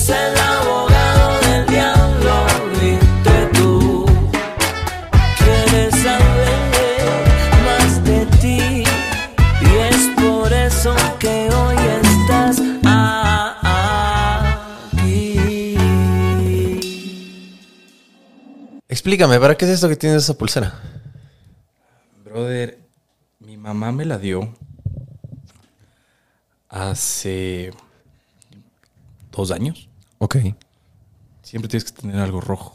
es el abogado del diablo, viste tú. Quieres saber más de ti y es por eso que hoy estás aquí. Explícame, ¿para qué es esto que tienes esa pulsera? Brother, mi mamá me la dio hace dos años. Ok. Siempre tienes que tener algo rojo.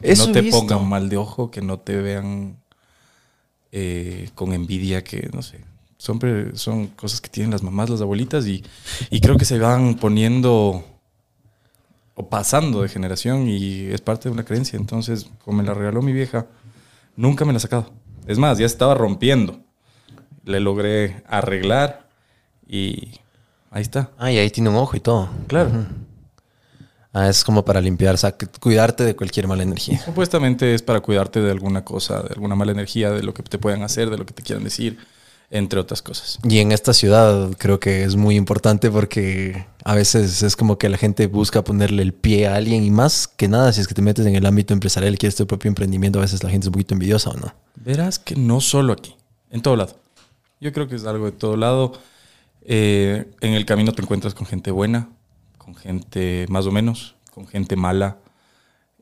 Que Eso no te visto. pongan mal de ojo, que no te vean eh, con envidia, que no sé. Son, son cosas que tienen las mamás, las abuelitas, y, y creo que se van poniendo o pasando de generación y es parte de una creencia. Entonces, como me la regaló mi vieja, nunca me la ha sacado. Es más, ya se estaba rompiendo. Le logré arreglar y ahí está. Ah, y ahí tiene un ojo y todo. Claro. Ah, es como para limpiar, o sea, cuidarte de cualquier mala energía. Supuestamente es para cuidarte de alguna cosa, de alguna mala energía, de lo que te puedan hacer, de lo que te quieran decir, entre otras cosas. Y en esta ciudad creo que es muy importante porque a veces es como que la gente busca ponerle el pie a alguien y más que nada, si es que te metes en el ámbito empresarial y quieres tu propio emprendimiento, a veces la gente es un poquito envidiosa o no. Verás que no solo aquí, en todo lado. Yo creo que es algo de todo lado. Eh, en el camino te encuentras con gente buena, con gente más o menos, con gente mala,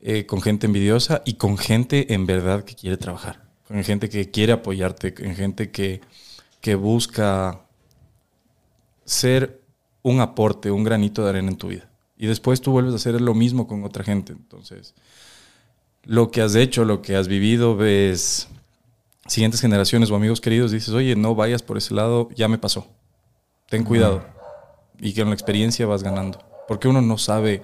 eh, con gente envidiosa y con gente en verdad que quiere trabajar, con gente que quiere apoyarte, con gente que, que busca ser un aporte, un granito de arena en tu vida. Y después tú vuelves a hacer lo mismo con otra gente. Entonces, lo que has hecho, lo que has vivido, ves siguientes generaciones o amigos queridos, dices, oye, no vayas por ese lado, ya me pasó. Ten cuidado. Y que en la experiencia vas ganando. Porque uno no sabe,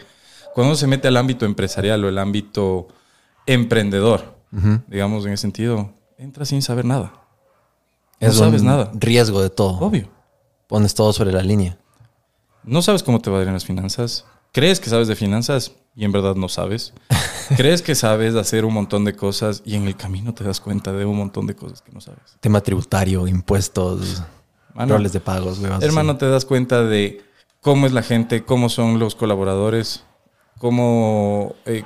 cuando uno se mete al ámbito empresarial o el ámbito emprendedor, digamos en ese sentido, entra sin saber nada. No Es sabes un nada. riesgo de todo. Obvio. Pones todo sobre la línea. No sabes cómo te va a ir en las finanzas. Crees que sabes de finanzas y en verdad no sabes. Crees que sabes hacer un montón de cosas y en el camino te das cuenta de un montón de cosas que no sabes. Tema tributario, impuestos, roles de pagos, Hermano, así. te das cuenta de cómo es la gente, cómo son los colaboradores, cómo, eh,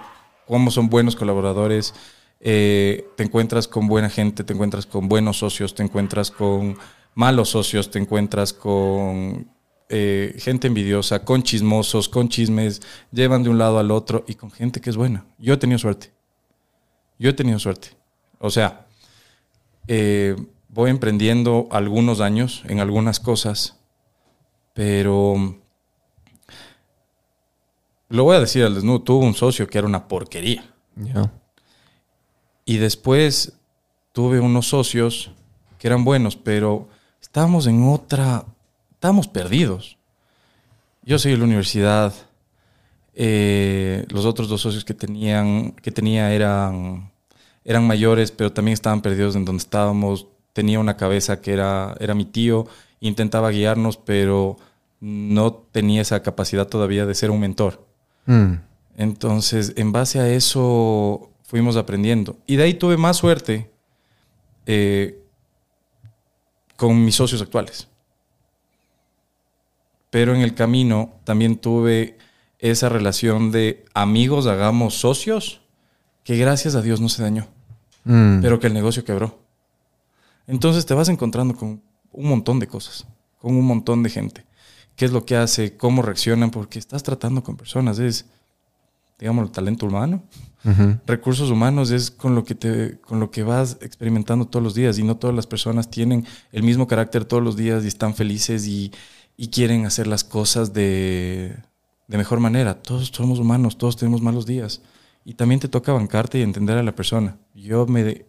cómo son buenos colaboradores. eh, te encuentras con buena gente, te encuentras con buenos socios, te encuentras con malos socios, te encuentras con eh, gente envidiosa, con chismosos, con chismes, llevan de un lado al otro y con gente que es buena. Yo he tenido suerte. Yo he tenido suerte. O sea, voy emprendiendo algunos años en algunas cosas, pero lo voy a decir al desnudo, tuve un socio que era una porquería. Ya. Y después tuve unos socios que eran buenos, pero estábamos en otra, estábamos perdidos. Yo seguí la universidad, eh, los otros dos socios que, tenían, que tenía eran, eran mayores, pero también estaban perdidos en donde estábamos. Tenía una cabeza que era, era mi tío, intentaba guiarnos, pero no tenía esa capacidad todavía de ser un mentor. Mm. Entonces, en base a eso fuimos aprendiendo. Y de ahí tuve más suerte eh, con mis socios actuales. Pero en el camino también tuve esa relación de amigos, hagamos socios, que gracias a Dios no se dañó, Mm. pero que el negocio quebró. Entonces te vas encontrando con un montón de cosas, con un montón de gente. ¿Qué es lo que hace? ¿Cómo reaccionan? Porque estás tratando con personas. Es, digamos, el talento humano. Ujú. Recursos humanos es con lo que te, con lo que vas experimentando todos los días y no todas las personas tienen el mismo carácter todos los días y están felices y, y quieren hacer las cosas de, de mejor manera. Todos somos humanos, todos tenemos malos días y también te toca bancarte y entender a la persona. Yo me,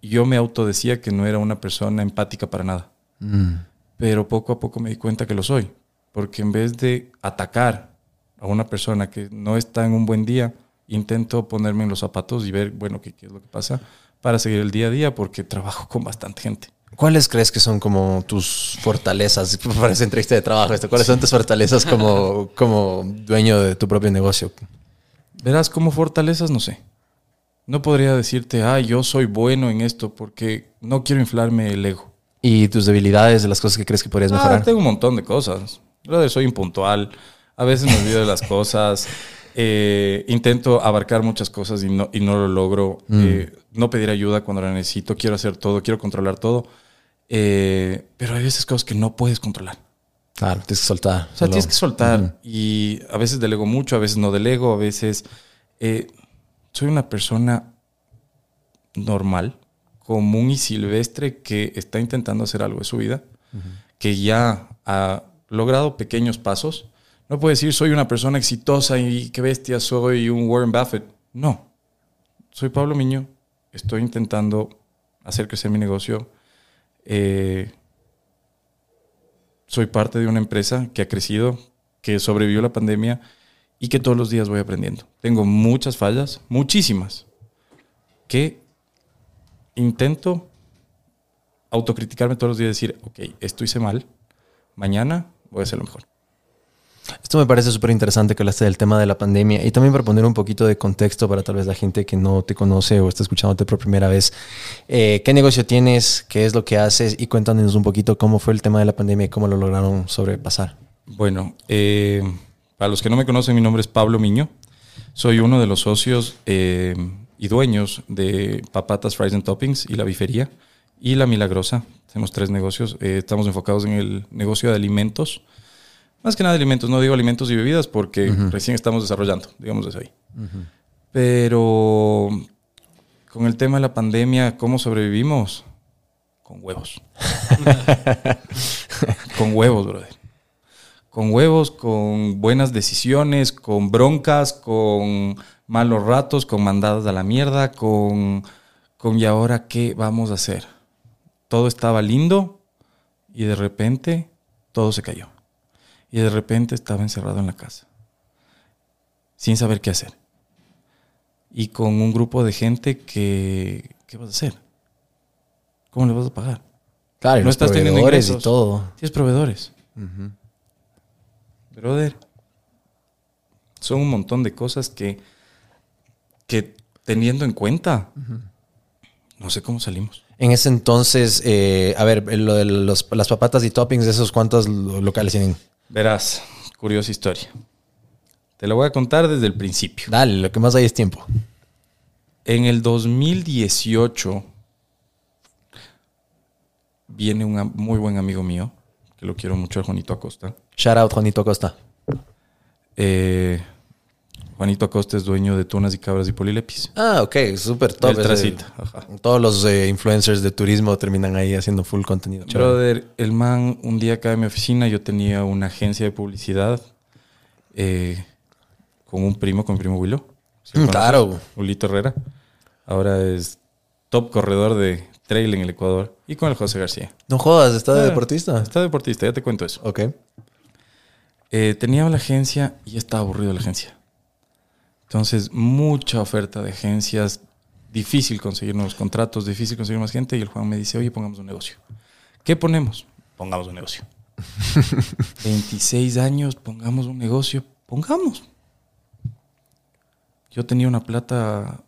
yo me autodecía que no era una persona empática para nada, Mm. Pero poco a poco me di cuenta que lo soy, porque en vez de atacar a una persona que no está en un buen día, intento ponerme en los zapatos y ver, bueno, qué, qué es lo que pasa para seguir el día a día, porque trabajo con bastante gente. ¿Cuáles crees que son como tus fortalezas? Parece entrevista de trabajo esto. ¿Cuáles son tus fortalezas como, como dueño de tu propio negocio? Verás, como fortalezas, no sé. No podría decirte, ah, yo soy bueno en esto, porque no quiero inflarme el ego. Y tus debilidades, de las cosas que crees que podrías Ah, mejorar. tengo un montón de cosas. Brother, soy impuntual. A veces me olvido de las cosas. eh, intento abarcar muchas cosas y no, y no lo logro. eh, no pedir ayuda cuando la necesito. Quiero hacer todo, quiero controlar todo. Eh, pero hay veces cosas que no puedes controlar. Claro, tienes que soltar. O sea, solo- tienes que soltar. Y a veces delego mucho, a veces no delego, a veces. eh, soy una persona normal, común y silvestre que está intentando hacer algo de su vida, que ya ha logrado pequeños pasos. No puedo decir soy una persona exitosa y qué bestia soy un Warren Buffett. No. Soy Pablo Miño. Estoy intentando hacer crecer mi negocio. Eh, soy parte de una empresa que ha crecido, que sobrevivió la pandemia y que todos los días voy aprendiendo. Tengo muchas fallas, muchísimas, que intento autocriticarme todos los días y decir, ok, esto hice mal, mañana voy a hacerlo mejor. Esto me parece súper interesante que hablaste del tema de la pandemia y también para poner un poquito de contexto para tal vez la gente que no te conoce o está escuchándote por primera vez. Eh, ¿Qué negocio tienes? ¿Qué es lo que haces? Y cuéntanos un poquito cómo fue el tema de la pandemia y cómo lo lograron sobrepasar. Bueno, eh, para los que no me conocen, mi nombre es Pablo Miño. Soy uno de los socios eh, y dueños de Papatas Fries and Toppings y la bifería y la Milagrosa. Tenemos tres negocios. Eh, estamos enfocados en el negocio de alimentos. Más que nada de alimentos, no digo alimentos y bebidas porque recién estamos desarrollando, digamos desde ahí. Pero con el tema de la pandemia, ¿cómo sobrevivimos? Con huevos. con huevos, brother con huevos, con buenas decisiones, con broncas, con malos ratos, con mandadas a la mierda, con, con ¿y ahora qué vamos a hacer? Todo estaba lindo y de repente todo se cayó. Y de repente estaba encerrado en la casa, sin saber qué hacer. Y con un grupo de gente que, ¿qué vas a hacer? ¿Cómo le vas a pagar? Claro, No los estás teniendo proveedores y ingresos. todo. Tienes proveedores. Brother, son un montón de cosas que, que teniendo en cuenta, no sé cómo salimos. En ese entonces, eh, a ver, lo de los- las papatas y toppings, ¿esos cuántos lo- locales tienen? Verás, curiosa historia. Te la voy a contar desde el principio. Dale, lo que más hay es tiempo. En el 2018 viene un muy buen amigo mío, que lo quiero mucho, Juanito Acosta. Shout out, Juanito Acosta. Eh, Juanito Acosta es dueño de Tunas y Cabras y Polilepis. Ah, ok, súper top. El. Todos los eh, influencers de turismo terminan ahí haciendo full contenido. Brother, el man un día acá en mi oficina, yo tenía una agencia de publicidad eh, con un primo, con mi primo Willow. ¿Sí Mm, claro. Ulito Herrera. Ahora es top corredor de trail en el Ecuador. Y con el José García. No jodas, está de Ah, deportista. Está deportista, ya te cuento eso. Ok. Eh, tenía la agencia y ya estaba aburrido la agencia. Entonces, mucha oferta de agencias, difícil conseguir nuevos contratos, difícil conseguir más gente. Y el Juan me dice, oye, pongamos un negocio. ¿Qué ponemos? Pongamos un negocio. 26 años, pongamos un negocio, pongamos. Yo tenía una plata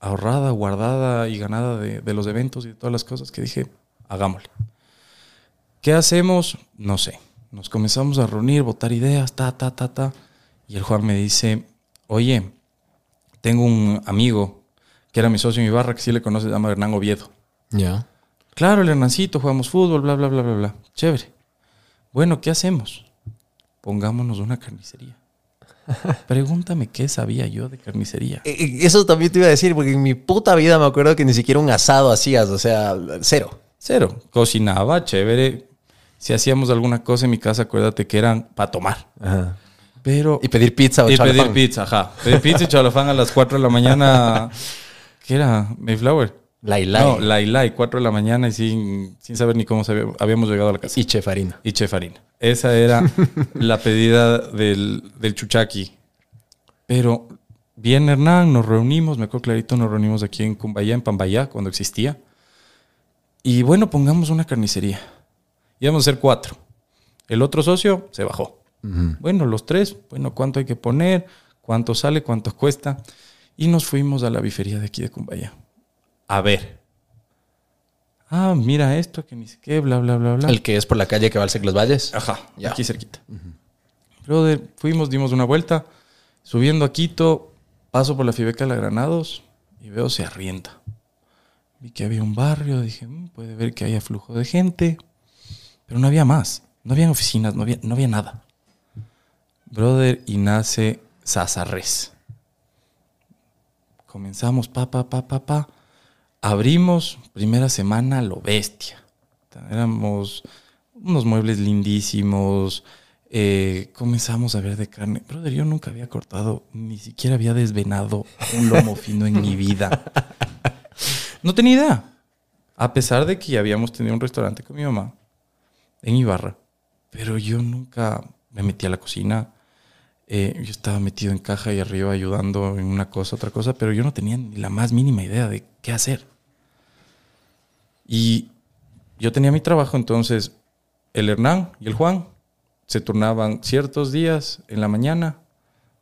ahorrada, guardada y ganada de, de los eventos y de todas las cosas que dije, hagámosle. ¿Qué hacemos? No sé. Nos comenzamos a reunir, votar ideas, ta, ta, ta, ta. Y el Juan me dice, oye, tengo un amigo que era mi socio en mi barra, que sí le conoce, se llama Hernán Oviedo. Ya. Claro, el Hernancito, jugamos fútbol, bla, bla, bla, bla, bla. Chévere. Bueno, ¿qué hacemos? Pongámonos una carnicería. Pregúntame qué sabía yo de carnicería. E- e- Eso también te iba a decir, porque en mi puta vida me acuerdo que ni siquiera un asado hacías, o sea, cero. Cero. Cocinaba, chévere. Si hacíamos alguna cosa en mi casa, acuérdate que eran para tomar. Ajá. Pero Y pedir pizza o y pedir pizza, ajá. Pedir pizza y chalafán a las 4 de la mañana. ¿Qué era? Mayflower. Lai lai. No, la Ilai, 4 de la mañana y sin, sin saber ni cómo habíamos llegado a la casa. Y chef harina. Y chef harina. Esa era la pedida del, del chuchaqui. Pero bien Hernán, nos reunimos, me acuerdo clarito, nos reunimos aquí en Cumbayá, en Pambayá, cuando existía. Y bueno, pongamos una carnicería. Íbamos a ser cuatro. El otro socio se bajó. Bueno, los tres, bueno, ¿cuánto hay que poner? ¿Cuánto sale? ¿Cuánto cuesta? Y nos fuimos a la bifería de aquí de Cumbayá. A ver. Ah, mira esto, que ni sé qué, bla, bla, bla, bla. El que es por la calle que va al Los Valles. Ajá, Ya. aquí cerquita. Brother, fuimos, dimos una vuelta, subiendo a Quito, paso por la Fibeca de la Granados y veo se arrienta. Vi que había un barrio, dije, "Mm, puede ver que haya flujo de gente, pero no había más, no había oficinas, no había, no había nada. Brother, y nace Sasarres. Comenzamos, pa, pa, pa, pa, pa. Abrimos, primera semana, lo bestia. Éramos unos muebles lindísimos. eh, comenzamos a ver de carne. Brother, yo nunca había cortado, ni siquiera había desvenado un lomo fino en mi vida. No tenía idea. A pesar de que ya habíamos tenido un restaurante con mi mamá en Ibarra. Pero yo nunca me metí a la cocina. Eh, yo estaba metido en caja y arriba ayudando en una cosa, otra cosa, pero yo no tenía ni la más mínima idea de qué hacer. Y yo tenía mi trabajo, entonces el Hernán y el Juan se turnaban ciertos días en la mañana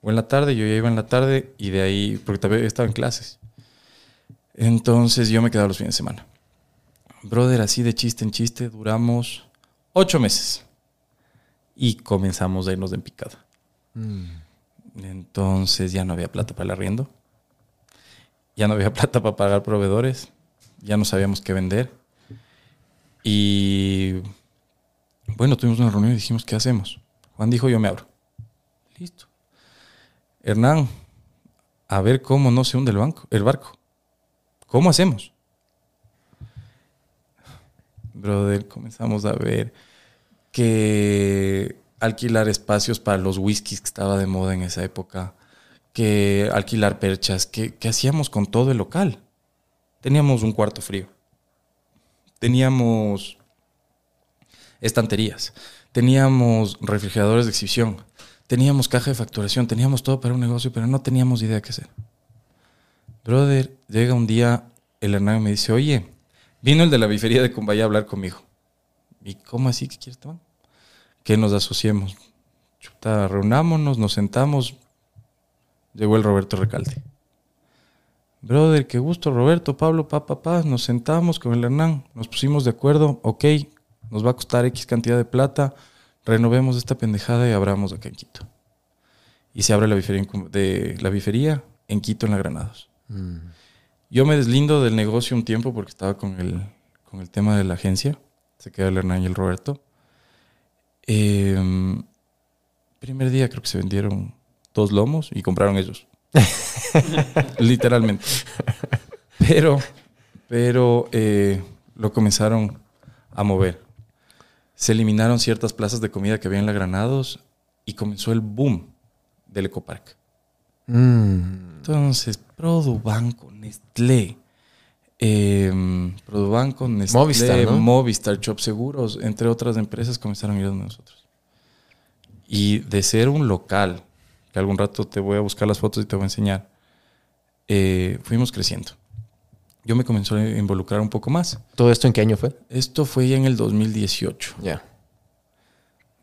o en la tarde, yo ya iba en la tarde y de ahí, porque también estaba en clases. Entonces yo me quedaba los fines de semana. Brother, así de chiste en chiste, duramos ocho meses y comenzamos a irnos de en picada. Entonces ya no había plata para el arriendo, ya no había plata para pagar proveedores, ya no sabíamos qué vender. Y bueno, tuvimos una reunión y dijimos, ¿qué hacemos? Juan dijo, yo me abro. Listo. Hernán, a ver cómo no se hunde el, banco, el barco. ¿Cómo hacemos? Brother, comenzamos a ver que alquilar espacios para los whiskies que estaba de moda en esa época, que alquilar perchas, que, que hacíamos con todo el local. Teníamos un cuarto frío, teníamos estanterías, teníamos refrigeradores de exhibición, teníamos caja de facturación, teníamos todo para un negocio, pero no teníamos idea qué hacer. Brother, llega un día el Hernán y me dice, oye, vino el de la bifería de Cumbaya a hablar conmigo. ¿Y cómo así que quieres tomar? Que nos asociemos. Chuta, reunámonos, nos sentamos. Llegó el Roberto Recalde. Brother, qué gusto, Roberto, Pablo, papá, papá. Nos sentamos con el Hernán, nos pusimos de acuerdo. Ok, nos va a costar X cantidad de plata. Renovemos esta pendejada y abramos acá en Quito. Y se abre la bifería en, de la bifería en Quito, en la Granados. Yo me deslindo del negocio un tiempo porque estaba con el, con el tema de la agencia. Se queda el Hernán y el Roberto. Eh, primer día creo que se vendieron dos lomos y compraron ellos. Literalmente. Pero, pero eh, lo comenzaron a mover. Se eliminaron ciertas plazas de comida que había en la Granados y comenzó el boom del Ecopark. Mm. Entonces, Produbanco, Nestlé, eh, Produbanco, Nestlé, Movistar, ¿no? Movistar, Chop Seguros, entre otras empresas, comenzaron a ir a nosotros. Y de ser un local, que algún rato te voy a buscar las fotos y te voy a enseñar, eh, fuimos creciendo. Yo me comencé a involucrar un poco más. ¿Todo esto en qué año fue? Esto fue ya en el 2018. Ya.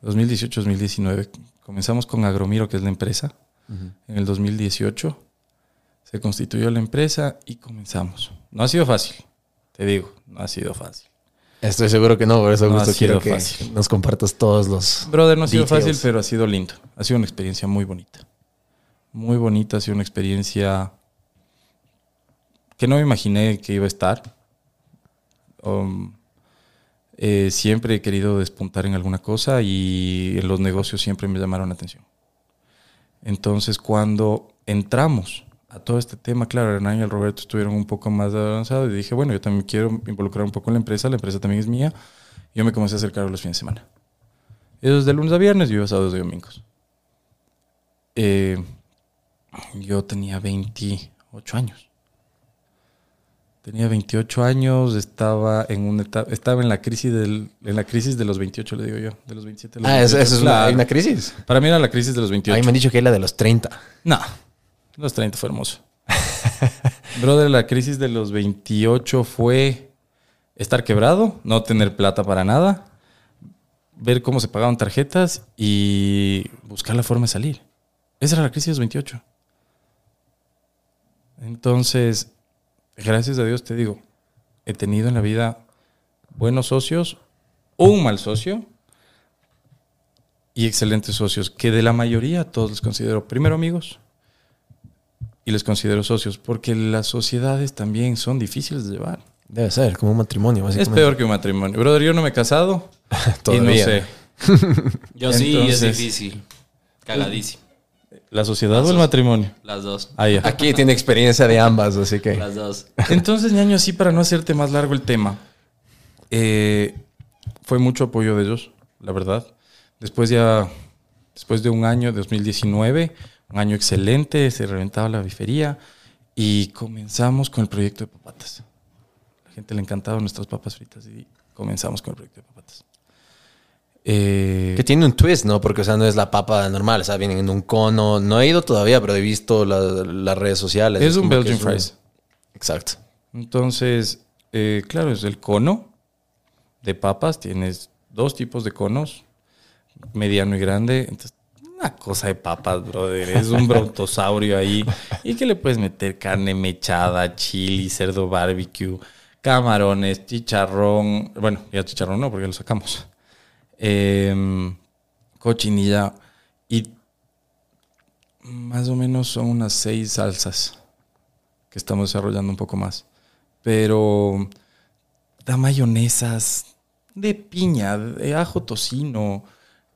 2018-2019. Comenzamos con Agromiro, que es la empresa. En el 2018 se constituyó la empresa y comenzamos. No ha sido fácil, te digo, no ha sido fácil. Estoy seguro que no, por eso No ha gusto quiero que fácil. nos compartas todos los... Brother, no ha sido fácil, pero ha sido lindo. Ha sido una experiencia muy bonita. Muy bonita, ha sido una experiencia que no me imaginé que iba a estar. Um, eh, siempre he querido despuntar en alguna cosa y en los negocios siempre me llamaron la atención. Entonces, cuando entramos a todo este tema, claro, Hernán y el Roberto estuvieron un poco más avanzados y dije, bueno, yo también quiero involucrar un poco en la empresa, la empresa también es mía. Yo me comencé a acercar a los fines de semana. Ellos de lunes a viernes, yo iba sábados y domingos. Eh, yo tenía 28 años. Tenía 28 años, estaba en una etapa, estaba en la crisis del, en la crisis de los 28, le digo yo, de los 27. a los Ah, eso, 28, eso es una, una crisis. Para mí era la crisis de los 28. A mí me han dicho que es la de los 30. No, los 30 fue hermoso. Brother, la crisis de los 28 fue estar quebrado, no tener plata para nada, ver cómo se pagaban tarjetas y buscar la forma de salir. Esa era la crisis de los 28. Entonces, gracias a Dios te digo, he tenido en la vida buenos socios, un mal socio y excelentes socios, que de la mayoría todos les considero primero amigos y les considero socios, porque las sociedades también son difíciles de llevar. Debe ser, como un matrimonio, Es básicamente. peor que un matrimonio. Brother, yo no me he casado y no Todavía. sé. Yo sí, es difícil. Cagadísimo. ¿La sociedad o el matrimonio? Las dos. Ah, ya. Aquí tiene experiencia de ambas, así que. Las dos. Entonces, ñaño, así para no hacerte más largo el tema, eh, fue mucho apoyo de ellos, la verdad. Después ya, después de un año, 2019, un año excelente, se reventaba la bifería y comenzamos con el proyecto de papatas. A la gente le encantaban nuestras papas fritas y comenzamos con el proyecto de papatas. Eh, Que tiene un twist, ¿no? Porque, o sea, no es la papa normal, o sea, vienen en un cono. No he ido todavía, pero he visto la- las redes sociales. es un Belgian un- fries. Exacto. Entonces, eh, claro, es el cono de papas. Tienes dos tipos de conos, mediano y grande. Entonces, una cosa de papas, brother. Es un brontosaurio ahí. Y que le puedes meter carne mechada, chili, cerdo barbecue, camarones, chicharrón. Bueno, ya chicharrón no, porque lo sacamos. Em, cochinilla. Y más o menos son unas seis salsas que estamos desarrollando un poco más. Pero da mayonesas de piña, de ajo tocino,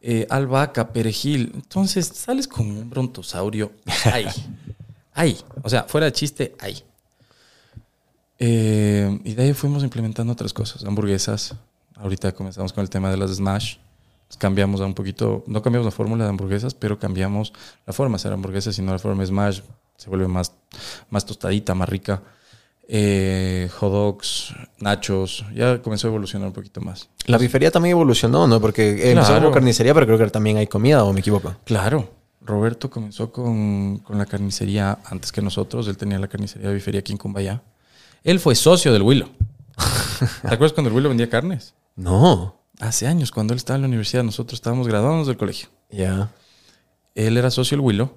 eh, albahaca, perejil. Entonces sales con un brontosaurio. Ahí. Ahí. O sea, fuera de chiste, ahí. Eh, y de ahí fuimos implementando otras cosas. Hamburguesas. Ahorita comenzamos con el tema de las Smash. Cambiamos a un poquito, no cambiamos la fórmula de hamburguesas, pero cambiamos la forma de hacer hamburguesas, sino la forma Smash. Se vuelve más, más tostadita, más rica. Eh, hot dogs, nachos. Ya comenzó a evolucionar un poquito más. La bifería también evolucionó, ¿no? Porque empezó Claro. como carnicería, pero creo que también hay comida, ¿o me equivoco? Claro. Roberto comenzó con, con la carnicería antes que nosotros. Él tenía la carnicería de bifería aquí en Cumbayá. Él fue socio del Willow. ¿Te acuerdas cuando el Willow vendía carnes? No. Hace años, cuando él estaba en la universidad, nosotros estábamos graduándonos del colegio. Ya. Él era socio del Willow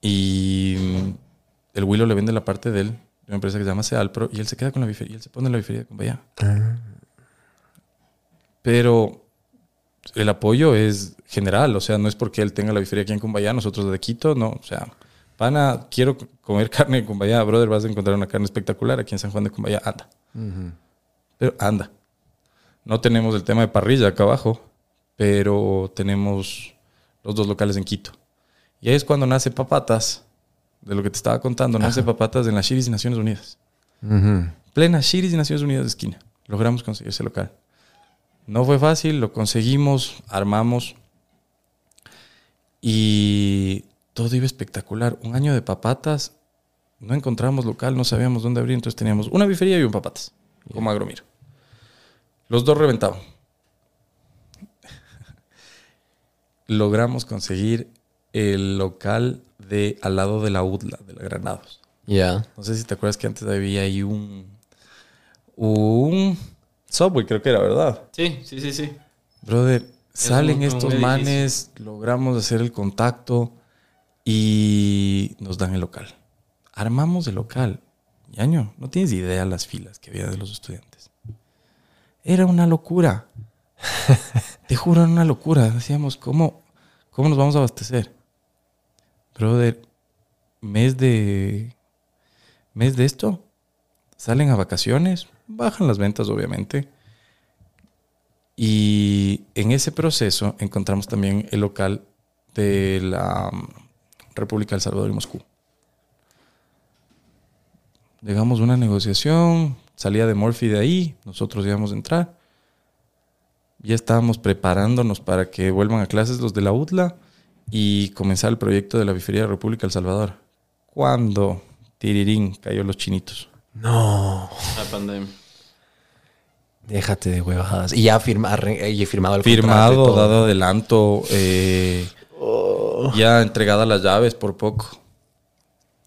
y el Willow le vende la parte de él, de una empresa que se llama Sealpro, y él se queda con la bifería, él se pone en la bifería de Cumbayá. Pero el apoyo es general, o sea, no es porque él tenga la bifería aquí en Cumbayá, nosotros la de Quito, no, o sea, pana, quiero comer carne en Cumbayá, brother, vas a encontrar una carne espectacular aquí en San Juan de Cumbayá, anda. Pero anda. No tenemos el tema de parrilla acá abajo, pero tenemos los dos locales en Quito. Y ahí es cuando nace Papatas, de lo que te estaba contando, nace Papatas en las Chiris y Naciones Unidas. Plena Chiris y Naciones Unidas de esquina. Logramos conseguir ese local. No fue fácil, lo conseguimos, armamos y todo iba espectacular. Un año de papatas, no encontramos local, no sabíamos dónde abrir, entonces teníamos una bifería y un papatas, como agromiro. Los dos reventaban. Logramos conseguir el local de al lado de la UDLA, de la Granados. Ya. No sé si te acuerdas que antes había ahí un. Un. Subway, creo que era, ¿verdad? Sí, sí, sí, sí. Brother, salen un estos manes, logramos hacer el contacto y nos dan el local. Armamos el local. Yaño, no tienes idea las filas que había de los estudiantes. Era una locura. Te juro, era una locura. Decíamos, ¿cómo, ¿cómo nos vamos a abastecer? Brother, mes de. Mes de esto. Salen a vacaciones, bajan las ventas, obviamente. Y en ese proceso encontramos también el local de la um, República del Salvador y Moscú. Llegamos a una negociación, salía de Morphy de ahí, nosotros íbamos a entrar. Ya estábamos preparándonos para que vuelvan a clases los de la UTLA y comenzar el proyecto de la bifería de la República del Salvador. Cuando, tirirín, cayó los chinitos. No. La pandemia. Déjate de huevadas. Y ya firma, y he firmado el contrato Firmado, todo. dado adelanto, eh, ya entregada las llaves por poco.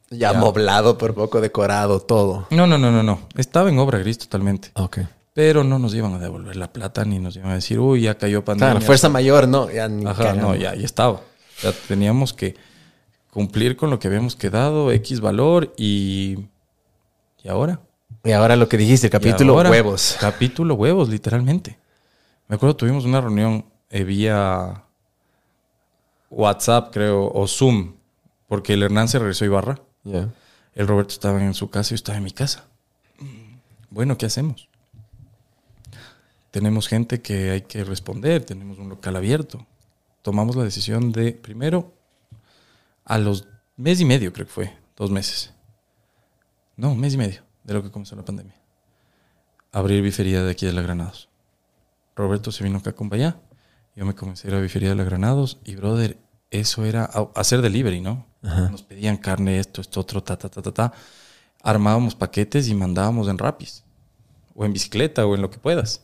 Ya Ya. moblado por poco, decorado, todo. No, no, no, no, no. Estaba en obra gris totalmente. Ok. Pero no nos iban a devolver la plata ni nos iban a decir, uy, ya cayó pandemia. Claro, fuerza mayor, no. Ya ni Ajá, no, ya, ya estaba. Ya teníamos que cumplir con lo que habíamos quedado, X valor y. ¿Y ahora? Y ahora lo que dijiste, capítulo ahora, huevos. Capítulo huevos, literalmente. Me acuerdo, tuvimos una reunión eh, vía, WhatsApp, creo, o Zoom, porque el Hernán se regresó a Ibarra. El Roberto estaba en su casa y yo estaba en mi casa. Bueno, ¿qué hacemos? Tenemos gente que hay que responder, tenemos un local abierto. Tomamos la decisión de, primero, a los mes y medio, creo que fue, dos meses. No, mes y medio de lo que comenzó la pandemia. Abrir bifería de aquí de la Granados. Roberto se vino acá con Bayá. Yo me comencé a ir a bifería de la Granados y, brother, eso era hacer delivery, ¿no? Nos pedían carne, esto, esto, otro, ta, ta, ta, ta, ta. Armábamos paquetes y mandábamos en rapis. O en bicicleta o en lo que puedas.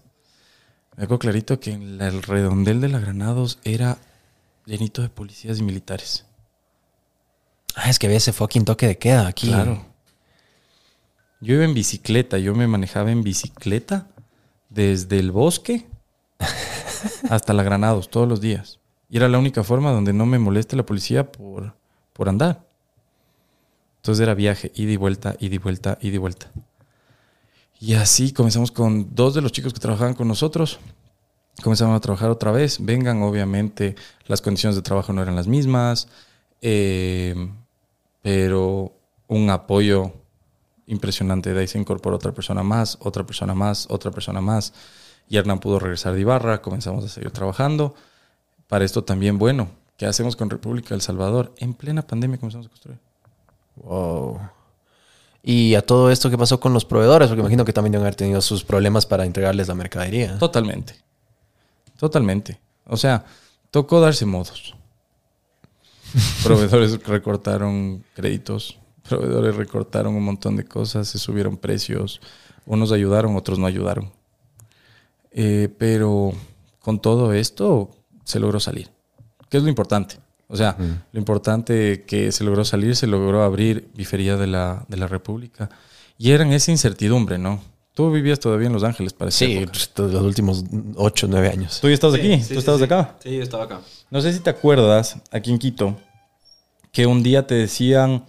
Me acuerdo clarito que en la- el redondel de la Granados era llenito de policías y militares. Ah, es que había ese fucking toque de queda aquí. Claro. Yo iba en bicicleta, yo me manejaba en bicicleta desde el bosque hasta la Granados todos los días. Y era la única forma donde no me moleste la policía por, por andar. Entonces era viaje, ida y vuelta, ida y vuelta, ida y vuelta. Y así comenzamos con dos de los chicos que trabajaban con nosotros. Comenzamos a trabajar otra vez. Vengan, obviamente, las condiciones de trabajo no eran las mismas. eh, pero un apoyo impresionante. De ahí se incorporó otra persona más, otra persona más, otra persona más. Y Hernán pudo regresar de Ibarra, comenzamos a seguir trabajando. Para esto también, bueno, ¿qué hacemos con República del Salvador? En plena pandemia comenzamos a construir. Wow. Y a todo esto, ¿qué pasó con los proveedores? Porque imagino que también deben haber tenido sus problemas para entregarles la mercadería. Totalmente. Totalmente. O sea, tocó darse modos. Proveedores recortaron créditos, proveedores recortaron un montón de cosas, se subieron precios, unos ayudaron, otros no ayudaron. Eh, pero con todo esto se logró salir, que es lo importante. O sea, lo importante que se logró salir, se logró abrir bifería de la, de la República. Y era en esa incertidumbre, ¿no? Tú vivías todavía en Los Ángeles, parece. Sí, pues, todos los últimos 8 9 años. ¿Tú ya estabas aquí? Sí, ¿Tú sí, estabas sí. acá? Sí, yo estaba acá. No sé si te acuerdas, aquí en Quito, que un día te decían,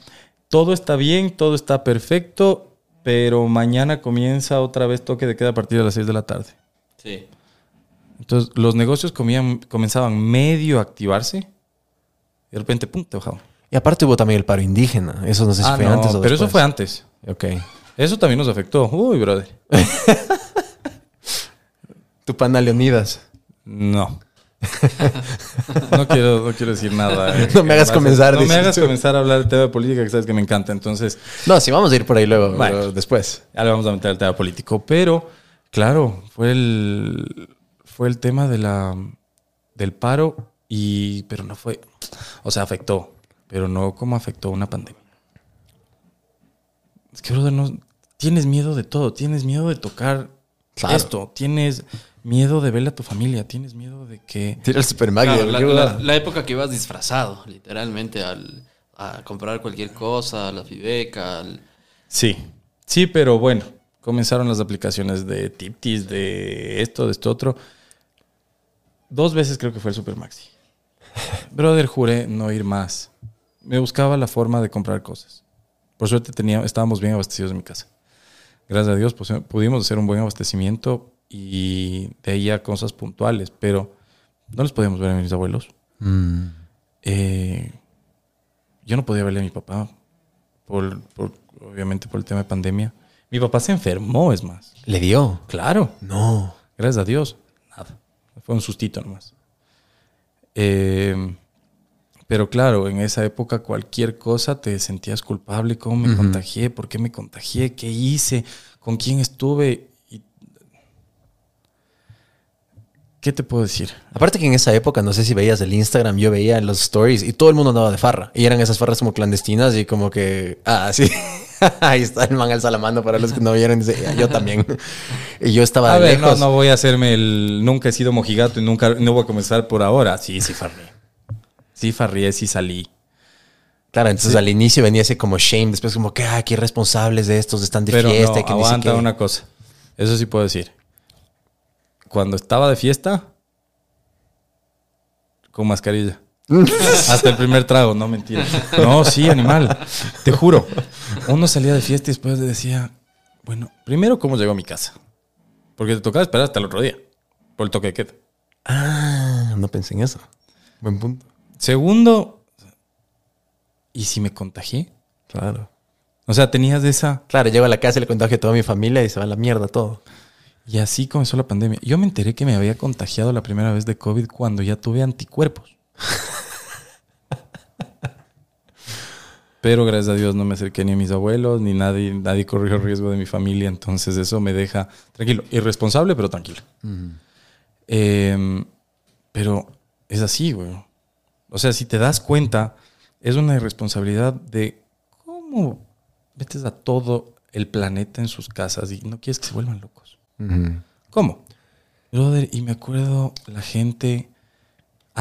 todo está bien, todo está perfecto, pero mañana comienza otra vez toque de queda a partir de las 6 de la tarde. Sí. Entonces, los negocios comían, comenzaban medio a activarse y de repente, pum, te bajaban. Y aparte hubo también el paro indígena. Eso no sé si Ah, fue no, antes o pero eso fue antes. Ok. Eso también nos afectó. Uy, brother. Tu pana Leonidas. No. No quiero, no quiero decir nada. eh. No me hagas comenzar, No me hagas tú. comenzar a hablar del tema de política, que sabes que me encanta. Entonces, No, sí, vamos a ir por ahí luego, Bueno. después. Ya le vamos a meter el tema político. Pero, claro, fue el, fue el tema de la, del paro, y, pero no fue. O sea, afectó, pero no como afectó una pandemia. Es que, brother, no, tienes miedo de todo. Tienes miedo de tocar Claro. esto. Tienes miedo de verle a tu familia. Tienes miedo de que. Tira el Super Maggie. Claro, la, época que ibas disfrazado, literalmente, al, a comprar cualquier cosa, a la Fibeca, al- Sí, sí, pero bueno, comenzaron las aplicaciones de Tiptis, de esto, de esto otro. Dos veces creo que fue el Super Maxi. Brother, juré no ir más. Me buscaba la forma de comprar cosas. Por suerte tenía, estábamos bien abastecidos en mi casa. Gracias a Dios pues, pudimos hacer un buen abastecimiento y de ahí a cosas puntuales, pero no les podíamos ver a mis abuelos. Mm. Eh, yo no podía verle a mi papá, por, por- obviamente por el tema de pandemia. Mi papá se enfermó, es más. ¿Le dio? Claro, No. gracias a Dios. Nada. Fue un sustito nomás. Eh, pero claro, en esa época cualquier cosa te sentías culpable. ¿Cómo me contagié? ¿Por qué me contagié? ¿Qué hice? ¿Con quién estuve? Y- ¿Qué te puedo decir? Aparte que en esa época, no sé si veías el Instagram, yo veía los stories y todo el mundo andaba de farra. Y eran esas farras como clandestinas y como que, ah, sí. Ahí está el man al salamando para los que no vieron. dice, "Ya, yo también. y yo estaba A de ver, lejos. no voy a hacerme el. Nunca he sido mojigato y nunca no voy a comenzar por ahora. Sí, sí, farrié. Sí, farrié, sí salí. Claro, entonces al inicio venía ese como shame, después como que, ah, qué responsables de estos, están de Pero fiesta. no, que aguanta qué". una cosa. Eso sí puedo decir. Cuando estaba de fiesta, con mascarilla. Hasta el primer trago, no mentira. No, sí, animal. Te juro. Uno salía de fiesta y después le decía, bueno, primero, ¿cómo llegó a mi casa? Porque te tocaba esperar hasta el otro día. Por el toque de queda. Ah, no pensé en eso. Buen punto. Segundo, ¿y si me contagié? Claro. O sea, tenías esa... Claro, llego a la casa y le contagio a toda mi familia y se va a la mierda todo. Y así comenzó la pandemia. Yo me enteré que me había contagiado la primera vez de COVID cuando ya tuve anticuerpos. Pero gracias a Dios no me acerqué ni a mis abuelos, ni nadie, nadie corrió riesgo de mi familia. Entonces eso me deja tranquilo. Irresponsable, pero tranquilo. Eh, pero es así, güey. O sea, si te das cuenta, es una irresponsabilidad de cómo metes a todo el planeta en sus casas y no quieres que se vuelvan locos. ¿Cómo? Brother, y me acuerdo, la gente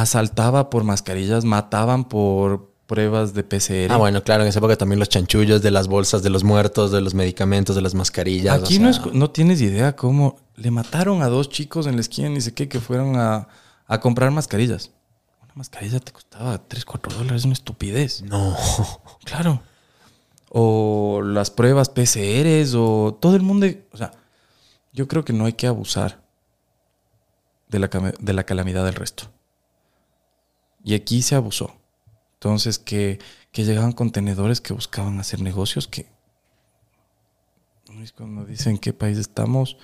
asaltaba por mascarillas, mataban por pruebas de PCR. Ah, bueno, claro, en esa época también los chanchullos de las bolsas de los muertos, de los medicamentos, de las mascarillas. Aquí o no, es- no tienes idea cómo le mataron a dos chicos en la esquina, ni sé qué, que fueron a, a comprar mascarillas. Una mascarilla te costaba 3, 4 dólares, una estupidez. No. Claro. O las pruebas PCRs o todo el mundo. O sea, yo creo que no hay que abusar de la, de la calamidad del resto. Y aquí se abusó. Entonces, que, que llegaban contenedores que buscaban hacer negocios que. Cuando dicen en qué país estamos.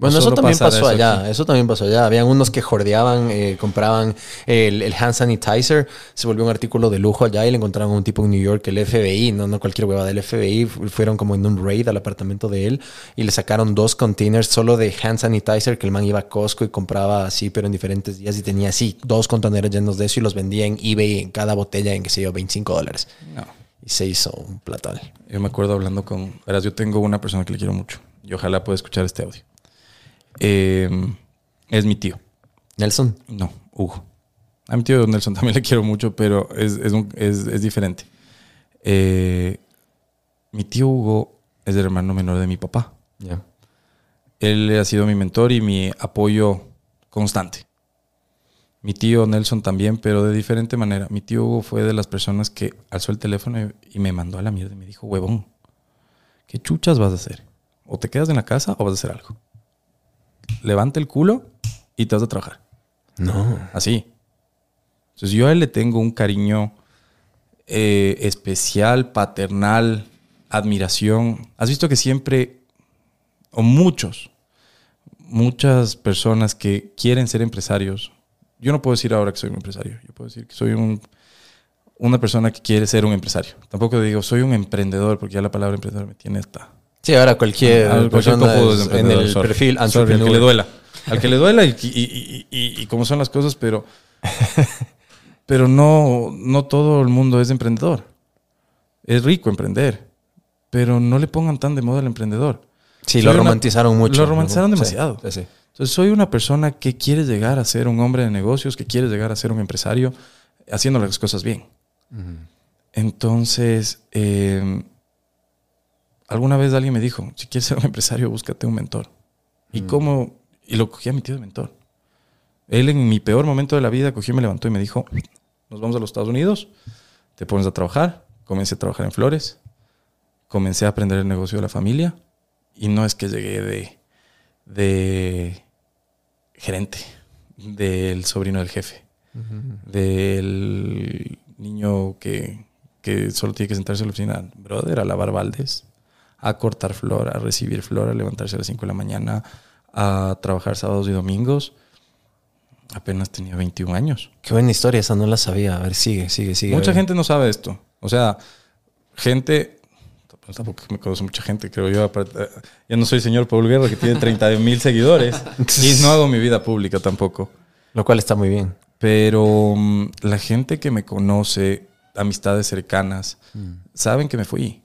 Bueno, eso también pasó eso allá, aquí. eso también pasó allá. Habían unos que jordeaban, eh, compraban el, el hand sanitizer, se volvió un artículo de lujo allá y le encontraron a un tipo en New York, el FBI, no, no cualquier hueva del FBI, fu- fueron como en un raid al apartamento de él y le sacaron dos containers solo de hand sanitizer que el man iba a Costco y compraba así, pero en diferentes días y tenía así dos contenedores llenos de eso y los vendía en eBay en cada botella en, que sé yo, 25 dólares. No. Y se hizo un platal. Yo me acuerdo hablando con. Verás, yo tengo una persona que le quiero mucho y ojalá pueda escuchar este audio. Eh, es mi tío. Nelson. No, Hugo. A mi tío Nelson también le quiero mucho, pero es, es, un- es- es diferente. Eh, mi tío Hugo es el hermano menor de mi papá. Ya. Él ha sido mi mentor y mi apoyo constante. Mi tío Nelson también, pero de diferente manera. Mi tío Hugo fue de las personas que alzó el teléfono y me mandó a la mierda y me dijo, huevón, ¿qué chuchas vas a hacer? O te quedas en la casa o vas a hacer algo. Levanta el culo y te vas a trabajar. No. Así. Entonces yo a él le tengo un cariño eh, especial, paternal, admiración. Has visto que siempre, o muchos, muchas personas que quieren ser empresarios. Yo no puedo decir ahora que soy un empresario. Yo puedo decir que soy un, una persona que quiere ser un empresario. Tampoco digo soy un emprendedor, porque ya la palabra emprendedor me tiene esta, Sí, ahora cualquier, cualquier persona cojudo es en el sorry. perfil Sorry, al que le duela. Al que le duela y, y, y, y- cómo son las cosas, pero, pero no, no todo el mundo es emprendedor. Es rico emprender, pero no le pongan tan de moda al emprendedor. Sí, Soy lo una- romantizaron mucho. Lo romantizaron demasiado. sí, sí. Entonces soy una persona que quiere llegar a ser un hombre de negocios, que quiere llegar a ser un empresario, haciendo las cosas bien. Entonces, eh, alguna vez alguien me dijo, si quieres ser un empresario, búscate un mentor. ¿Y cómo? Y lo cogí a mi tío de mentor. Él en mi peor momento de la vida cogió y me levantó y me dijo, nos vamos a los Estados Unidos, te pones a trabajar. Comencé a trabajar en flores, comencé a aprender el negocio de la familia y no es que llegué de, de gerente, del sobrino del jefe, del niño que, que solo tiene que sentarse en la oficina, brother, a lavar baldes, a cortar flor, a recibir flor, a levantarse a las 5 de la mañana, a trabajar sábados y domingos. Apenas tenía 21 años. Qué buena historia, esa no la sabía. A ver, sigue, sigue, sigue. Mucha gente no sabe esto. O sea, gente. tampoco me conoce mucha gente, creo yo. eh, Ya no soy señor Paul Guerra que tiene 30 mil seguidores y no hago mi vida pública tampoco. Lo cual está muy bien. Pero mm, la gente que me conoce, amistades cercanas, saben que me fui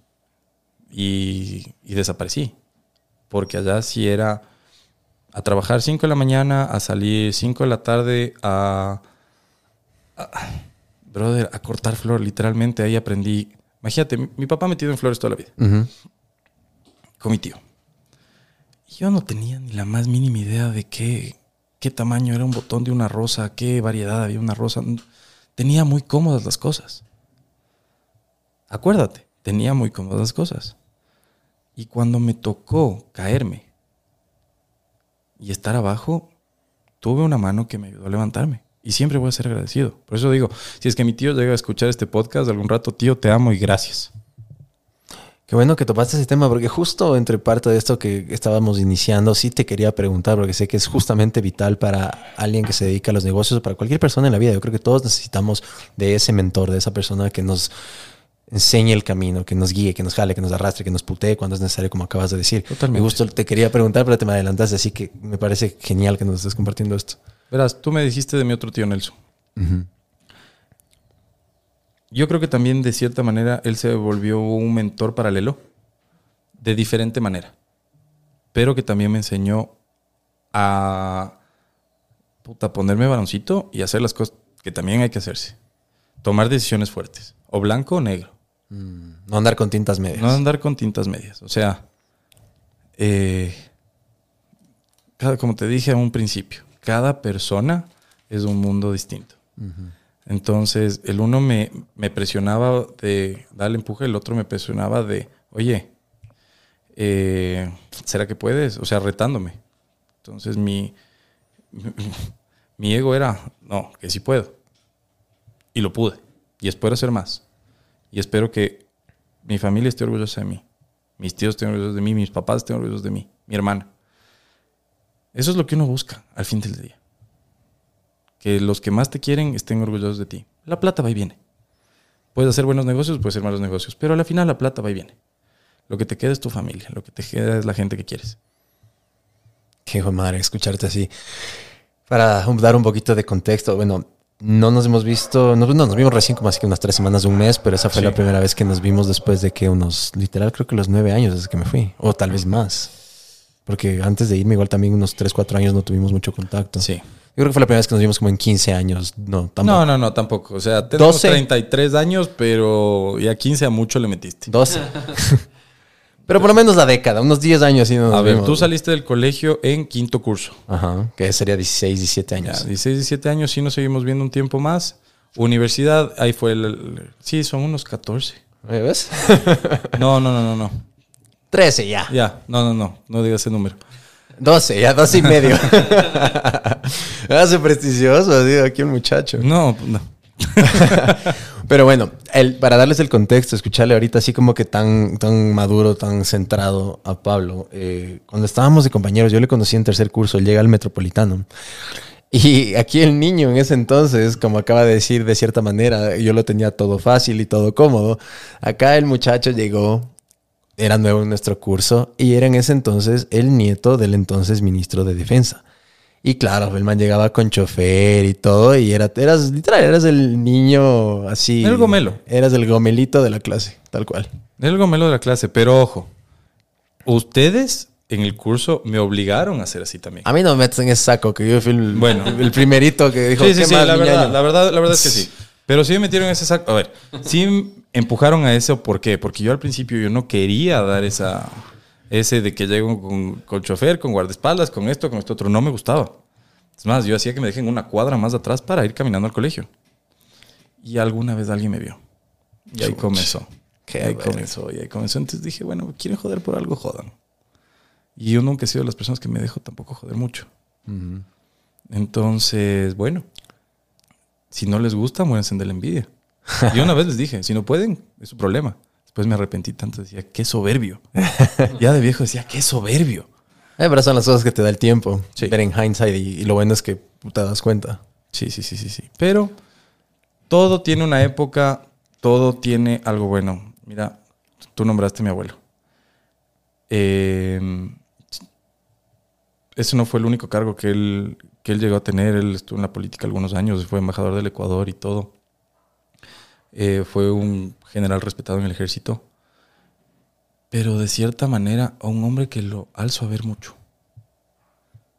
y, y desaparecí. Porque allá sí era a trabajar 5 de la mañana, a salir 5 de la tarde, a, a- Brother, a cortar flor, literalmente ahí aprendí. Imagínate, mi, mi papá metido en flores toda la vida, con mi tío. Y yo no tenía ni la más mínima idea de qué, qué tamaño era un botón de una rosa, qué variedad había una rosa. Tenía muy cómodas las cosas. Acuérdate, tenía muy cómodas las cosas. Y cuando me tocó caerme y estar abajo, tuve una mano que me ayudó a levantarme. Y siempre voy a ser agradecido. Por eso digo, si es que mi tío llega a escuchar este podcast algún rato, tío, te amo y gracias. Qué bueno que topaste ese tema, porque justo entre parte de esto que estábamos iniciando, sí te quería preguntar, porque sé que es justamente vital para alguien que se dedica a los negocios para cualquier persona en la vida. Yo creo que todos necesitamos de ese mentor, de esa persona que nos enseñe el camino, que nos guíe, que nos jale, que nos arrastre, que nos putee cuando es necesario, como acabas de decir. Totalmente. Me gustó, te quería preguntar, pero te me adelantaste, así que me parece genial que nos estés compartiendo esto. Verás, tú me dijiste de mi otro tío Nelson. Yo creo que también de cierta manera él se volvió un mentor paralelo, de diferente manera, pero que también me enseñó a puta, ponerme varoncito y hacer las cosas que también hay que hacerse. Tomar decisiones fuertes, o blanco o negro. No andar con tintas medias. No andar con tintas medias. O sea, eh, cada- como te dije a un principio, cada persona es un mundo distinto. Entonces, el uno me, me presionaba de darle empuje, el otro me presionaba de, oye, eh, ¿será que puedes? O sea, retándome. Entonces, mi, mi ego era, no, que sí puedo. Y lo pude. Y espero hacer más. Y espero que mi familia esté orgullosa de mí. Mis tíos estén orgullosos de mí, mis papás estén orgullosos de mí, mi hermana. Eso es lo que uno busca al fin del día. Que los que más te quieren estén orgullosos de ti. La plata va y viene. Puedes hacer buenos negocios, puedes hacer malos negocios, pero al final la plata va y viene. Lo que te queda es tu familia, lo que te queda es la gente que quieres. Qué hijo madre escucharte así. Para dar un poquito de contexto, bueno, no nos hemos visto, no, no, nos vimos recién como así que unas tres semanas de un mes, pero esa fue Sí. la primera vez que nos vimos después de que unos, literal, creo que los nueve años desde que me fui, o tal vez más. Porque antes de irme, igual también unos tres, cuatro años no tuvimos mucho contacto. Sí. Yo creo que fue la primera vez que nos vimos como en 15 años. No, tampoco. No, no, no, tampoco. O sea, tenemos 12. 33 años, pero ya 15 a mucho le metiste. 12. pero por lo menos la década, unos 10 años sí no nos A ver, vimos. tú saliste del colegio en quinto curso. Ajá, que sería 16, 17 Ya, años. 16, 17 años, sí nos seguimos viendo un tiempo más. Universidad, ahí fue el... el- sí, son unos 14. ¿Me ¿Ves? No, no, no, no, no. 13 ya. Ya, no, no, no, no digas ese número. 12, ya 12 y medio. Hace prestigioso, digo, aquí un muchacho. No, no. Pero bueno, el, para darles el contexto, escucharle ahorita así como que tan, tan maduro, tan centrado a Pablo. eh, cuando estábamos de compañeros, yo le conocí en tercer curso, él llega al Metropolitano. Y aquí el niño en ese entonces, como acaba de decir de cierta manera, yo lo tenía todo fácil y todo cómodo. Acá el muchacho llegó, era nuevo en nuestro curso y era en ese entonces el nieto del entonces ministro de Defensa. Y claro, el man llegaba con chofer y todo y era, eras literal, eras el niño así. El gomelo. Eras el gomelito de la clase, tal cual. El gomelo de la clase, pero ojo, ustedes en el curso me obligaron a hacer así también. A mí no me metes en ese saco, que yo fui el, Bueno. el primerito que dijo, Sí, sí, "¿Qué sí, más, la verdad, ñaño?". la verdad, la verdad es que sí. Pero sí me metieron en ese saco. A ver, sí empujaron a eso. ¿Por qué? Porque yo al principio yo no quería dar esa, ese de que llego con, con chofer, con guardaespaldas, con esto, con esto otro. No me gustaba. Es más, yo hacía que me dejen una cuadra más atrás para ir caminando al colegio. Y alguna vez alguien me vio. Y ahí comenzó. Qué Y ahí comenzó, y ahí comenzó. Entonces dije, bueno, quieren joder por algo, jodan. Y yo nunca he sido de las personas que me dejo tampoco joder mucho. Entonces, bueno, si no les gusta, muéranse de la envidia. Yo una vez les dije, si no pueden, es su problema. Después me arrepentí tanto, decía, qué soberbio. ya de viejo decía, qué soberbio. Eh, pero son las cosas que te da el tiempo. Sí. Ver en hindsight y, y lo bueno es que te das cuenta. Sí, sí, sí, sí, sí. Pero todo tiene una época, todo tiene algo bueno. Mira, tú nombraste a mi abuelo. Eh, ese no fue el único cargo que él, que él llegó a tener. Él estuvo en la política algunos años, fue embajador del Ecuador y todo. Eh, fue un general respetado en el ejército. Pero de cierta manera, a un hombre que lo alzo a ver mucho.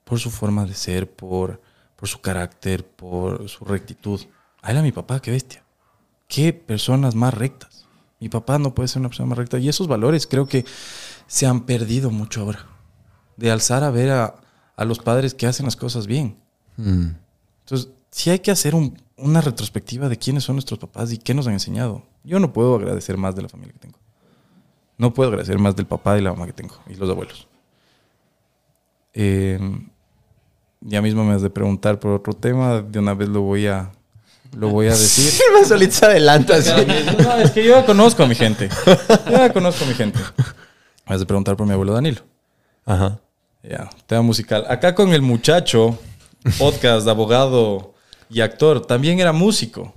Por su forma de ser, por, por su carácter, por su rectitud. A él a mi papá, qué bestia. Qué personas más rectas. Mi papá no puede ser una persona más recta. Y esos valores creo que se han perdido mucho ahora. De alzar a ver a, a los padres que hacen las cosas bien. Entonces, sí hay que hacer un- una retrospectiva de quiénes son nuestros papás y qué nos han enseñado. Yo no puedo agradecer más de la familia que tengo. No puedo agradecer más del papá y la mamá que tengo y los abuelos. Eh, ya mismo me has de preguntar por otro tema, de una vez lo voy a, lo voy a decir. Me solito se adelanta. así. No, es que yo conozco a mi gente. Yo ya conozco a mi gente. Me has de preguntar por mi abuelo Danilo. Ajá. Ya, tema musical. Acá con el muchacho, podcast, abogado y actor, también era músico.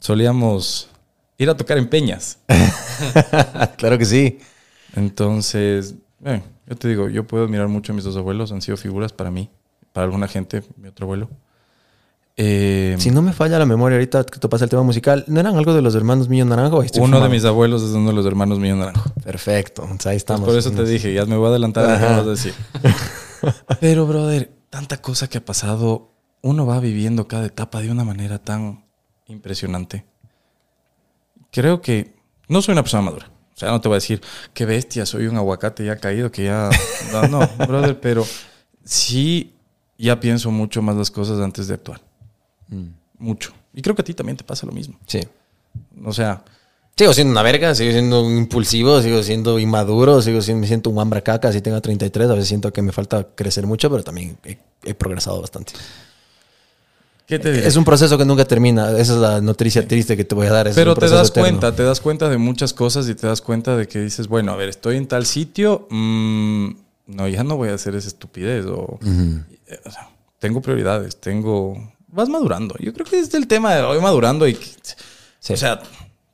Solíamos ir a tocar en peñas. claro que sí. Entonces, yo te digo, yo puedo admirar mucho a mis dos abuelos, han sido figuras para mí, para alguna gente, mi otro abuelo. Eh, Si no me falla la memoria ahorita que tú pasa el tema musical, ¿no eran algo de los hermanos Millo Naranjo? Uno de mis abuelos es uno de los hermanos míos naranjo. Perfecto. Entonces, ahí estamos. Por eso te dije, ya me voy a adelantar a lo que Ajá. vas a decir. Pero, brother, tanta cosa que ha pasado, uno va viviendo cada etapa de una manera tan impresionante. Creo que no soy una persona madura. O sea, no te voy a decir, qué bestia, soy un aguacate ya caído, que ya... No, no, brother, pero sí ya pienso mucho más las cosas antes de actuar. Mucho. Y creo que a ti también te pasa lo mismo. Sí. O sea, Sigo siendo una verga, sigo siendo un impulsivo, sigo siendo inmaduro, sigo siendo, me siento un hambra caca, así tengo 33, a veces siento que me falta crecer mucho, pero también he, he progresado bastante. ¿Qué te diré? Es un proceso que nunca termina, esa es la noticia triste que te voy a dar. es Pero te das eterno. cuenta, te das cuenta de muchas cosas y te das cuenta de que dices, bueno, a ver, estoy en tal sitio, mm, no, ya no voy a hacer esa estupidez. O, eh, o sea, tengo prioridades, tengo... Vas madurando. Yo creo que es el tema de voy madurando y... Sí. O sea,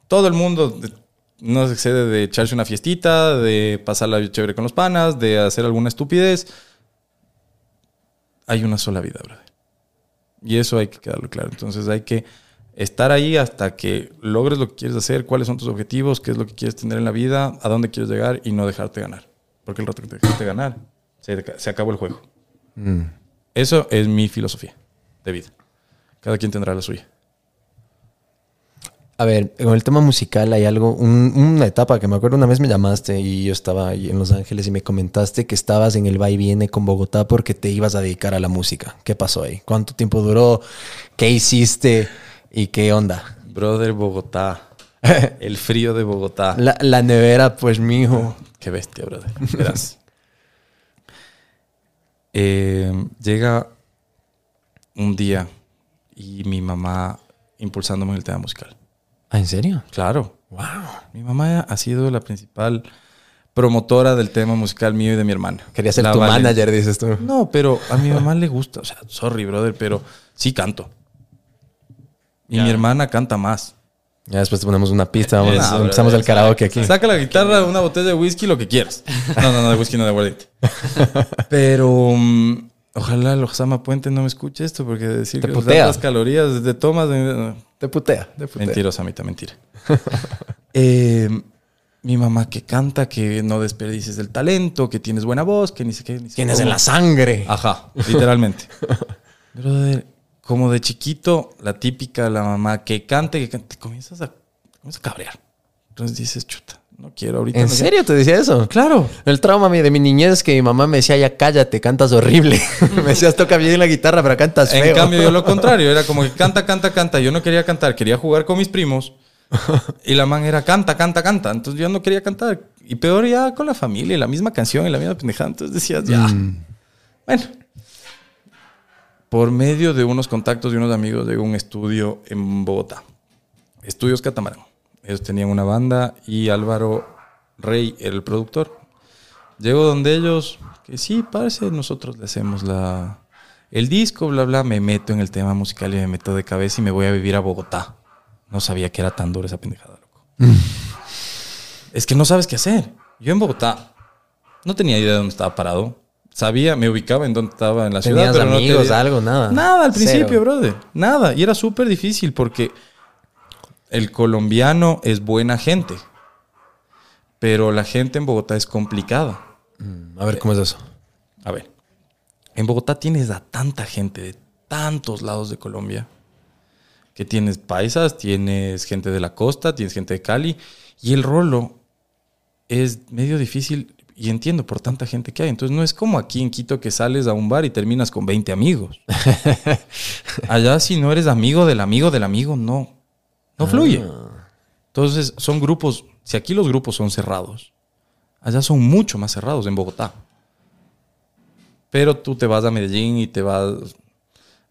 todo el mundo de- no se excede de echarse una fiestita, de pasarla chévere con los panas, de hacer alguna estupidez. Hay una sola vida, brother. Y eso hay que quedarlo claro. Entonces hay que estar ahí hasta que logres lo que quieres hacer, cuáles son tus objetivos, qué es lo que quieres tener en la vida, a dónde quieres llegar y no dejarte ganar. Porque el rato que te dejaste ganar, se, se acabó el juego. Mm. Eso es mi filosofía de vida. Cada quien tendrá la suya. A ver, con el tema musical hay algo, un- una etapa que me acuerdo una vez me llamaste y yo estaba ahí en Los Ángeles y me comentaste que estabas en el va y viene con Bogotá porque te ibas a dedicar a la música. ¿Qué pasó ahí? ¿Cuánto tiempo duró? ¿Qué hiciste? ¿Y qué onda? Brother Bogotá. el frío de Bogotá. La, la nevera, pues, mijo. Qué bestia, brother. Verás. Eh, llega un día y mi mamá impulsándome en el tema musical. ¿Ah, en serio? Claro. Wow. Mi mamá ha sido la principal promotora del tema musical mío y de mi hermana. Quería ser La tu Valen- manager, dices tú. No, pero a mi mamá le gusta. O sea, sorry, brother, pero sí canto. Y Ya. mi hermana canta más. Ya después te ponemos una pista, vamos, Eso, empezamos el karaoke aquí. Saca la guitarra, una botella de whisky, lo que quieras. No, no, no, de whisky no de aguardiente. Pero mm, ojalá el Osama Puente no me escuche esto porque decir Te que las calorías de tomas de... Te putea, te putea. Mentirosa, mitad mentira. Eh, mi mamá que canta, que no desperdices el talento, que tienes buena voz, que ni sé qué. Ni Tienes en la sangre. Ajá, literalmente. Brother, como de chiquito, la típica, la mamá que cante, que cante, te comienzas a, te comienzas a cabrear. Entonces dices, chuta, no quiero ahorita. ¿En no quiero". serio te decía eso? Claro. El trauma de mi niñez es que mi mamá me decía, ya cállate, cantas horrible. me decías, toca bien la guitarra, pero cantas feo. En cambio, yo lo contrario, era como que canta, canta, canta. Yo no quería cantar, quería jugar con mis primos. Y la man era canta, canta, canta. Entonces yo no quería cantar. Y peor ya con la familia, y la misma canción y la misma pendejada. Entonces decías, ya. Bueno. Por medio de unos contactos de unos amigos de un estudio en Bogotá. Estudios Catamarán. Ellos tenían una banda y Álvaro Rey era el productor. Llego donde ellos, que sí, parece, nosotros le hacemos la, el disco, bla, bla. Me meto en el tema musical y me meto de cabeza y me voy a vivir a Bogotá. No sabía que era tan dura esa pendejada, loco. es que no sabes qué hacer. Yo en Bogotá no tenía idea de dónde estaba parado. Sabía, me ubicaba en dónde estaba en la ciudad. ¿Tenías pero no amigos, tenía- algo, nada? Nada al principio, Cero. brother. Nada. Y era súper difícil porque el colombiano es buena gente. Pero la gente en Bogotá es complicada. A ver, ¿cómo es eso? A ver, en Bogotá tienes a tanta gente de tantos lados de Colombia. Que tienes paisas, tienes gente de la costa, tienes gente de Cali. Y el rolo es medio difícil y entiendo por tanta gente que hay. Entonces no es como aquí en Quito que sales a un bar y terminas con 20 amigos. Allá si no eres amigo del amigo del amigo, no. No fluye. Entonces son grupos, si aquí los grupos son cerrados, allá son mucho más cerrados en Bogotá. Pero tú te vas a Medellín y te vas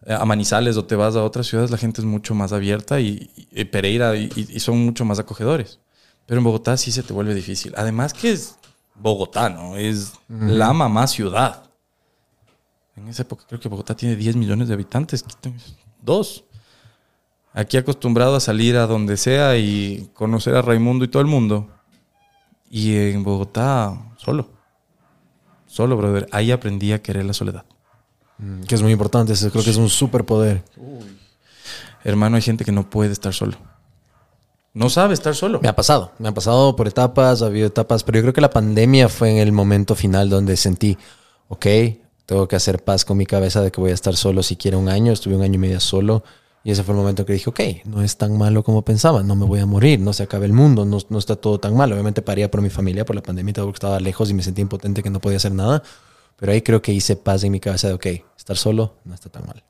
a Manizales o te vas a otras ciudades, la gente es mucho más abierta y, y Pereira y, y son mucho más acogedores. Pero en Bogotá sí se te vuelve difícil. Además que es Bogotá, ¿no? Es la mamá ciudad. En esa época creo que Bogotá tiene 10 millones de habitantes. Dos. Aquí acostumbrado a salir a donde sea y conocer a Raimundo y todo el mundo. Y en Bogotá, solo. Solo, brother. Ahí aprendí a querer la soledad. Mm, Que es muy importante, creo que es un superpoder. Hermano, hay gente que no puede estar solo. No sabe estar solo. Me ha pasado, me ha pasado por etapas, ha habido etapas, pero yo creo que la pandemia fue en el momento final donde sentí, ok, tengo que hacer paz con mi cabeza de que voy a estar solo siquiera un año, estuve un año y medio solo, y ese fue el momento que dije, ok, no es tan malo como pensaba, no me voy a morir, no se acaba el mundo, no, no está todo tan mal. Obviamente paría por mi familia, por la pandemia, todo porque estaba lejos y me sentí impotente que no podía hacer nada, pero ahí creo que hice paz en mi cabeza de, ok, estar solo no está tan mal.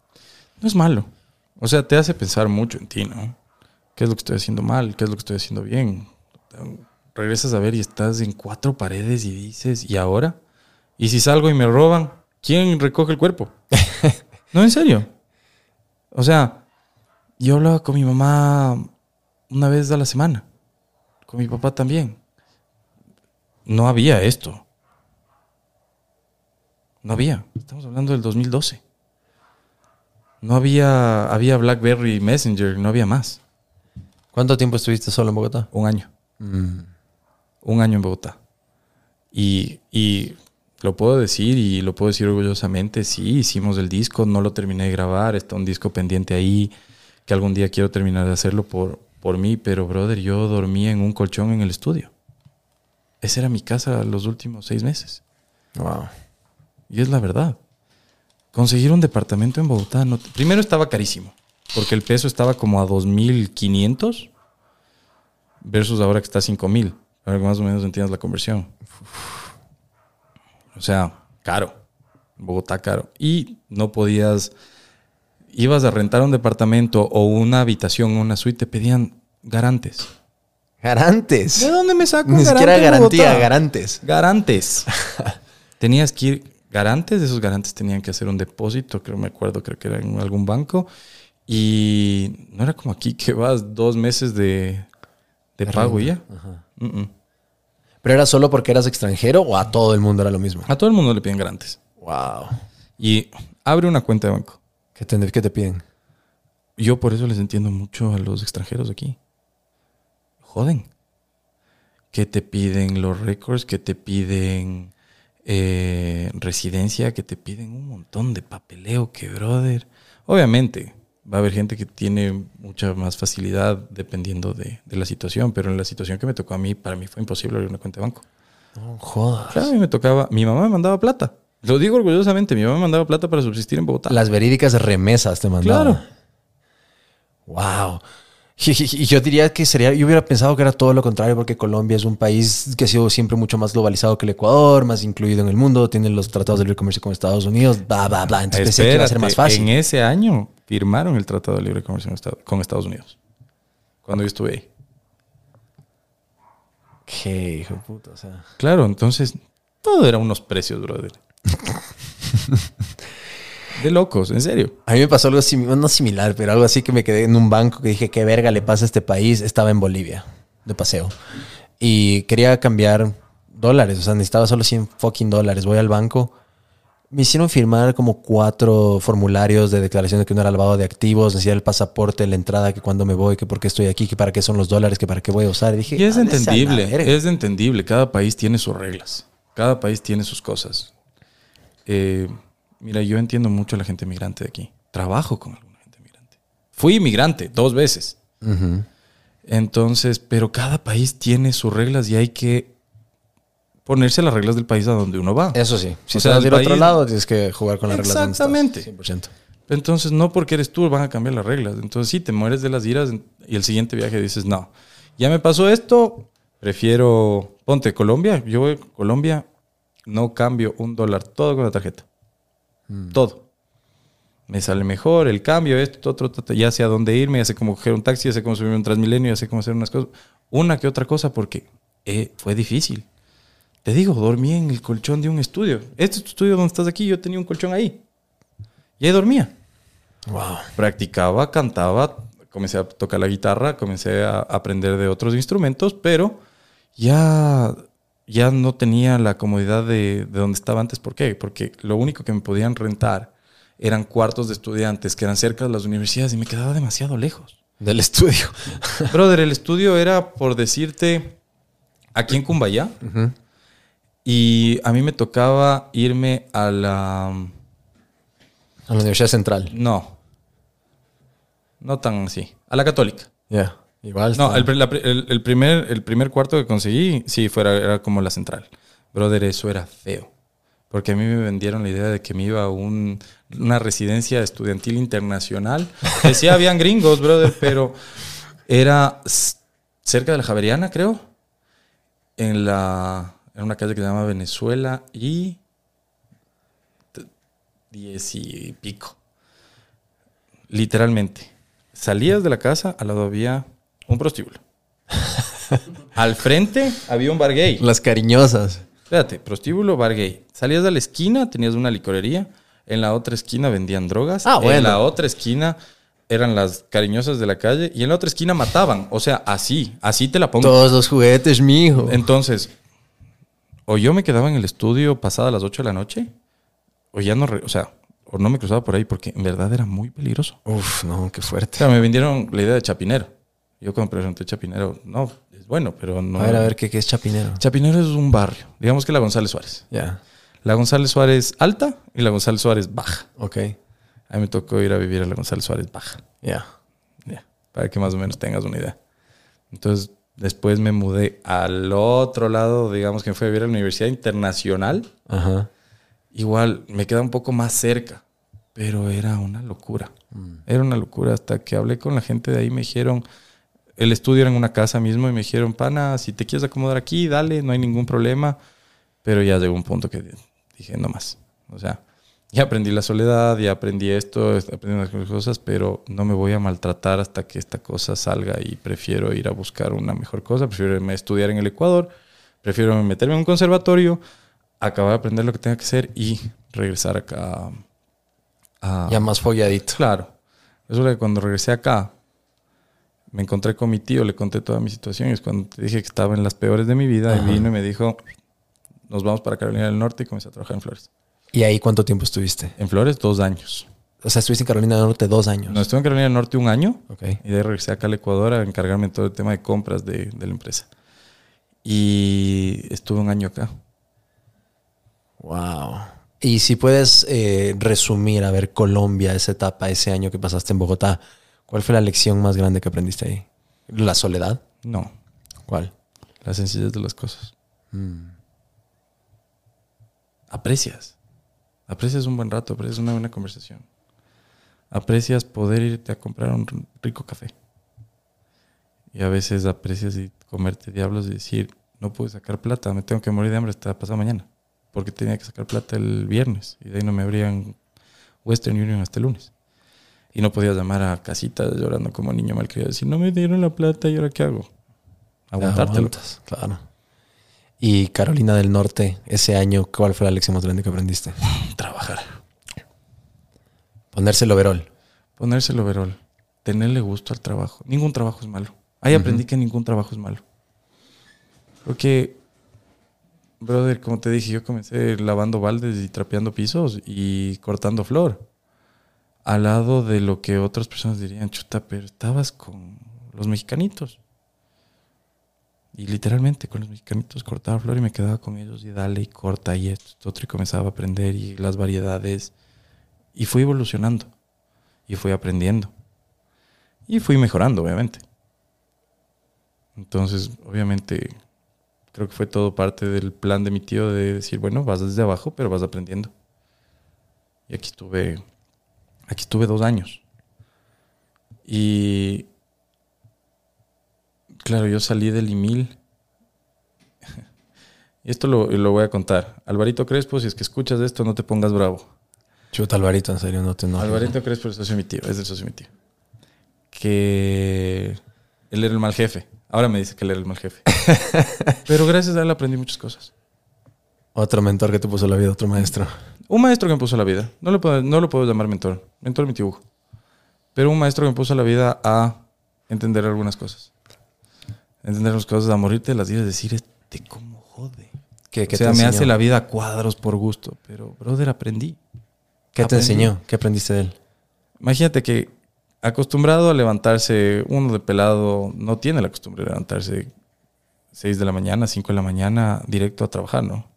No es malo. O sea, te hace pensar mucho en ti, ¿no? ¿Qué es lo que estoy haciendo mal? ¿Qué es lo que estoy haciendo bien? Regresas a ver y estás en cuatro paredes y dices, ¿y ahora? ¿Y si salgo y me roban? ¿Quién recoge el cuerpo? no, en serio. O sea, yo hablaba con mi mamá una vez a la semana. Con mi papá también. No había esto. No había. Estamos hablando del 2012. No había, había BlackBerry Messenger, no había más. ¿Cuánto tiempo estuviste solo en Bogotá? Un año. Un año en Bogotá. Y, y lo puedo decir y lo puedo decir orgullosamente, sí, hicimos el disco, no lo terminé de grabar, está un disco pendiente ahí, que algún día quiero terminar de hacerlo por, por mí, pero brother, yo dormía en un colchón en el estudio. Esa era mi casa los últimos seis meses. Wow. Y es la verdad. Conseguir un departamento en Bogotá, no, primero estaba carísimo, porque el peso estaba como a 2.500 versus ahora que está a 5.000. Para que más o menos entiendas la conversión. O sea, caro. Bogotá caro. Y no podías, ibas a rentar un departamento o una habitación o una suite, te pedían garantes. Garantes. ¿De dónde me saco Ni siquiera garantía, garantes. Garantes. Tenías que ir, garantes, esos garantes tenían que hacer un depósito, creo me acuerdo, creo que era en algún banco. Y no era como aquí que vas dos meses de, de pago y ya. Mm. ¿Pero era solo porque eras extranjero o a todo el mundo era lo mismo? A todo el mundo le piden garantes. Wow. Y abre una cuenta de banco. ¿Qué te, qué te piden? Yo por eso les entiendo mucho a los extranjeros aquí. Joden. Que te piden los récords, que te piden eh, residencia, que te piden un montón de papeleo, que brother. Obviamente, va a haber gente que tiene mucha más facilidad dependiendo de, de la situación, pero en la situación que me tocó a mí, para mí fue imposible abrir una cuenta de banco. No jodas. Claro, a mí me tocaba, mi mamá me mandaba plata. Lo digo orgullosamente, mi mamá me mandaba plata para subsistir en Bogotá. Las verídicas remesas te mandaban. Claro. Wow. Y yo diría que sería, yo hubiera pensado que era todo lo contrario, porque Colombia es un país que ha sido siempre mucho más globalizado que el Ecuador, más incluido en el mundo, tiene los tratados de libre comercio con Estados Unidos, bla, bla, bla. Entonces pensé que iba a ser más fácil. En ese año firmaron el Tratado de Libre Comercio con Estados- con Estados Unidos. Cuando yo estuve ahí. Qué hijo de puta, o sea. Claro, entonces todo era unos precios, brother. De locos, en serio. A mí me pasó algo similar, no similar, pero algo así que me quedé en un banco que dije, ¿qué verga le pasa a este país? Estaba en Bolivia, de paseo. Y quería cambiar dólares, o sea, necesitaba solo 100 fucking dólares. Voy al banco. Me hicieron firmar como cuatro formularios de declaración de que no era lavado de activos, necesitaba el pasaporte, la entrada, que cuando me voy, que por qué estoy aquí, que para qué son los dólares, que para qué voy a usar. Y dije, Y es "Ándese a la entendible, verga". es entendible. Cada país tiene sus reglas. Cada país tiene sus cosas. Eh, mira, yo entiendo mucho a la gente migrante de aquí. Trabajo con alguna gente migrante. Fui inmigrante dos veces. Ujú. Entonces, pero cada país tiene sus reglas y hay que ponerse las reglas del país a donde uno va. Eso sí. Si O sea, estás el de ir a otro lado, tienes que jugar con las reglas. Exactamente. 100%. Entonces, no porque eres tú van a cambiar las reglas. Entonces, sí, te mueres de las iras y el siguiente viaje dices, no, ya me pasó esto, prefiero, ponte Colombia, yo voy a Colombia, no cambio un dólar, todo con la tarjeta. Todo. Me sale mejor el cambio, esto, otro, otro, ya sé a dónde irme, ya sé cómo coger un taxi, ya sé cómo subirme un Transmilenio, ya sé cómo hacer unas cosas. Una que otra cosa porque eh, fue difícil. Te digo, dormí en el colchón de un estudio. Este es tu estudio donde estás aquí, yo tenía un colchón ahí. Y ahí dormía. Wow. Practicaba, cantaba, comencé a tocar la guitarra, comencé a aprender de otros instrumentos, pero ya, ya no tenía la comodidad de, de donde estaba antes. ¿Por qué? Porque lo único que me podían rentar eran cuartos de estudiantes que eran cerca de las universidades y me quedaba demasiado lejos. Del estudio. Brother, el estudio era, por decirte, aquí en Cumbayá. Y a mí me tocaba irme a la... A la Universidad Central. No. No tan así. A la católica. Ya. No, el, la el- el primer, el primer cuarto que conseguí, sí, fuera, era como la central. Brother, eso era feo. Porque a mí me vendieron la idea de que me iba a un- una residencia estudiantil internacional. Decía, habían gringos, brother, pero era cerca de la Javeriana, creo. En la en una calle que se llama Venezuela y diez y pico. Literalmente. Salías de la casa, al lado había un prostíbulo. al frente había un bar gay. Las cariñosas. Espérate, prostíbulo, bar gay. Salías de la esquina, tenías una licorería. En la otra esquina vendían drogas. Ah, bueno. En la otra esquina eran las cariñosas de la calle. Y en la otra esquina mataban. O sea, así, así te la pongo. Todos los juguetes, mijo. Entonces, o yo me quedaba en el estudio pasada las 8 de la noche, o ya no, o sea, o no me cruzaba por ahí porque en verdad era muy peligroso. Uf, no, qué O fuerte. sea, me vendieron la idea de chapinero. Yo cuando presenté chapinero, no, es bueno, pero no. A ver, a ver, ¿qué, qué es Chapinero? Chapinero es un barrio, digamos que la González Suárez. Ya. La González Suárez alta y la González Suárez baja. Ok. A mí me tocó ir a vivir a la González Suárez baja. Ya. Ya, para que más o menos tengas una idea. Entonces, después me mudé al otro lado, digamos que fue a vivir a la Universidad Internacional. Ajá. Igual me queda un poco más cerca, pero era una locura. Era una locura hasta que hablé con la gente de ahí, me dijeron, el estudio era en una casa mismo y me dijeron, pana, si te quieres acomodar aquí, dale, no hay ningún problema. Pero ya llegó un punto que dije, no más. O sea, ya aprendí la soledad, ya aprendí esto, aprendí unas cosas, pero no me voy a maltratar hasta que esta cosa salga y prefiero ir a buscar una mejor cosa, prefiero irme a estudiar en el Ecuador, prefiero meterme en un conservatorio, acabar de aprender lo que tenga que hacer y regresar acá a... Ya más folladito. Claro. Resulta que cuando regresé acá, me encontré con mi tío, le conté toda mi situación y es cuando te dije que estaba en las peores de mi vida Ajá. y vino y me dijo, nos vamos para Carolina del Norte y comencé a trabajar en Flores. ¿Y ahí cuánto tiempo estuviste? En Flores, dos años. O sea, estuviste en Carolina del Norte dos años. No, estuve en Carolina del Norte un año Ok. y de ahí regresé acá al Ecuador a encargarme de todo el tema de compras de, de la empresa. Y estuve un año acá. Wow. Y si puedes eh, resumir, a ver, Colombia, esa etapa, ese año que pasaste en Bogotá, ¿cuál fue la lección más grande que aprendiste ahí? ¿La soledad? No, ¿Cuál? la sencillez de las cosas. Mm. aprecias. Aprecias un buen rato, aprecias una buena conversación. Aprecias poder irte a comprar un rico café. Y a veces aprecias y comerte diablos y decir, no puedo sacar plata, me tengo que morir de hambre hasta pasado mañana. Porque tenía que sacar plata el viernes y de ahí no me abrían Western Union hasta el lunes. Y no podía llamar a casita llorando como niño malcriado decir, no me dieron la plata y ahora qué hago. Aguantártelo. Aguantas, claro. Y Carolina del Norte, ese año, ¿cuál fue la lección más grande que aprendiste? Trabajar. Ponerse el overol. Ponerse el overol. Tenerle gusto al trabajo. Ningún trabajo es malo. Ahí aprendí que ningún trabajo es malo. Porque, brother, como te dije, yo comencé lavando baldes y trapeando pisos y cortando flor. Al lado de lo que otras personas dirían, chuta, pero estabas con los mexicanitos. Y literalmente con los mexicanitos cortaba flor y me quedaba con ellos y dale y corta y esto, esto, otro y comenzaba a aprender y las variedades. Y fui evolucionando y fui aprendiendo. Y fui mejorando, obviamente. Entonces, obviamente, creo que fue todo parte del plan de mi tío de decir, bueno, vas desde abajo, pero vas aprendiendo. Y aquí estuve, aquí estuve dos años. Y, claro, yo salí del IMIL. Y esto lo, lo voy a contar. Alvarito Crespo, si es que escuchas esto, no te pongas bravo. Chuta, Alvarito, en serio, no te enojes. Alvarito Crespo es socio de mi tío, es el socio mi tío. Que él era el mal jefe. Ahora me dice que él era el mal jefe. Pero gracias a él aprendí muchas cosas. Otro mentor que te puso la vida, otro maestro. Un maestro que me puso la vida. No, le puedo, no lo puedo llamar mentor. Mentor mi dibujo. Pero un maestro que me puso la vida a entender algunas cosas. Entender las cosas, a morirte las ideas, decir, este cómo jode. ¿Qué, qué o sea, te me enseñó? hace la vida a cuadros por gusto. Pero, brother, aprendí. ¿Qué te enseñó? ¿Qué aprendiste de él? Imagínate que acostumbrado a levantarse, uno de pelado no tiene la costumbre de levantarse 6 de la mañana, 5 de la mañana, directo a trabajar, ¿no?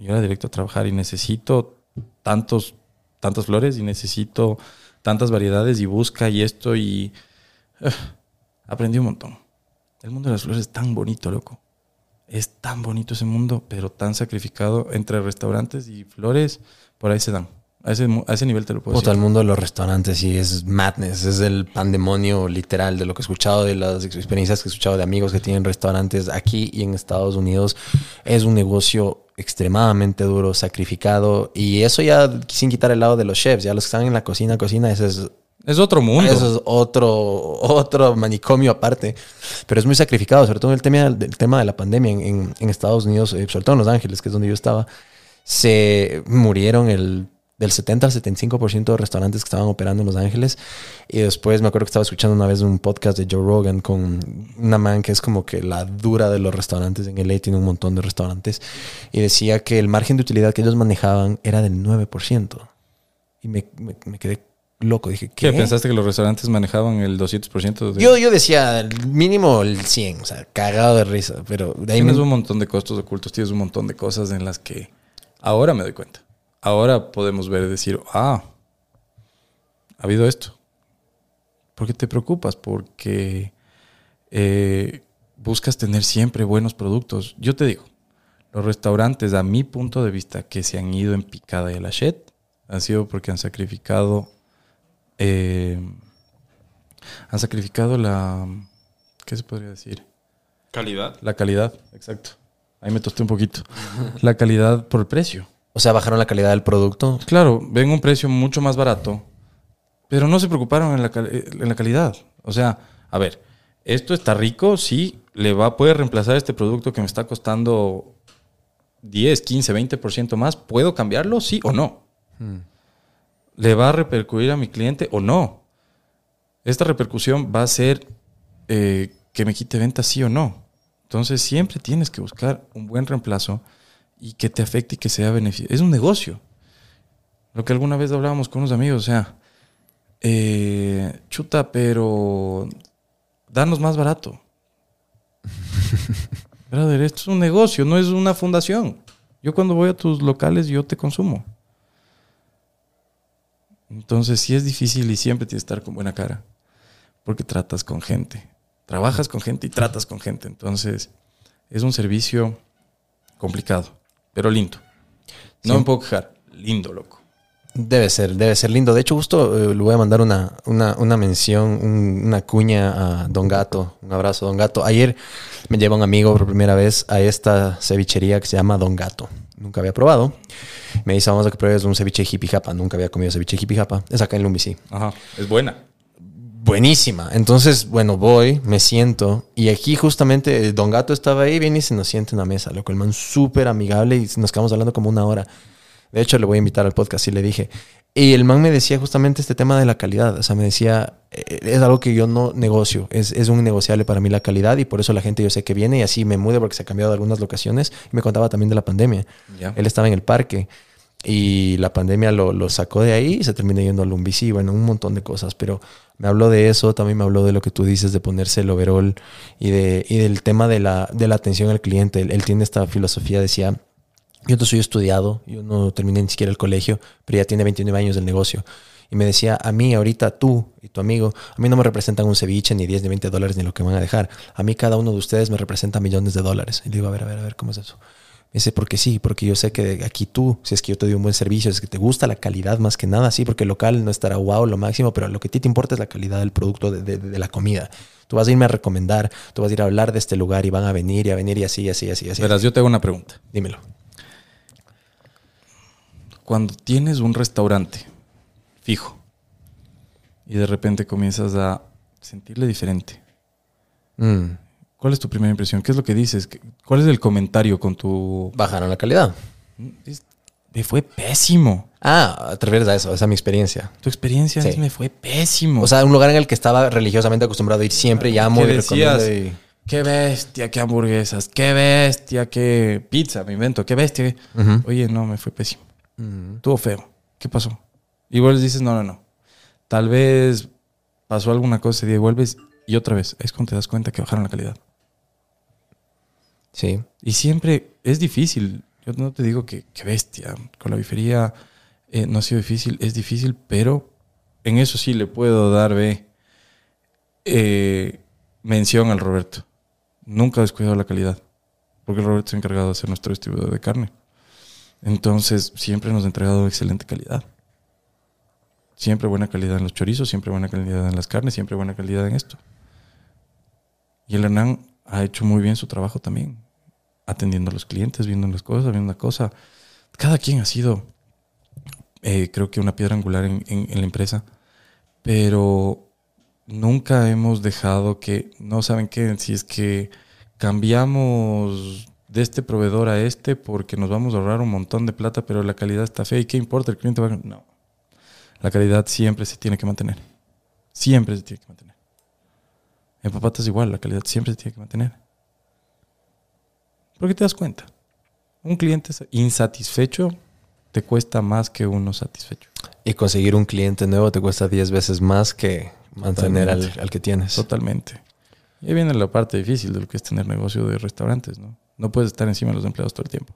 Yo era directo a trabajar y necesito tantos, tantas flores y necesito tantas variedades y busca y esto y aprendí un montón. El mundo de las flores es tan bonito, loco. Es tan bonito ese mundo, pero tan sacrificado entre restaurantes y flores, por ahí se dan. A ese, a ese nivel te lo puedo Puta, decir. el mundo de los restaurantes sí es madness, es el pandemonio literal de lo que he escuchado, de las experiencias que he escuchado de amigos que tienen restaurantes aquí y en Estados Unidos. Es un negocio extremadamente duro, sacrificado y eso ya sin quitar el lado de los chefs, ya los que están en la cocina, cocina, ese es Es otro mundo. Eso es otro, otro manicomio aparte. Pero es muy sacrificado, sobre todo en el tema, del tema de la pandemia en, en- en Estados Unidos, eh, sobre todo en Los Ángeles, que es donde yo estaba. Se murieron el, del 70 al 75% de restaurantes que estaban operando en Los Ángeles. Y después me acuerdo que estaba escuchando una vez un podcast de Joe Rogan con una man que es como que la dura de los restaurantes en LA, tiene un montón de restaurantes. Y decía que el margen de utilidad que ellos manejaban era del 9%. Y me, me- me quedé loco. Dije, ¿qué? ¿Qué? ¿Pensaste que los restaurantes manejaban el 200% de... Yo, yo decía el mínimo el 100, o sea, cagado de risa, pero de ahí Tienes me- un montón de costos ocultos, tienes un montón de cosas en las que ahora me doy cuenta. Ahora podemos ver y decir, ah, ha habido esto. ¿Por qué te preocupas? Porque eh, buscas tener siempre buenos productos. Yo te digo, los restaurantes, a mi punto de vista, que se han ido en picada de la shit, han sido porque han sacrificado, eh, han sacrificado la, ¿qué se podría decir? Calidad. La calidad, exacto. Ahí me tosté un poquito. La calidad por el precio. O sea, bajaron la calidad del producto. Claro, ven un precio mucho más barato, pero no se preocuparon en la, cal- en la calidad. O sea, a ver, esto está rico, sí, le va, puede reemplazar este producto que me está costando 10, 15, 20% más. ¿Puedo cambiarlo? Sí o no. ¿Le va a repercutir a mi cliente o no? Esta repercusión va a ser eh, que me quite ventas sí o no. Entonces siempre tienes que buscar un buen reemplazo y que te afecte y que sea beneficio. Es un negocio. Lo que alguna vez hablábamos con unos amigos, o sea, eh, chuta, pero danos más barato. Brother, esto es un negocio, no es una fundación. Yo cuando voy a tus locales, yo te consumo. Entonces sí es difícil y siempre tienes que estar con buena cara. Porque tratas con gente. Trabajas con gente y tratas con gente. Entonces es un servicio complicado, pero lindo. No Sí. me puedo quejar. Lindo, loco. Debe ser, debe ser lindo. De hecho, justo eh, le voy a mandar una, una, una mención, un- una cuña a Don Gato. Un abrazo, Don Gato. Ayer me lleva un amigo por primera vez a esta cevichería que se llama Don Gato. Nunca había probado. Me dice, vamos a que pruebes un ceviche hippie japa. Nunca había comido ceviche hippie japa. Es acá en Lumbici. Ajá. Es buena. Buenísima. Entonces, bueno, voy, me siento y aquí justamente eh, Don Gato estaba ahí, viene y se nos sienta en la mesa, loco. El man súper amigable y nos quedamos hablando como una hora. De hecho, le voy a invitar al podcast y le dije. Y el man me decía justamente este tema de la calidad. O sea, me decía, eh, es algo que yo no negocio. Es, es un innegociable para mí la calidad y por eso la gente yo sé que viene y así me mude porque se ha cambiado de algunas locaciones. Y me contaba también de la pandemia. Ya. Él estaba en el parque y la pandemia lo, lo sacó de ahí y se terminó yendo al Lumbici, bueno, un montón de cosas, pero me habló de eso, también me habló de lo que tú dices de ponerse el overall y, de, y del tema de la, de la atención al cliente. Él, tiene esta filosofía, decía, yo no soy estudiado, yo no terminé ni siquiera el colegio, pero ya tiene 29 años del negocio. Y me decía, a mí ahorita tú y tu amigo, a mí no me representan un ceviche, ni 10, ni 20 dólares, ni lo que van a dejar. A mí cada uno de ustedes me representa millones de dólares. Y le digo, a ver, a ver, a ver, ¿cómo es eso? Me dice, porque sí, porque yo sé que aquí tú, si es que yo te doy un buen servicio, es que te gusta la calidad más que nada, sí, porque el local no estará wow, lo máximo, pero lo que a ti te importa es la calidad del producto, de, de- de la comida. Tú vas a irme a recomendar, tú vas a ir a hablar de este lugar y van a venir y a venir y así, así, así, así. Verás, yo te hago una pregunta. Dímelo. Cuando tienes un restaurante fijo y de repente comienzas a sentirle diferente, Mm, ¿Cuál es tu primera impresión? ¿Qué es lo que dices? ¿Qué- ¿Cuál es el comentario con tu... Bajaron la calidad. Es- Me fue pésimo. Ah, te refieres a eso, esa es mi experiencia. Tu experiencia Sí. me fue pésimo. O sea, un lugar en el que estaba religiosamente acostumbrado a ir siempre, llamo ¿Qué y decías? y- qué bestia, qué hamburguesas, qué bestia, qué pizza, me invento, qué bestia. Oye, no, me fue pésimo. Estuvo feo. ¿Qué pasó? Igual les dices, no, no, no. Tal vez pasó alguna cosa y vuelves y otra vez. Es cuando te das cuenta que bajaron la calidad. Sí. Y siempre es difícil. Yo no te digo que, que bestia. Con la bifería eh, no ha sido difícil. Es difícil, pero en eso sí le puedo dar ve, eh, mención al Roberto. Nunca ha descuidado la calidad. Porque el Roberto se ha encargado de ser nuestro distribuidor de carne. Entonces, siempre nos ha entregado excelente calidad. Siempre buena calidad en los chorizos, siempre buena calidad en las carnes, siempre buena calidad en esto. Y el Hernán ha hecho muy bien su trabajo también, atendiendo a los clientes, viendo las cosas, viendo la cosa. Cada quien ha sido, eh, creo que una piedra angular en, en- en la empresa, pero nunca hemos dejado que, no saben qué, si es que cambiamos de este proveedor a este porque nos vamos a ahorrar un montón de plata, pero la calidad está fea. Y qué importa, el cliente va a... No, la calidad siempre se tiene que mantener, siempre se tiene que mantener. En papatas igual, la calidad siempre se tiene que mantener. Porque te das cuenta, un cliente insatisfecho te cuesta más que uno satisfecho. Y conseguir un cliente nuevo te cuesta 10 veces más que mantener al, que tienes. Totalmente. Y ahí viene la parte difícil de lo que es tener negocio de restaurantes, ¿no? No puedes estar encima de los empleados todo el tiempo.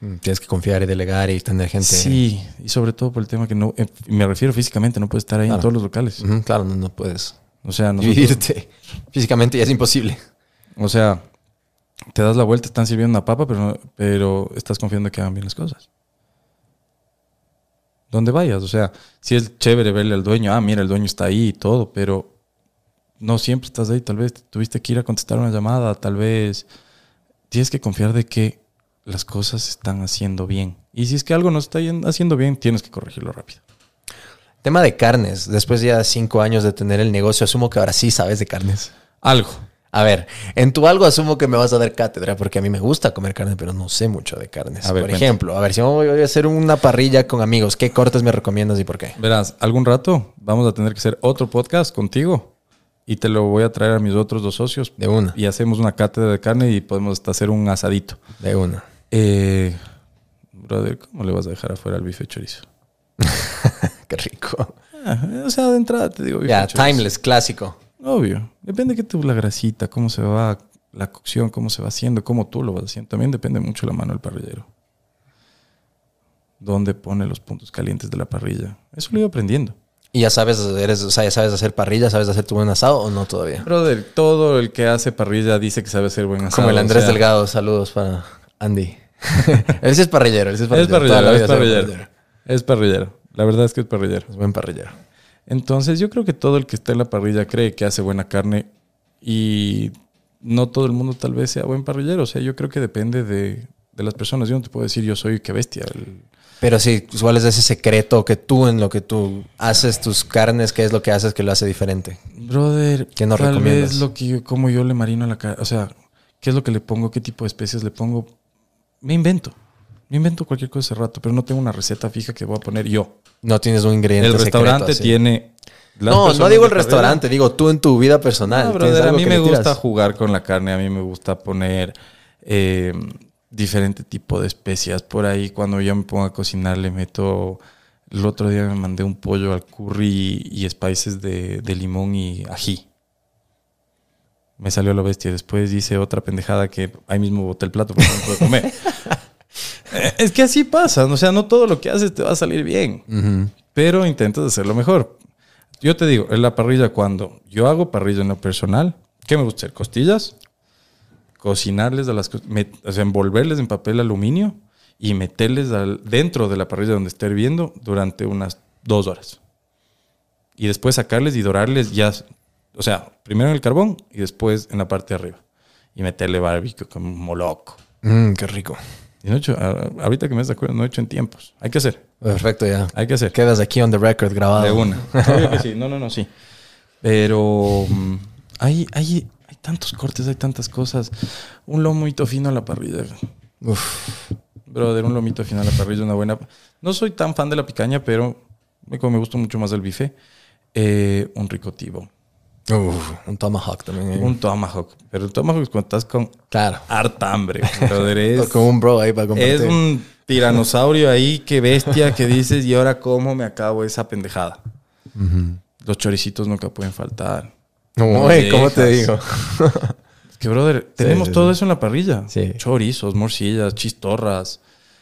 Mm, Tienes que confiar y delegar y tener gente. Sí, y sobre todo por el tema que no, eh, me refiero físicamente, no puedes estar ahí en todos los locales. Claro, no, no puedes O sea, nosotros- dividirte. Físicamente ya es imposible. o sea, te das la vuelta, están sirviendo una papa, pero, no- pero estás confiando que hagan bien las cosas. Donde vayas, o sea, si es chévere verle al dueño, ah, mira, el dueño está ahí y todo, pero no siempre estás ahí, tal vez tuviste que ir a contestar una llamada, tal vez tienes que confiar de que las cosas se están haciendo bien. Y si es que algo no está haciendo bien, tienes que corregirlo rápido. Tema de carnes. Después ya de cinco años de tener el negocio, asumo que ahora sí sabes de carnes. Algo. A ver, en tu algo asumo que me vas a dar cátedra porque a mí me gusta comer carne, pero no sé mucho de carnes. A ver, por cuenta. ejemplo, a ver, si voy a hacer una parrilla con amigos, ¿qué cortes me recomiendas y por qué? Verás, algún rato vamos a tener que hacer otro podcast contigo y te lo voy a traer a mis otros dos socios De una, y hacemos una cátedra de carne y podemos hasta hacer un asadito. de una. Eh, brother, ¿cómo le vas a dejar afuera al bife chorizo? Qué rico. Ah, o sea, de entrada te digo Ya, chorizo. timeless, clásico. Obvio. Depende que tú la grasita, cómo se va la cocción, cómo se va haciendo, cómo tú lo vas haciendo. También depende mucho la mano del parrillero. Dónde pone los puntos calientes de la parrilla. Eso lo iba aprendiendo. ¿Y ya sabes, eres, o sea, ya sabes hacer parrilla, sabes hacer tu buen asado o no todavía? Brother, todo el que hace parrilla dice que sabe hacer buen asado. Como el o Andrés sea, Delgado, saludos para Andy. él sí es parrillero, él sí es Es parrillero. La parrillero, es sido parrillero. Es parrillero. La verdad es que es parrillero. Es buen parrillero. Entonces yo creo que todo el que está en la parrilla cree que hace buena carne y no todo el mundo tal vez sea buen parrillero. O sea, yo creo que depende de, de las personas. Yo no te puedo decir yo soy que bestia. El- Pero sí, ¿cuál es ese secreto que tú en lo que tú haces tus carnes, qué es lo que haces que lo hace diferente? Brother, ¿Qué nos tal recomiendas? vez lo que yo, como yo le marino la carne. O sea, ¿qué es lo que le pongo? ¿Qué tipo de especies le pongo? Me invento. Me invento cualquier cosa ese rato, pero no tengo una receta fija que voy a poner yo. No tienes un ingrediente El secreto, restaurante así. tiene... No, no digo el restaurante, digo tú en tu vida personal. No, ¿Tienes brother, a mí me tiras? gusta jugar con la carne, a mí me gusta poner eh, diferente tipo de especias. Por ahí cuando yo me pongo a cocinar le meto... El otro día me mandé un pollo al curry y, y spices de, de limón y ají. Me salió la bestia. Después hice otra pendejada que ahí mismo boté el plato porque no puedo comer. Es que así pasa. O sea, no todo lo que haces te va a salir bien pero intentas hacerlo mejor. Yo te digo, en la parrilla, cuando yo hago parrilla en lo personal, ¿qué me gusta hacer? Costillas, cocinarles a las met- o sea, envolverles en papel aluminio y meterles al- dentro de la parrilla donde esté hirviendo durante unas dos horas. Y después sacarles y dorarles ya, o sea, primero en el carbón y después en la parte de arriba. Y meterle barbecue como loco. Mm, qué rico. Y no he hecho, ahorita que me das acuerdo, no he hecho en tiempos. Hay que hacer, Perfecto, ya. hay que hacer. Quedas aquí on the record grabado. De una. Obvio que sí. No, no, no, sí. Pero mm, hay, hay, hay tantos cortes, hay tantas cosas. Un lomito fino a la parrilla. Uf. Brother, un lomito fino a la parrilla, una buena. No soy tan fan de la picaña, pero me, como me gusta mucho más el bife. Eh, un rico tibo. Uf, un tomahawk también. eh. Un tomahawk. Pero el tomahawk es cuando estás con Claro. harta hambre. brother, es- Con un bro ahí para compartir. Es un tiranosaurio ahí, qué bestia, que dices, y ahora cómo me acabo esa pendejada. Los choricitos nunca pueden faltar. Uy, ¿cómo te digo? Es que, brother, tenemos sí, todo sí. eso en la parrilla. Sí. Chorizos, morcillas, chistorras.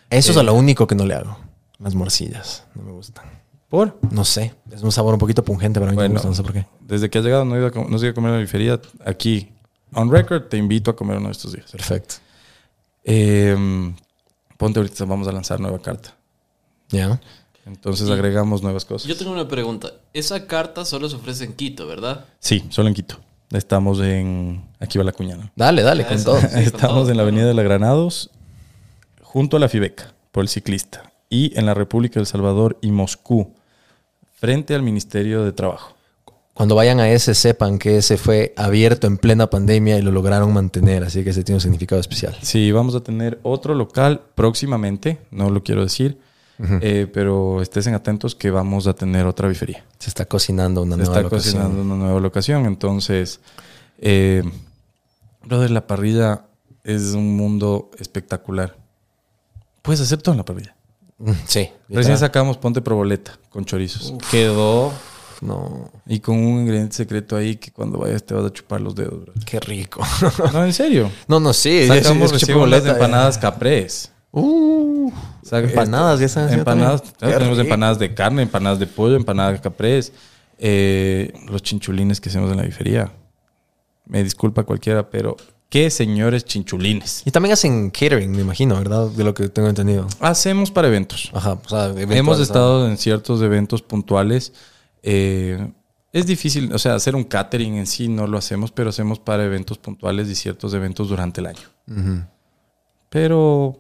Eso es Eh. lo único que no le hago. Las morcillas. No me gustan. ¿Por? No sé. Es un sabor un poquito pungente, pero a mí no me Bueno, gusta. No sé por qué. Desde que has llegado no he ido a, com- no has ido a comer a la bifería. Aquí, on record, te invito a comer uno de estos días. Perfecto. Eh, ponte ahorita, vamos a lanzar nueva carta. Ya. Entonces Y- agregamos nuevas cosas. Yo tengo una pregunta. Esa carta solo se ofrece en Quito, ¿verdad? Sí, solo en Quito. Estamos en... Aquí va la cuñada. Dale, dale, con Eso. todo. Sí, con Estamos todo, en la. Avenida de la Granados, junto a la Fibeca, por el ciclista. Y en la República del Salvador y Moscú, frente al Ministerio de Trabajo. Cuando vayan a ese, sepan que ese fue abierto en plena pandemia y lo lograron mantener. Así que ese tiene un significado especial. Sí, vamos a tener otro local próximamente, no lo quiero decir, eh, pero estén atentos que vamos a tener otra bifería. Se está cocinando una Se nueva está locación. cocinando una nueva locación, entonces, eh, brother, la parrilla es un mundo espectacular. Puedes hacer todo en la parrilla. Sí. Recién sacamos ponte proboleta con chorizos. Quedó No, y con un ingrediente secreto ahí que cuando vayas te vas a chupar los dedos, bro. qué rico. No, en serio. no, no, sí. Sacamos escuché unas boleta, empanadas caprés. Uh, empanadas, ya haciendo Empanadas, claro, tenemos rico. empanadas de carne, empanadas de pollo, empanadas de caprés, eh, los chinchulines que hacemos en la bifería. Me disculpa cualquiera, pero qué señores chinchulines. Y también hacen catering, me imagino, ¿verdad? De lo que tengo entendido. Hacemos para eventos. Ajá, o sea, eventuales, Hemos estado en ciertos eventos puntuales. eh, es difícil, o sea, hacer un catering en sí no lo hacemos, pero hacemos para eventos puntuales y ciertos eventos durante el año. Pero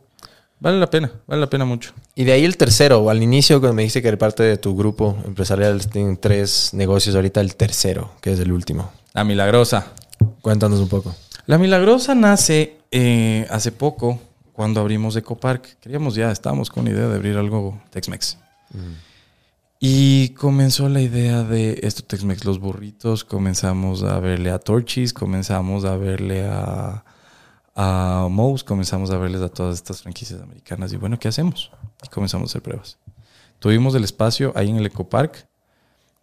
vale la pena, vale la pena mucho. Y de ahí el tercero, al inicio cuando me dijiste que era parte de tu grupo empresarial, tienen tres negocios, ahorita el tercero, que es el último. La milagrosa. Cuéntanos un poco. La milagrosa nace eh, hace poco cuando abrimos Ecopark. Queríamos ya, estábamos con la idea de abrir algo Tex-Mex. Y comenzó la idea de esto Tex-Mex, los burritos. Comenzamos a verle a Torchis, comenzamos a verle a, a Moe's, comenzamos a verles a todas estas franquicias americanas. Y bueno, ¿qué hacemos? Y comenzamos a hacer pruebas. Tuvimos el espacio ahí en el Ecopark.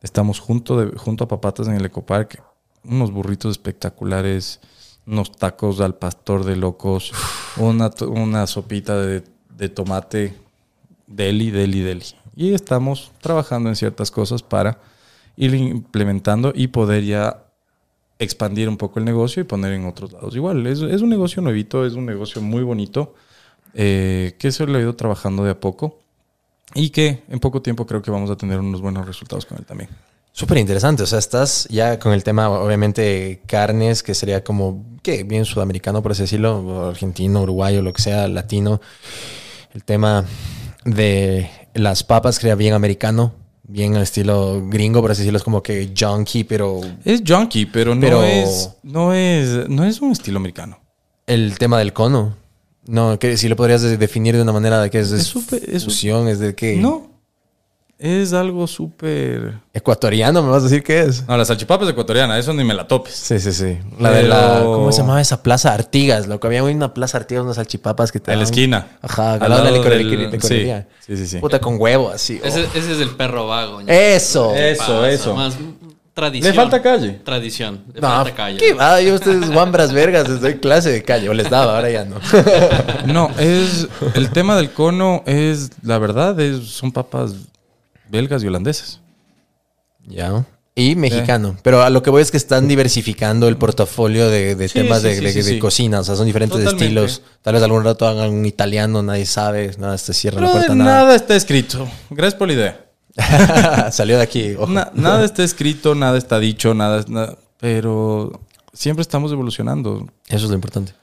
Estamos junto, de, junto a Papatas en el Ecopark. Unos burritos espectaculares, unos tacos al pastor de locos, una, una sopita de, de tomate deli, deli, deli. Y estamos trabajando en ciertas cosas para ir implementando y poder ya expandir un poco el negocio y poner en otros lados. Igual, es, es un negocio nuevito, es un negocio muy bonito, eh, que se lo he ido trabajando de a poco y que en poco tiempo creo que vamos a tener unos buenos resultados con él también. Súper interesante, o sea, estás ya con el tema, obviamente, carnes, que sería como, ¿qué? Bien sudamericano, por así decirlo, o argentino, uruguayo, lo que sea, latino. El tema de las papas, que sería bien americano, bien al estilo gringo, por así decirlo, es como que junkie, pero Es junkie, pero no, Pero- Es, no, es, no es un estilo americano. el tema del cono. No, que si lo podrías de- definir de una manera de que es, Es es súper- es fusión, es de que... No, es algo súper... Ecuatoriano, me vas a decir qué es. No, la salchipapa es ecuatoriana, eso ni me la topes. Sí, sí, sí. La de la. ¿Cómo se llamaba esa plaza? Artigas. Lo que había una plaza Artigas, unas salchipapas que te. En la esquina. Ajá, al, Al lado de la del- licorería. sí, sí, sí, sí. Puta con huevo, así. oh. Ese, ese es el perro vago. ña. Eso. Eso, eso. Más tradición. Le falta calle. Tradición. Le No, falta calle. ¿qué va? Yo ustedes guambras vergas, les doy clase de calle. O les daba, ahora ya no. No, es... El tema del cono es... La verdad, es, son papas belgas y holandesas. ya. Y mexicano. Pero a lo que voy es que están diversificando el portafolio de, de Sí, temas sí, de, de- cocina. O sea, son diferentes Totalmente. estilos. Tal vez algún rato hagan un italiano, nadie sabe. Nada, se cierra la puerta, nada. nada. está escrito. Gracias por la idea. Salió de aquí. ojo. Na- nada está escrito, nada está dicho, nada, nada- Pero siempre estamos evolucionando. Eso es lo importante.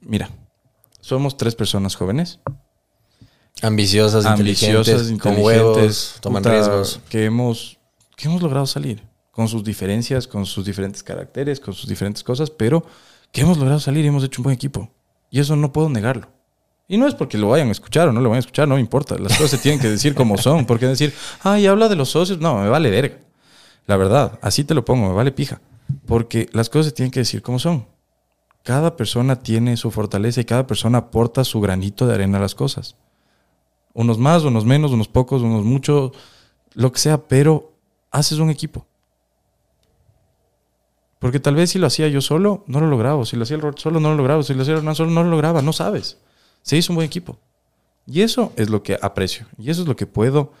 Mira, somos tres personas jóvenes. Ambiciosas, ambiciosas, inteligentes, con huevos, toman puta, riesgos. Que hemos, que hemos logrado salir. con sus diferencias, con sus diferentes caracteres, con sus diferentes cosas, pero que hemos logrado salir y hemos hecho un buen equipo. Y eso no puedo negarlo. Y no es porque lo vayan a escuchar o no lo vayan a escuchar, no me importa. Las cosas se tienen que decir como son. Porque decir, ay, habla de los socios, no, me vale verga. La verdad, así te lo pongo, me vale pija. Porque las cosas se tienen que decir como son. Cada persona tiene su fortaleza y cada persona aporta su granito de arena a las cosas. Unos más, unos menos, unos pocos, unos muchos, lo que sea, pero haces un equipo. Porque tal vez si lo hacía yo solo, no lo lograba. Si lo hacía el Rod solo, no lo lograba. Si lo hacía Hernán solo, no lo lograba. No sabes. Se hizo un buen equipo. Y eso es lo que aprecio. Y eso es lo que puedo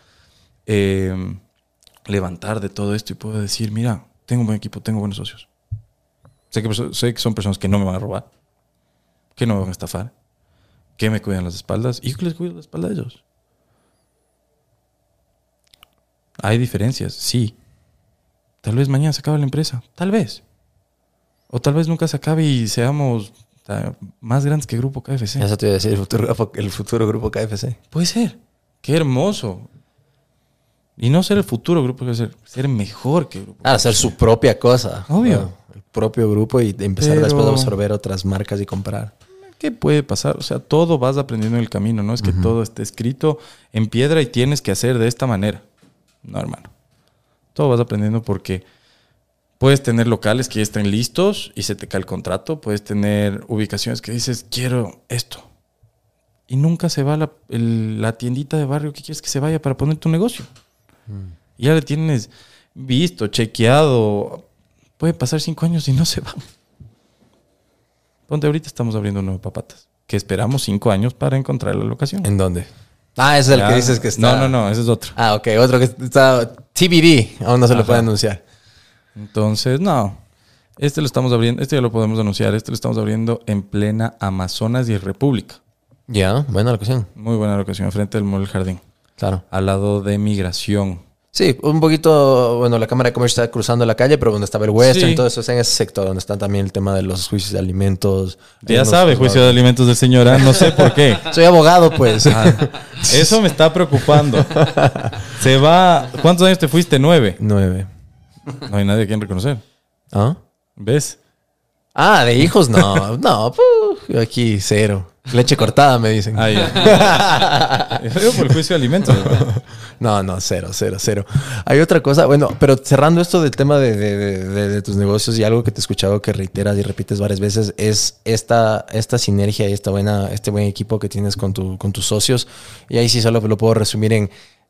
eh, levantar de todo esto y puedo decir, mira, tengo un buen equipo, tengo buenos socios. Sé que, sé que son personas que no me van a robar, que no me van a estafar, que me cuidan las espaldas y yo les cuido la espalda a ellos. Hay diferencias, sí. Tal vez mañana se acabe la empresa, tal vez. O tal vez nunca se acabe y seamos ta- más grandes que Grupo KFC. Eso te iba a decir, el futuro, grupo- el futuro grupo KFC. Puede ser. Qué hermoso. Y no ser el futuro grupo KFC, ser mejor que Grupo Ah, hacer su propia cosa. Obvio. Ah, El propio grupo y empezar Pero- después a absorber otras marcas y comprar. ¿Qué puede pasar? O sea, todo vas aprendiendo en el camino, no es que todo esté escrito en piedra y tienes que hacer de esta manera. No, hermano. Todo vas aprendiendo porque puedes tener locales que ya estén listos y se te cae el contrato, puedes tener ubicaciones que dices, quiero esto. Y nunca se va la, el- la tiendita de barrio que quieres que se vaya para poner tu negocio. Y ya le tienes visto, chequeado. Puede pasar cinco años y no se va. Ponte ahorita estamos abriendo un nuevo papatas. Que esperamos cinco años para encontrar la locación. ¿En dónde? Ah, ese es el que dices que está. No, no, no, ese es otro. Ah, ok, otro que está TBD, aún no se lo puede anunciar. Entonces, no. Este lo estamos abriendo, este ya lo podemos anunciar. Este lo estamos abriendo en plena Amazonas y República. Ya, buena locación. Muy buena locación, frente del Mall Jardín. Claro. Al lado de Migración. Sí, un poquito, bueno, la Cámara de Comercio está cruzando la calle, pero donde estaba el Western, Sí. todo eso es en ese sector, donde está también el tema de los juicios de alimentos. Ya sabe, juicio de alimentos del señor, ¿ah? no sé por qué. Soy abogado, pues. Ah, eso me está preocupando. Se va. ¿Cuántos años te fuiste? Nueve. Nueve. No hay nadie a quien reconocer. ¿Ah? ¿Ves? Ah, de hijos, no, no, puh, aquí cero. Leche cortada, me dicen. Ahí. Yo digo por el juicio de alimentos. ¿verdad? No, no, cero, cero, cero. Hay otra cosa, bueno, pero cerrando esto del tema de, de- de- tus negocios y algo que te he escuchado que reiteras y repites varias veces es esta, esta sinergia y esta buena, este buen equipo que tienes con, tu, con tus socios. Y ahí sí solo lo puedo resumir en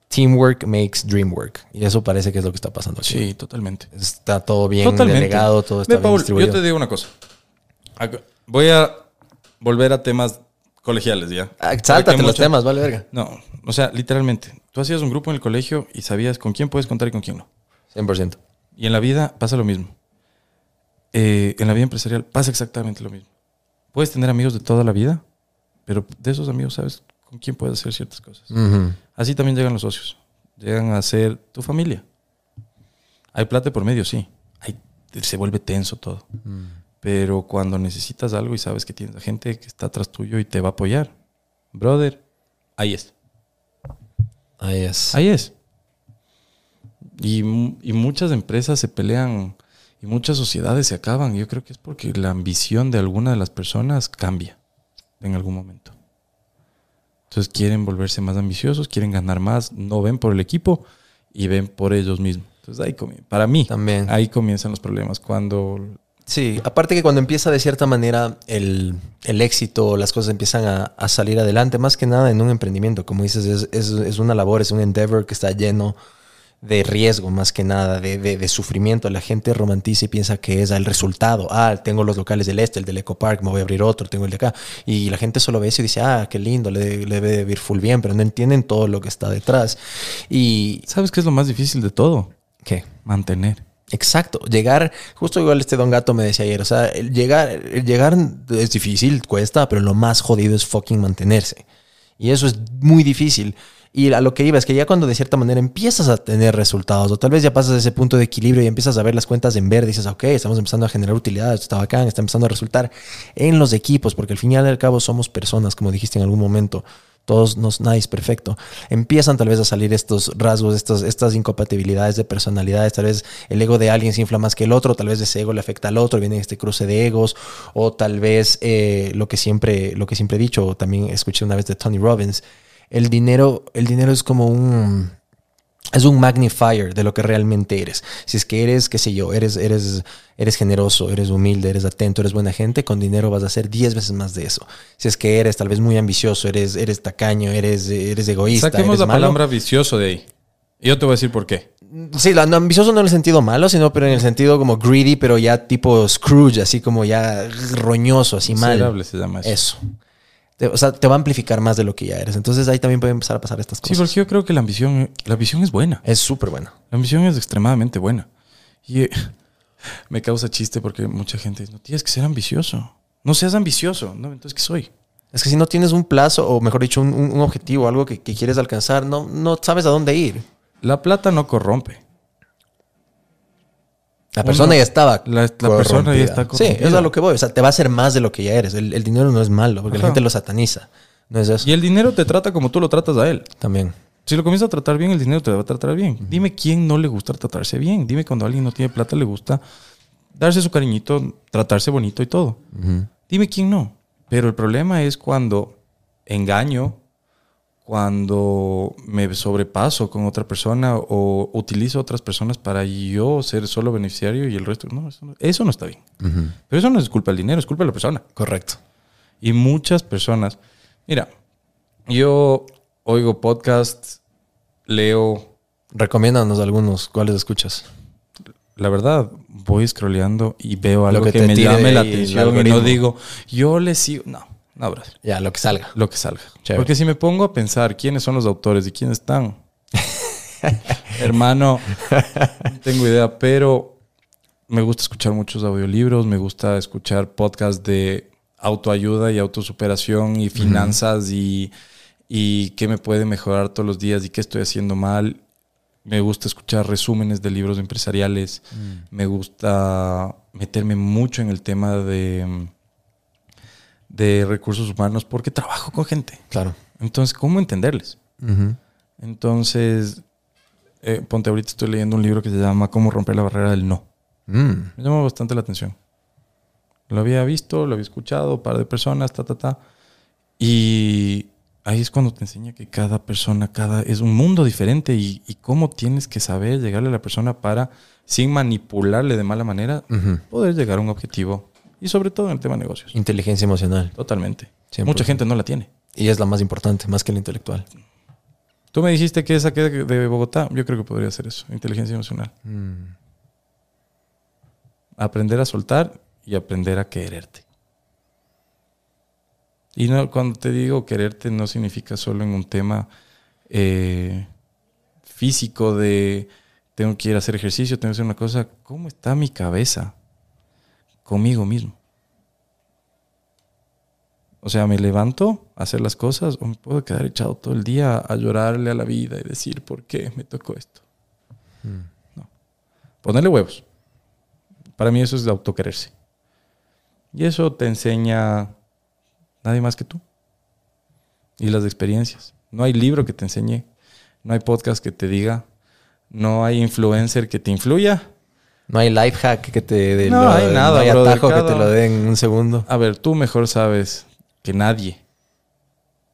teamwork makes dream work. Y eso parece que es lo que está pasando aquí. Sí, totalmente. Está todo bien Totalmente. delegado, todo está Ve, bien Paul, distribuido. yo te digo una cosa. Voy a volver a temas colegiales ya. Ah, sáltate los mucho- temas, vale verga. No, o sea, literalmente. Tú hacías un grupo en el colegio y sabías con quién puedes contar y con quién no. 100%. Y en la vida pasa lo mismo. Eh, en la vida empresarial pasa exactamente lo mismo. Puedes tener amigos de toda la vida, pero de esos amigos sabes con quién puedes hacer ciertas cosas. Así también llegan los socios. Llegan a ser tu familia. Hay plata por medio, sí. Hay- se vuelve tenso todo. Pero cuando necesitas algo y sabes que tienes gente que está atrás tuyo y te va a apoyar, brother, ahí es. Ahí es. Ahí es. Y, y muchas empresas se pelean y muchas sociedades se acaban. Yo creo que es porque la ambición de alguna de las personas cambia en algún momento. Entonces quieren volverse más ambiciosos, quieren ganar más, no ven por el equipo y ven por ellos mismos. Entonces ahí comienza. Para mí, También. ahí comienzan los problemas. Cuando Sí, aparte que cuando empieza de cierta manera el, el éxito, las cosas empiezan a, a salir adelante, más que nada en un emprendimiento, como dices, es, es- es una labor, es un endeavor que está lleno de riesgo, más que nada, de, de- de sufrimiento. La gente romantiza y piensa que es el resultado. Ah, tengo los locales del este, el del Eco Park, me voy a abrir otro, tengo el de acá. Y la gente solo ve eso y dice, ah, qué lindo, le, le debe de ir full bien, pero no entienden todo lo que está detrás. Y, ¿Sabes qué es lo más difícil de todo? ¿qué? Mantener. Exacto, llegar, justo igual este don gato me decía ayer, o sea, el llegar, el llegar es difícil, cuesta, pero lo más jodido es fucking mantenerse. Y eso es muy difícil. Y a lo que iba es que ya cuando de cierta manera empiezas a tener resultados, o tal vez ya pasas ese punto de equilibrio y empiezas a ver las cuentas en verde, dices, ok, estamos empezando a generar utilidad, esto está bacán, está empezando a resultar en los equipos, porque al final y al cabo somos personas, como dijiste en algún momento. Todos nos, nadie es perfecto. Empiezan tal vez a salir estos rasgos, estos, estas incompatibilidades de personalidades. Tal vez el ego de alguien se infla más que el otro, tal vez ese ego le afecta al otro, viene este cruce de egos, o tal vez eh, lo, que siempre, lo que siempre he dicho, también escuché una vez de Tony Robbins, el dinero, el dinero es como un es un magnifier de lo que realmente eres. Si es que eres, qué sé yo, eres, eres, eres generoso, eres humilde, eres atento, eres buena gente, con dinero vas a hacer 10 veces más de eso. Si es que eres tal vez muy ambicioso, eres, eres tacaño, eres, eres egoísta. Saquemos eres la malo. palabra vicioso de ahí. Yo te voy a decir por qué. Sí, la- ambicioso no en el sentido malo, sino pero en el sentido como greedy, pero ya tipo Scrooge, así como ya roñoso, así mal. Miserable se llama eso. Eso. Te- o sea, te va a amplificar más de lo que ya eres. Entonces ahí también pueden empezar a pasar estas Sí, cosas. porque yo creo que la ambición, la ambición es buena. Es súper bueno. La ambición es extremadamente buena. Y eh, me causa chiste porque mucha gente dice, no tienes que ser ambicioso. No seas ambicioso. No, entonces, ¿qué soy? Es que si no tienes un plazo, o mejor dicho, un, un- un objetivo, algo que, que quieres alcanzar, no, no sabes a dónde ir. La plata no corrompe. La persona Uno- ya estaba. la- la persona ya está Sí, corrompida. es a lo que voy. O sea, te va a hacer más de lo que ya eres. El, el dinero no es malo, porque la gente lo sataniza. No es eso. Y el dinero te trata como tú lo tratas a él. También. Si lo comienzas a tratar bien, el dinero te va a tratar bien. Dime quién no le gusta tratarse bien. Dime cuando alguien no tiene plata le gusta darse su cariñito, tratarse bonito y todo. Dime quién no. Pero el problema es cuando engaño, cuando me sobrepaso con otra persona o utilizo a otras personas para yo ser solo beneficiario y el resto. No, eso no, eso no está bien. Pero eso no es culpa del dinero, es culpa de la persona. Correcto. Y muchas personas, mira, yo oigo podcasts, leo, Recomiéndanos algunos. ¿Cuáles escuchas? la verdad, voy scrolleando y veo algo que que, me llame la atención y no digo, yo le sigo. No, no. Ya, lo que salga. Lo que salga. Chévere. Porque si me pongo a pensar quiénes son los autores y quiénes están, hermano, no tengo idea, pero me gusta escuchar muchos audiolibros, me gusta escuchar podcasts de autoayuda y autosuperación y finanzas y, y qué me puede mejorar todos los días y qué estoy haciendo mal. Me gusta escuchar resúmenes de libros empresariales. Me gusta meterme mucho en el tema de, de recursos humanos porque trabajo con gente. Claro. Entonces, ¿cómo entenderles? Entonces, eh, ponte ahorita estoy leyendo un libro que se llama Cómo romper la barrera del no. Mm. Me llamó bastante la atención. Lo había visto, lo había escuchado, un par de personas, ta, ta, ta. Y ahí es cuando te enseña que cada persona, cada es un mundo diferente y, y cómo tienes que saber llegarle a la persona para, sin manipularle de mala manera, poder llegar a un objetivo. Y sobre todo en el tema de negocios. Inteligencia emocional. Totalmente. 100%. Mucha gente no la tiene. Y es la más importante, más que la intelectual. Tú me dijiste que esa que de de Bogotá, yo creo que podría ser eso, inteligencia emocional. Mm. Aprender a soltar y aprender a quererte. Y no, cuando te digo quererte no significa solo en un tema eh, físico de tengo que ir a hacer ejercicio, tengo que hacer una cosa. ¿Cómo está mi cabeza conmigo mismo? O sea, me levanto a hacer las cosas o me puedo quedar echado todo el día a llorarle a la vida y decir, ¿por qué me tocó esto? No. Ponerle huevos. Para mí eso es de autoquererse. Y eso te enseña nadie más que tú. Y las experiencias. No hay libro que te enseñe. No hay podcast que te diga. No hay influencer que te influya. No hay life hack que te dé. No lo- hay nada, No hay brother. atajo que Cada- te lo dé en un segundo. A ver, tú mejor sabes que nadie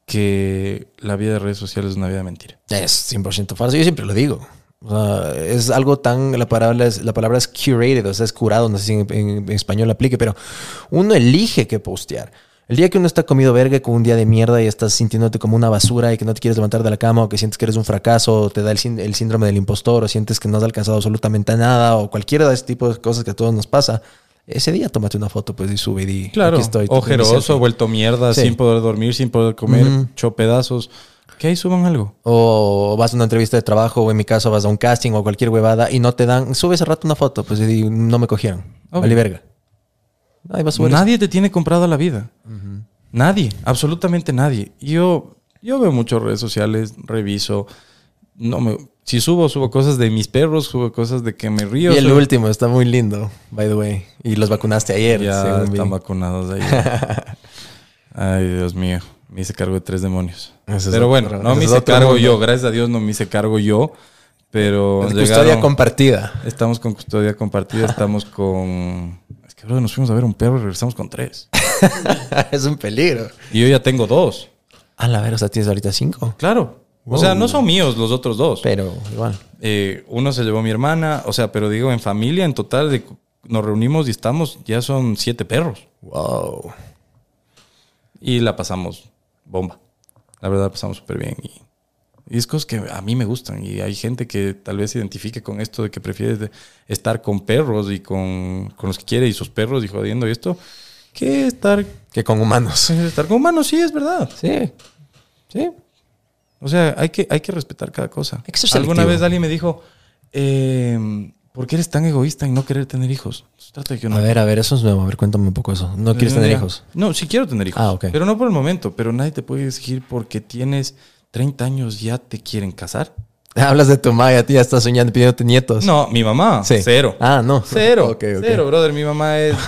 que la vida de redes sociales es una vida de mentira. Es 100% falso. Yo siempre lo digo. O sea, es algo tan. La palabra es, la palabra es curated, o sea, es curado. No sé si en, en- en español aplique, pero uno elige qué postear. El día que uno está comido verga con un día de mierda y estás sintiéndote como una basura y que no te quieres levantar de la cama o que sientes que eres un fracaso o te da el, sín- el síndrome del impostor o sientes que no has alcanzado absolutamente nada o cualquiera de ese tipo de cosas que a todos nos pasa, ese día tómate una foto pues y sube y di, Claro, aquí estoy. ojeroso, vuelto mierda, Sí. sin poder dormir, sin poder comer, Ujú. hecho pedazos. Que ahí suban algo. O vas a una entrevista de trabajo, o en mi caso vas a un casting o cualquier huevada y no te dan, sube ese rato una foto, pues y di, no me cogieron. Vale verga. Eso. Nadie te tiene comprada la vida. Nadie, absolutamente nadie. Yo, yo veo muchas redes sociales, reviso. No me, si subo, subo cosas de mis perros, subo cosas de que me río. Y el subo- último está muy lindo, by the way. Y los vacunaste ayer. Ya según vi. están vacunados ahí. Ay, Dios mío. Me hice cargo de tres demonios. Ese es pero bueno, otro- no me hice cargo mundo. yo. Gracias a Dios no me hice cargo yo. Pero Es custodia llegaron- compartida. estamos con custodia compartida. estamos con... Que, bro, nos fuimos a ver un perro y regresamos con tres. es un peligro. Y yo ya tengo dos. A la ver, o sea, tienes ahorita cinco. Claro. O sea, no son míos los otros dos. Pero igual. Eh, uno se llevó mi hermana. O sea, pero digo, en familia, en total, de- nos reunimos y estamos... Ya son siete perros. Wow. Y la pasamos bomba. La verdad, la pasamos súper bien. Y, y es cosas que a mí me gustan. Y hay gente que tal vez se identifique con esto de que prefiere estar con perros y con, con los que quiere y sus perros y jodiendo y esto, que estar, Que con humanos. estar con humanos. Sí, es verdad. Sí. Sí. O sea, hay que, hay que respetar cada cosa. Alguna vez alguien me dijo, eh, ¿por qué eres tan egoísta en no querer tener hijos? Trata de que uno- A ver, a ver, eso es nuevo. A ver, cuéntame un poco eso. ¿No quieres tener Ya. hijos? No, sí quiero tener hijos. Ah, ok. Pero no por el momento. Pero nadie te puede exigir porque tienes 30 años ya te quieren casar. Hablas de tu madre, a ti ya estás soñando pidiéndote nietos. No, mi mamá. Sí. Cero. Ah, no. Cero. Cero, brother. Mi mamá es.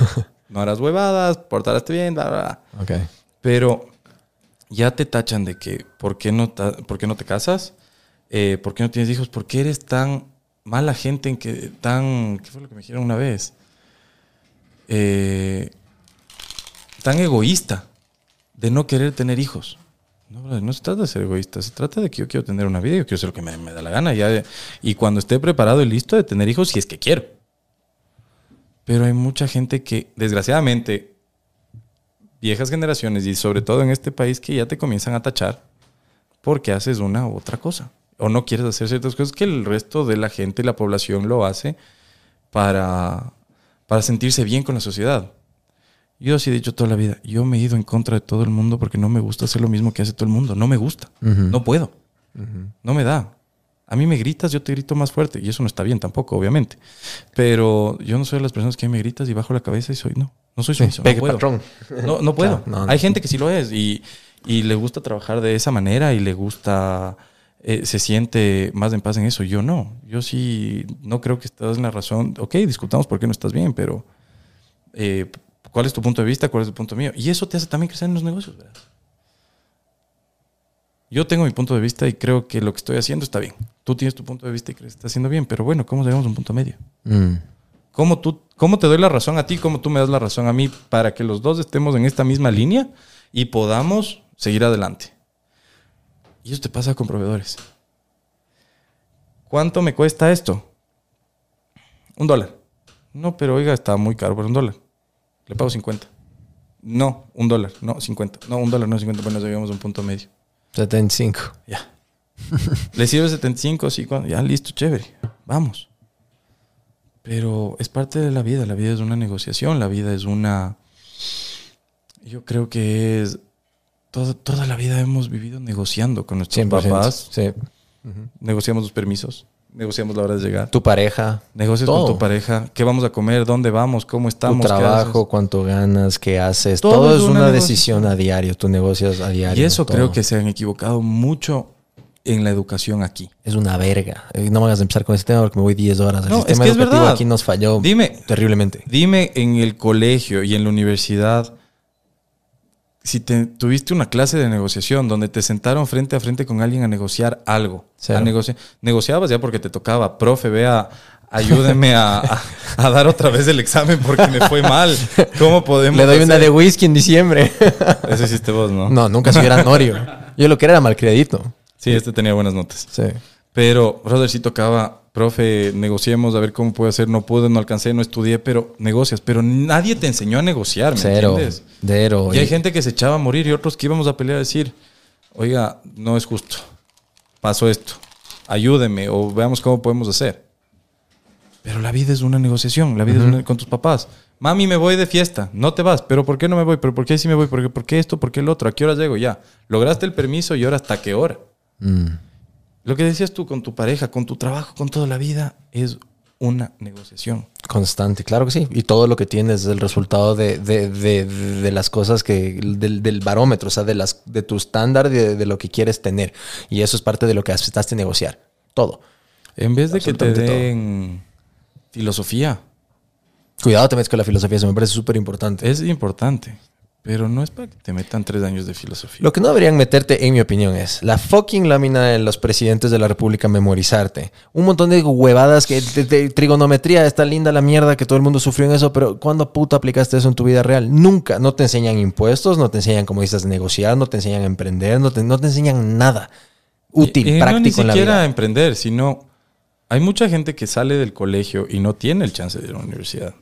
No harás huevadas, portarás bien, bla, bla, bla. Ok. Pero ya te tachan de que ¿por qué no, por qué no te casas? Eh, ¿Por qué no tienes hijos? ¿Por qué eres tan mala gente en que tan... ¿Qué fue lo que me dijeron una vez? Eh, tan egoísta de no querer tener hijos. No, no se trata de ser egoísta, se trata de que yo quiero tener una vida, yo quiero hacer lo que me, me da la gana. Ya, y cuando esté preparado y listo de tener hijos, si es que quiero. Pero hay mucha gente que, desgraciadamente, viejas generaciones y sobre todo en este país que ya te comienzan a tachar porque haces una u otra cosa o no quieres hacer ciertas cosas que el resto de la gente y la población lo hace para, para sentirse bien con la sociedad. Yo sí he dicho toda la vida, yo me he ido en contra de todo el mundo porque no me gusta hacer lo mismo que hace todo el mundo, no me gusta, no puedo, no me da. A mí me gritas, yo te grito más fuerte y eso no está bien tampoco, obviamente. Pero yo no soy de las personas que me gritas y bajo la cabeza y soy, no, no soy sumiso. pegue no puedo. patrón. No, no puedo. Claro, no, no. Hay gente que sí lo es y, y le gusta trabajar de esa manera y le gusta, eh, se siente más en paz en eso. Yo no. Yo sí no creo que estás en la razón. Ok, discutamos por qué no estás bien, pero eh, ¿cuál es tu punto de vista? ¿Cuál es el punto mío? Y eso te hace también crecer en los negocios, ¿verdad? Yo tengo mi punto de vista y creo que lo que estoy haciendo está bien. Tú tienes tu punto de vista y crees que está haciendo bien, pero bueno, ¿cómo llegamos a un punto medio? Mm. ¿Cómo, tú, ¿Cómo te doy la razón a ti? ¿Cómo tú me das la razón a mí? Para que los dos estemos en esta misma línea y podamos seguir adelante. Y eso te pasa con proveedores. ¿Cuánto me cuesta esto? Un dólar. No, pero oiga, está muy caro por un dólar. Le pago 50. No, un dólar. No, 50. No, un dólar, no 50. Bueno, llegamos a un punto medio. 75. Ya. Le sirve 75, sí, cuando- ya listo, chévere. Vamos. Pero es parte de la vida. La vida es una negociación. La vida es una. Yo creo que es. Toda, toda la vida hemos vivido negociando con nuestros 100%. papás. Sí. Negociamos los permisos. Negociamos la hora de llegar. Tu pareja. Negocias todo. con tu pareja. ¿Qué vamos a comer? ¿Dónde vamos? ¿Cómo Tu estamos? ¿Qué trabajo, cuánto ganas, qué haces. Todo Todo, es es una decisión a diario. Tú negocias a diario. Y eso todo. creo que se han equivocado mucho en la educación aquí. Es una verga. Eh, No me hagas empezar con ese tema porque me voy 10 horas. El No, es sistema que es educativo verdad. aquí nos falló Dime, terriblemente. Dime en el colegio y en la universidad si te, tuviste una clase de negociación donde te sentaron frente a frente con alguien a negociar algo. Cero. A negoci- negociabas ya porque te tocaba. Profe, vea, ayúdeme a, a- a dar otra vez el examen porque me fue mal. ¿Cómo podemos Le doy una de whisky en diciembre. Ese hiciste vos, ¿no? no, nunca soy gran Norio. Yo lo que era era malcredito. Sí, este tenía buenas notas. Sí. Pero, brother, sí tocaba, profe, negociemos a ver cómo puedo hacer. No pude, no alcancé, no estudié, pero negocias. Pero nadie te enseñó a negociar, ¿me Cero. entiendes? Cero. Y hay gente que se echaba a morir y otros que íbamos a pelear a decir, oiga, no es justo, pasó esto, ayúdeme o veamos cómo podemos hacer. Pero la vida es una negociación, la vida es una- con tus papás. Mami, me voy de fiesta, no te vas, pero ¿por qué no me voy? ¿Pero por qué sí me voy? ¿Por qué, por qué esto? ¿Por qué el otro? ¿A qué hora llego? Ya, lograste el permiso y ahora hasta qué hora. Mm. Lo que decías tú con tu pareja, con tu trabajo, con toda la vida, es una negociación. Constante, claro que sí. Y todo lo que tienes es el resultado de, de, de- de las cosas que, del, del barómetro, o sea, de, las, de tu estándar de, de lo que quieres tener. Y eso es parte de lo que aceptaste negociar. Todo. En vez de que te todo. den filosofía, Cuidado te metes con la filosofía, eso me parece súper importante. es importante. Pero no es para que te metan tres años de filosofía. Lo que no deberían meterte, en mi opinión, es la fucking lámina de los presidentes de la República memorizarte. Un montón de huevadas que de, de trigonometría está linda la mierda que todo el mundo sufrió en eso, pero ¿cuándo puta aplicaste eso en tu vida real? Nunca. No te enseñan impuestos, no te enseñan cómo dices negociar, no te enseñan a emprender, no te, no te enseñan nada útil, Y- y práctico no ni en la siquiera vida. emprender, sino hay mucha gente que sale del colegio y no tiene el chance de ir a la universidad.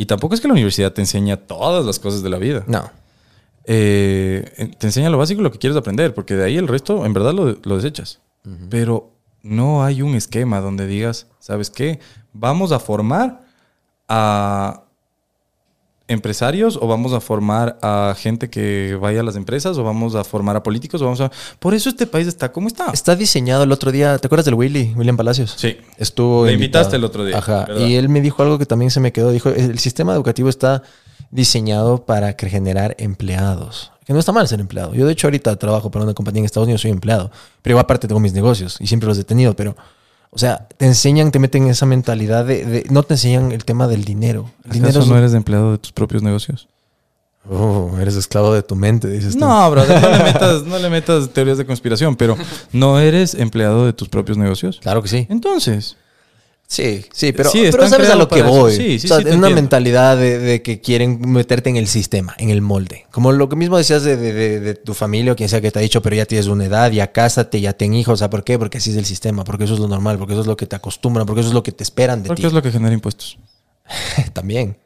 Y tampoco es que la universidad te enseña todas las cosas de la vida. No. Eh, te enseña lo básico, lo que quieres aprender, porque de ahí el resto en verdad lo, lo desechas. Pero no hay un esquema donde digas, ¿sabes qué? Vamos a formar a empresarios o vamos a formar a gente que vaya a las empresas o vamos a formar a políticos o vamos a... Por eso este país está como está. Está diseñado el otro día, ¿te acuerdas del Willy, William Palacios? Sí. Estuvo Le invitado. invitaste el otro día, Ajá. ¿verdad? Y él me dijo algo que también se me quedó. Dijo, el sistema educativo está diseñado para generar empleados. Que no está mal ser empleado. Yo de hecho ahorita trabajo para una compañía en Estados Unidos, soy empleado. Pero igual aparte tengo mis negocios y siempre los he tenido. Pero, o sea, te enseñan, te meten en esa mentalidad de... de- no te enseñan el tema del dinero. El dinero ¿Acaso es- no eres empleado de tus propios negocios? Oh, eres esclavo de tu mente, dices tú. No, brother, no le, metas, no le metas teorías de conspiración, pero ¿no eres empleado de tus propios negocios? Claro que sí. Entonces, Sí, sí, pero, Sí, pero sabes a lo que voy. Sí, sí, o sea, es una entiendo. mentalidad de, de que quieren meterte en el sistema, en el molde. Como lo que mismo decías de, de- de- tu familia o quien sea que te ha dicho, pero ya tienes una edad, ya cásate, ya ten hijos. ¿por qué? Porque así es el sistema, porque eso es lo normal, porque eso es lo que te acostumbran, porque eso es lo que te esperan de porque ti. es lo que genera impuestos. También.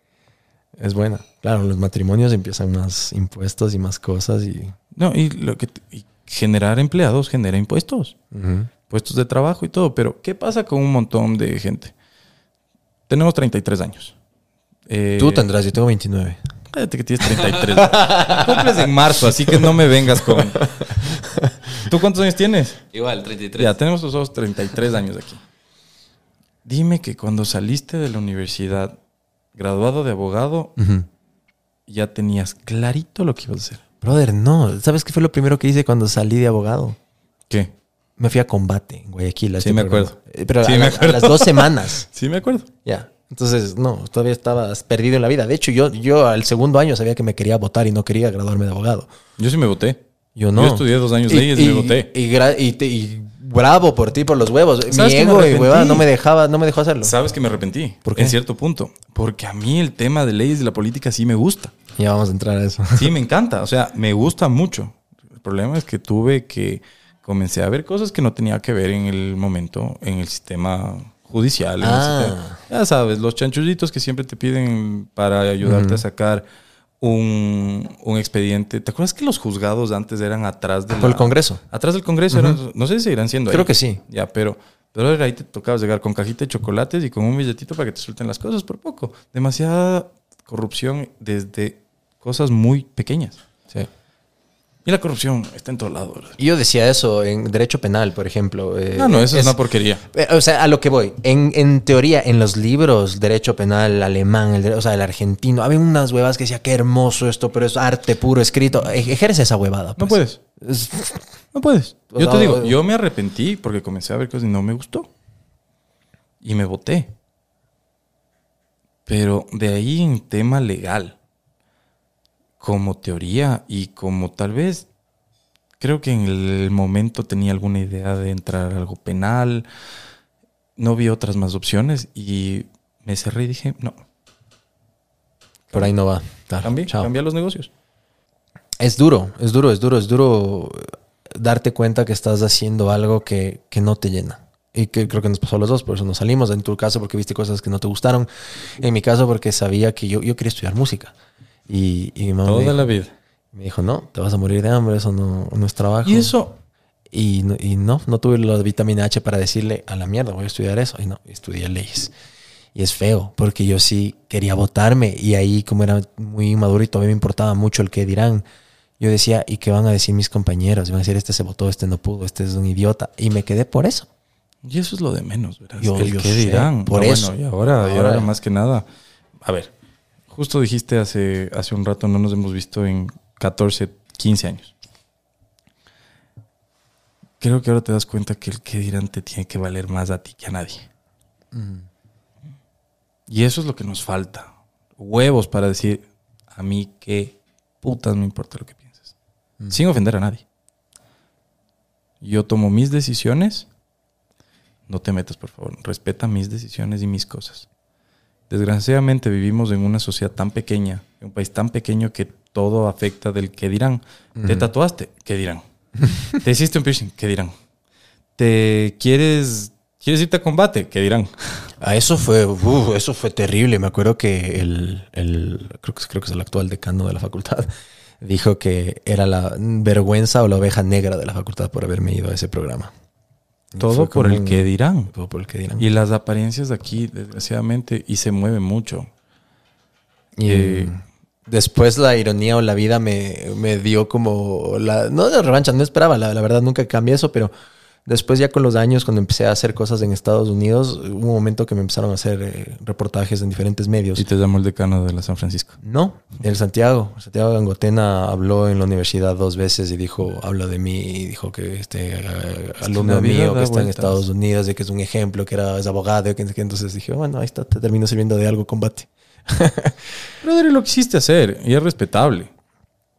Es buena. Claro, los matrimonios empiezan más impuestos y más cosas y... No, y lo que y generar empleados genera impuestos. Puestos de trabajo y todo. Pero, ¿qué pasa con un montón de gente? Tenemos 33 años. Eh, Tú tendrás, yo tengo 29. Cállate que tienes 33. Cumples en marzo, así que no me vengas con. ¿Tú cuántos años tienes? Igual, 33. Ya, tenemos nosotros 33 años aquí. Dime que cuando saliste de la universidad, graduado de abogado, ya tenías clarito lo que ibas a hacer. Brother, no. ¿Sabes qué fue lo primero que hice cuando salí de abogado? ¿Qué? Me fui a combate en Guayaquil. a Sí, este me programa. acuerdo. Eh, Pero a, Sí, la- me a acuerdo. las dos semanas. Sí, me acuerdo. Ya. Entonces, no, todavía estabas perdido en la vida. De hecho, yo, yo al segundo año sabía que me quería votar y no quería graduarme de abogado. Yo sí me voté. Yo no. Yo estudié dos años leyes y me voté. Y, y te- y bravo por ti, por los huevos. Mi ¿Sabes que me ego y huevada no me dejaba, no me dejó hacerlo. ¿Sabes que me arrepentí? ¿Por qué? En cierto punto. Porque a mí el tema de leyes de la política sí me gusta. Ya vamos a entrar a eso. Sí, me encanta. O sea, me gusta mucho. El problema es que tuve que comencé a ver cosas que no tenía que ver en el momento en el sistema judicial. el Ah. sistema- ya sabes, los chanchullitos que siempre te piden para ayudarte a sacar un, un expediente. ¿Te acuerdas que los juzgados antes eran atrás del Congreso. Atrás del Congreso. eran- no sé si seguirán siendo Creo ahí. que sí. Ya, pero, pero ahí te tocaba llegar con cajita de chocolates y con un billetito para que te suelten las cosas por poco. Demasiada corrupción desde cosas muy pequeñas. Sí. Y la corrupción está en todo lado. ¿verdad? Y yo decía eso en derecho penal, por ejemplo. eh, No, no, eso es, una porquería. Eh, O sea, a lo que voy. En, en teoría, en los libros, derecho penal alemán, el, o sea, el argentino, había unas huevas que decía, qué hermoso esto, pero es arte puro escrito. E- Ejerce esa huevada. No pues. puedes. Es- No puedes. O Yo sea, te digo, yo me arrepentí porque comencé a ver cosas y no me gustó. Y me voté. Pero de ahí en tema legal, como teoría y como tal vez, creo que en el momento tenía alguna idea de entrar a algo penal, no vi otras más opciones y me cerré y dije, no, Por ahí no va. Cambié, los negocios. Es duro, es duro, es duro, es duro darte cuenta que estás haciendo algo que, que no te llena. Y que creo que nos pasó a los dos, por eso nos salimos. En tu caso, porque viste cosas que no te gustaron. En mi caso, porque sabía que yo, yo quería estudiar música. Y, y mi mamá me Toda dijo, la vida. me dijo, no, te vas a morir de hambre, eso no, no es trabajo. Y eso, Y no, y no, no tuve la vitamina H para decirle a la mierda, voy a estudiar eso. Y no, estudié leyes. Y es feo, porque yo sí quería votarme. Y ahí, como era muy inmaduro y todavía me importaba mucho el que dirán, yo decía, ¿y qué van a decir mis compañeros? Van a decir, este se votó, este no pudo, este es un idiota. Y me quedé por eso. Y eso es lo de menos, ¿verdad? Yo- el yo qué dirán. por Ah, eso. Bueno, y ahora, y ahora más que nada. A ver, justo dijiste hace, hace un rato, no nos hemos visto en 14, 15 años. Creo que ahora te das cuenta que el qué dirán te tiene que valer más a ti que a nadie. Y eso es lo que nos falta. Huevos para decir, a mí qué putas me importa lo que pienses. Sin ofender a nadie. Yo tomo mis decisiones. No te metas, por favor. Respeta mis decisiones y mis cosas. Desgraciadamente vivimos en una sociedad tan pequeña, en un país tan pequeño que todo afecta del qué dirán. ¿Te tatuaste? ¿Qué dirán? ¿Te hiciste un piercing? ¿Qué dirán? ¿Te quieres, quieres irte a combate? ¿Qué dirán? A eso fue, uf, eso fue terrible. Me acuerdo que el, el- creo que, creo que es el actual decano de la facultad, dijo que era la vergüenza o la oveja negra de la facultad por haberme ido a ese programa. Todo por el qué dirán. Todo por el que dirán. Y las apariencias de aquí, desgraciadamente, y se mueve mucho. Y Eh, después la ironía o la vida me, me dio como la no de revancha, no esperaba, la, la verdad nunca cambié eso, pero después ya con los años cuando empecé a hacer cosas en Estados Unidos, hubo un momento que me empezaron a hacer eh, reportajes en diferentes medios. Y te llamo el decano de la San Francisco. No, el Santiago. Santiago Gangotena habló en la universidad dos veces y dijo, habla de mí, y dijo que este eh, alumno mío que está en. Estados Unidos, de que es un ejemplo, que era es abogado, que, que entonces dije, bueno, ahí está, te termino sirviendo de algo combate. Brother, lo quisiste hacer y es respetable.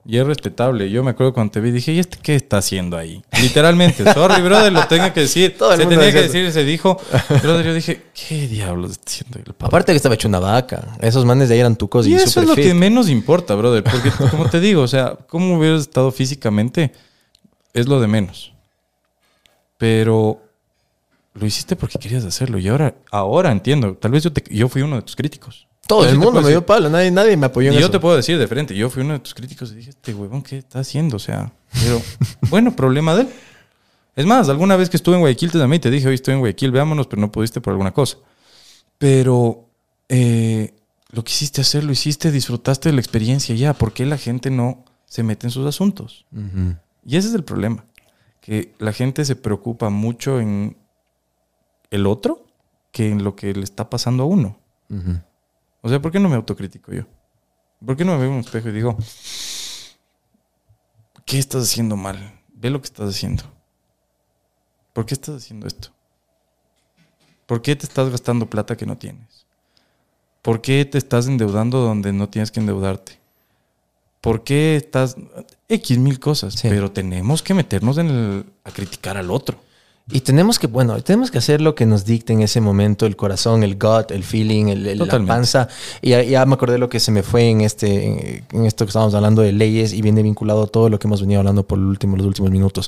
Y es respetable. Yo me acuerdo cuando te vi, dije, ¿y este qué está haciendo ahí? Literalmente, sorry, brother, lo tengo que decir. Todo el se mundo tenía que decir, se dijo. Brother, yo dije, ¿qué diablos está haciendo el pavo? Aparte que estaba hecho una vaca. Esos manes de ahí eran tucos y, Y eso super es lo fit. que menos importa, brother. Porque, como te digo, o sea, cómo hubieras estado físicamente es lo de menos. Pero lo hiciste porque querías hacerlo. Y ahora, ahora entiendo. Tal vez yo, te- yo fui uno de tus críticos. Todo el sí mundo me dio palo, nadie, nadie me apoyó en Y yo te puedo decir de frente, yo fui uno de tus críticos y dije, este huevón, ¿qué está haciendo? O sea, pero bueno, problema de él. Es más, alguna vez que estuve en Guayaquil te llamé y te dije, hoy estoy en Guayaquil, veámonos, pero no pudiste por alguna cosa. Pero eh, lo quisiste hacer, lo hiciste, disfrutaste de la experiencia ya. ¿Por qué la gente no se mete en sus asuntos? Y ese es el problema, que la gente se preocupa mucho en el otro que en lo que le está pasando a uno. Ujú. O sea, ¿por qué no me autocritico yo? ¿Por qué no me veo en un espejo y digo, ¿qué estás haciendo mal? Ve lo que estás haciendo. ¿Por qué estás haciendo esto? ¿Por qué te estás gastando plata que no tienes? ¿Por qué te estás endeudando donde no tienes que endeudarte? ¿Por qué estás... X mil cosas, Sí. pero tenemos que meternos en el- a criticar al otro. Y tenemos que, bueno, tenemos que hacer lo que nos dicte en ese momento el corazón, el gut, el feeling, el, el- la panza. Y ya, ya me acordé lo que se me fue en este, en esto que estábamos hablando de leyes y viene vinculado a todo lo que hemos venido hablando por último, los últimos minutos.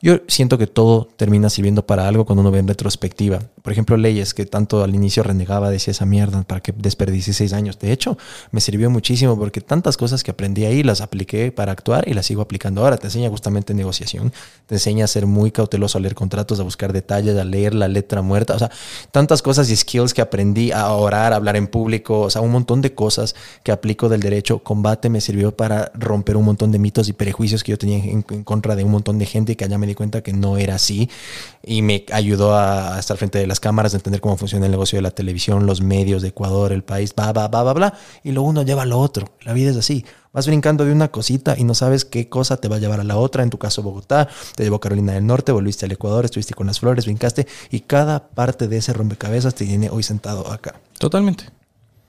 Yo siento que todo termina sirviendo para algo cuando uno ve en retrospectiva. Por ejemplo, leyes que tanto al inicio renegaba, decía esa mierda, para que desperdicie seis años. De hecho, me sirvió muchísimo porque tantas cosas que aprendí ahí las apliqué para actuar y las sigo aplicando ahora. Te enseña justamente negociación, te enseña a ser muy cauteloso, a leer contratos, a buscar detalles, a leer la letra muerta. O sea, tantas cosas y skills que aprendí a orar, a hablar en público. O sea, un montón de cosas que aplico del derecho. Combate me sirvió para romper un montón de mitos y prejuicios que yo tenía en, contra de un montón de gente que allá me di cuenta que no era así. Y me ayudó a, estar frente de las cámaras, a entender cómo funciona el negocio de la televisión, los medios de Ecuador, el país, va, va, va, va, bla. Y lo uno lleva a lo otro. La vida es así. Vas brincando de una cosita y no sabes qué cosa te va a llevar a la otra. En tu caso, Bogotá, te llevó Carolina del Norte, volviste al Ecuador, estuviste con las flores, brincaste y cada parte de ese rompecabezas te tiene hoy sentado acá. Totalmente.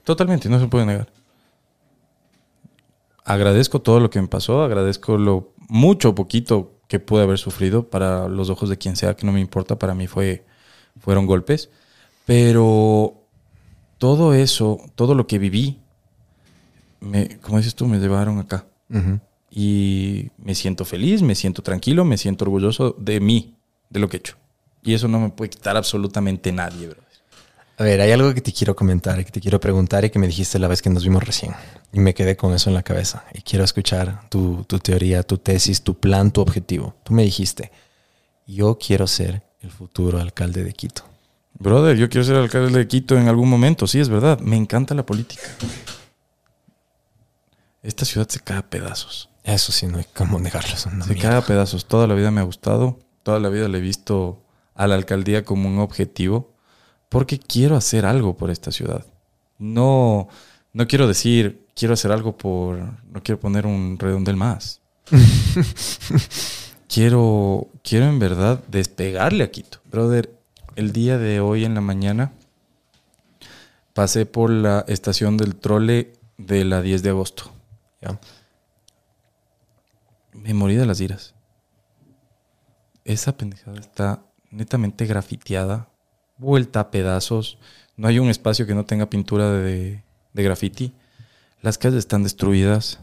Totalmente, no se puede negar. Agradezco todo lo que me pasó, agradezco lo mucho poquito que pude haber sufrido para los ojos de quien sea, que no me importa, para mí fue, fueron golpes. Pero todo eso, todo lo que viví, me, como dices tú, me llevaron acá. Y me siento feliz, me siento tranquilo, me siento orgulloso de mí, de lo que he hecho. Y eso no me puede quitar absolutamente nadie, bro. A ver, hay algo que te quiero comentar y que te quiero preguntar y que me dijiste la vez que nos vimos recién. Y me quedé con eso en la cabeza. Y quiero escuchar tu, tu teoría, tu tesis, tu plan, tu objetivo. Tú me dijiste, yo quiero ser el futuro alcalde de Quito. Brother, yo quiero ser alcalde de Quito en algún momento, sí, es verdad. Me encanta la política. Esta ciudad se cae a pedazos. Eso sí, no hay cómo negarlo. Se cae a pedazos. Toda la vida me ha gustado. Toda la vida le he visto a la alcaldía como un objetivo. Porque quiero hacer algo por esta ciudad. No, no quiero decir, quiero hacer algo por. No quiero poner un redondel más. quiero, quiero en verdad despegarle a Quito. Brother, el día de hoy en la mañana pasé por la estación del trole de la 10 de agosto. Ya. Me morí de las iras. Esa pendejada está netamente grafiteada, vuelta a pedazos. No hay un espacio que no tenga pintura de, de graffiti. Las calles están destruidas.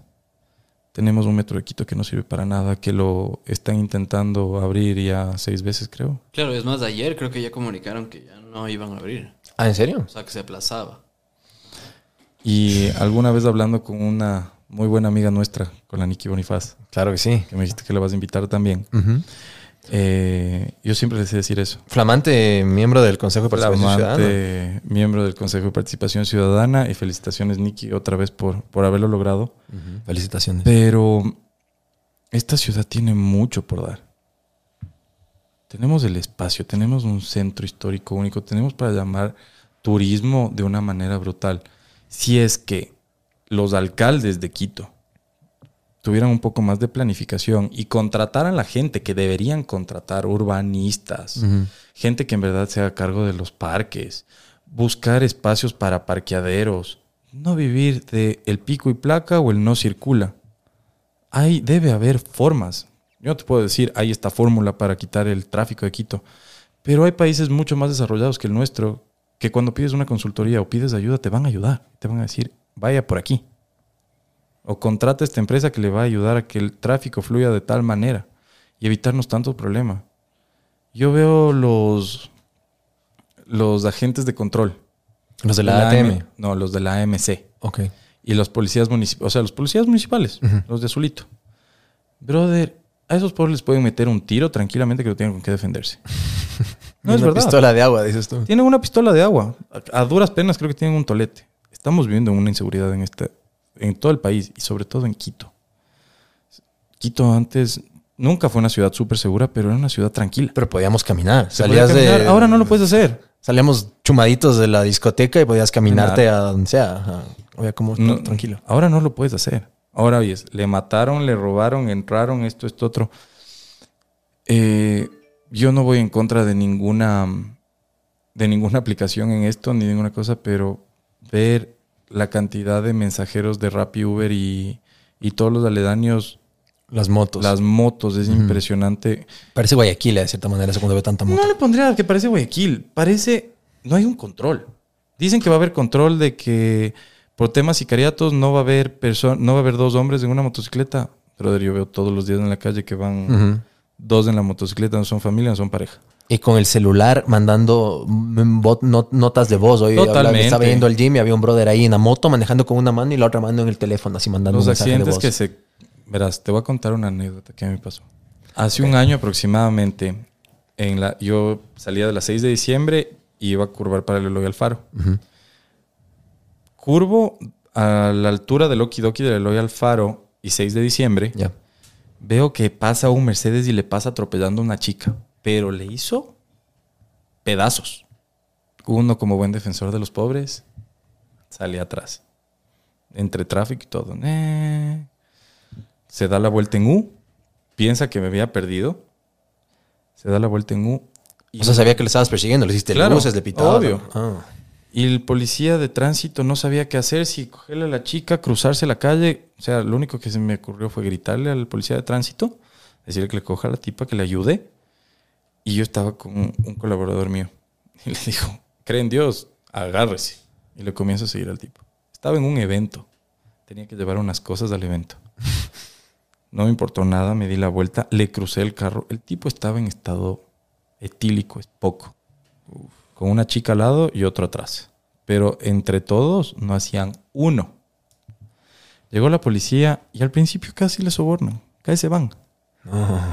Tenemos un metro de Quito que no sirve para nada, que lo están intentando abrir ya seis veces, creo. Claro, es más, ayer creo que ya comunicaron que ya no iban a abrir. Ah, ¿en serio? O sea, que se aplazaba. Y alguna vez hablando con una muy buena amiga nuestra, con la Nikki Bonifaz, Claro que sí. que me dijiste que la vas a invitar también. Ujú. Eh, yo siempre les sé decir eso. Flamante miembro del Consejo de Participación Ciudadana. Flamante miembro del Consejo de Participación Ciudadana y felicitaciones, Nikki, otra vez por, por haberlo logrado. Felicitaciones. Pero esta ciudad tiene mucho por dar. Tenemos el espacio, tenemos un centro histórico único, tenemos para llamar turismo de una manera brutal. Si es que los alcaldes de Quito tuvieran un poco más de planificación y contrataran la gente que deberían contratar, urbanistas, gente que en verdad se haga cargo de los parques, buscar espacios para parqueaderos, no vivir de el pico y placa o el no circula. Hay, debe haber formas. Yo no te puedo decir, hay esta fórmula para quitar el tráfico de Quito, pero hay países mucho más desarrollados que el nuestro que cuando pides una consultoría o pides ayuda te van a ayudar, te van a decir, vaya por aquí. O contrata esta empresa que le va a ayudar a que el tráfico fluya de tal manera y evitarnos tantos problemas. Yo veo los, los agentes de control. Los de la AM ATM. no, los de la AMC. Ok. Y los policías municipales, o sea, los policías municipales, los de Azulito. Brother, a esos pobres les pueden meter un tiro tranquilamente que no tienen con qué defenderse. No es una verdad. pistola de agua, dices tú. Tienen una pistola de agua. A, a duras penas creo que tienen un tolete. Estamos viviendo una inseguridad en este, en todo el país y sobre todo en Quito. Quito antes nunca fue una ciudad súper segura, pero era una ciudad tranquila. Pero podíamos caminar. Salías caminar. de. Ahora no lo puedes hacer. Salíamos chumaditos de la discoteca y podías caminarte a donde sea. Oye, como No, tranquilo. Ahora no lo puedes hacer. Ahora oyes, le mataron, le robaron, entraron, esto, esto, otro. Eh, yo no voy en contra de ninguna de ninguna aplicación en esto ni ninguna cosa, pero ver la cantidad de mensajeros de Rappi, Uber y, y todos los aledaños, Las motos. las motos, es impresionante. Parece Guayaquil de cierta manera, cuando ve tanta moto. No le pondría que parece Guayaquil. Parece. No hay un control. Dicen que va a haber control de que por temas sicariatos no va a haber no va a haber dos hombres en una motocicleta. Brother, yo veo todos los días en la calle que van dos en la motocicleta, no son familia, no son pareja. Y con el celular mandando mm, bot- not- notas de voz. Hoy Totalmente. estaba yendo al gym y había un brother ahí en la moto manejando con una mano y la otra mano en el teléfono, así mandando Los un mensaje de accidentes voz. que se. Verás, te voy a contar una anécdota que me pasó. Hace un año aproximadamente, en la, yo salía de las 6 de diciembre y iba a curvar para el Eloy Alfaro. Ujú. Curvo a la altura del Okidoki del Eloy Alfaro y 6 de diciembre. Veo que pasa un Mercedes y le pasa atropellando a una chica, pero le hizo pedazos. Uno, como buen defensor de los pobres, sale atrás. Entre tráfico y todo. Eh. Se da la vuelta en U, piensa que me había perdido. Se da la vuelta en U. y O sea, sabía que le estabas persiguiendo, le hiciste Claro, luces, le pitabas. obvio. Ah. y el policía de tránsito no sabía qué hacer, si cogerle a la chica, cruzarse la calle. O sea, lo único que se me ocurrió fue gritarle al policía de tránsito, decirle que le coja a la tipa, que le ayude. Y yo estaba con un, colaborador mío. Y le dijo, cree en Dios, agárrese. Y le comienzo a seguir al tipo. Estaba en un evento. Tenía que llevar unas cosas al evento. No me importó nada, me di la vuelta, le crucé el carro. El tipo estaba en estado etílico, es poco con una chica al lado y otro atrás. Pero entre todos no hacían uno. Llegó la policía y al principio casi le sobornan, casi se van.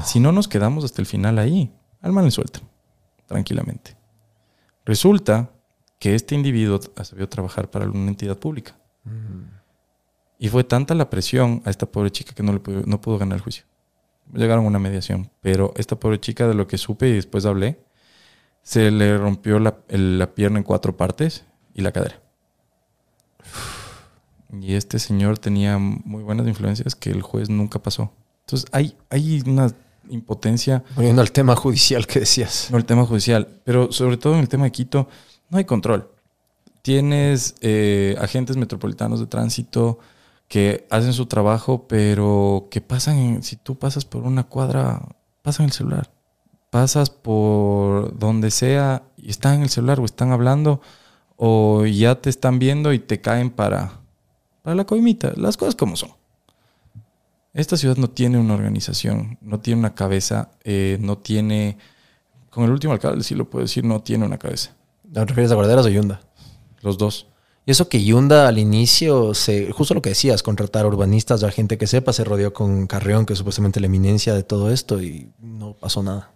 Si no nos quedamos hasta el final ahí, al man le sueltan, tranquilamente. Resulta que este individuo sabió trabajar para una entidad pública. Y fue tanta la presión a esta pobre chica que no, le pudo, no pudo ganar el juicio. Llegaron a una mediación, pero esta pobre chica, de lo que supe y después hablé, se le rompió la, el- la pierna en cuatro partes y la cadera. Y este señor tenía muy buenas influencias que el juez nunca pasó. Entonces hay, hay una impotencia, Volviendo al tema judicial que decías. no el tema judicial, pero sobre todo en el tema de Quito, no hay control. Tienes eh, agentes metropolitanos de tránsito que hacen su trabajo, pero que pasan, en- si tú pasas por una cuadra, pasan el celular. Pasas por donde sea y están en el celular o están hablando o ya te están viendo y te caen para, para la coimita. Las cosas como son. Esta ciudad no tiene una organización, no tiene una cabeza, eh, no tiene... Con el último alcalde sí lo puedo decir, no tiene una cabeza. ¿Te refieres a Guarderas o Yunda? Los dos. Y eso que Yunda al inicio, se, justo lo que decías, contratar urbanistas, a gente que sepa, se rodeó con Carrión, que es supuestamente la eminencia de todo esto, y no pasó nada.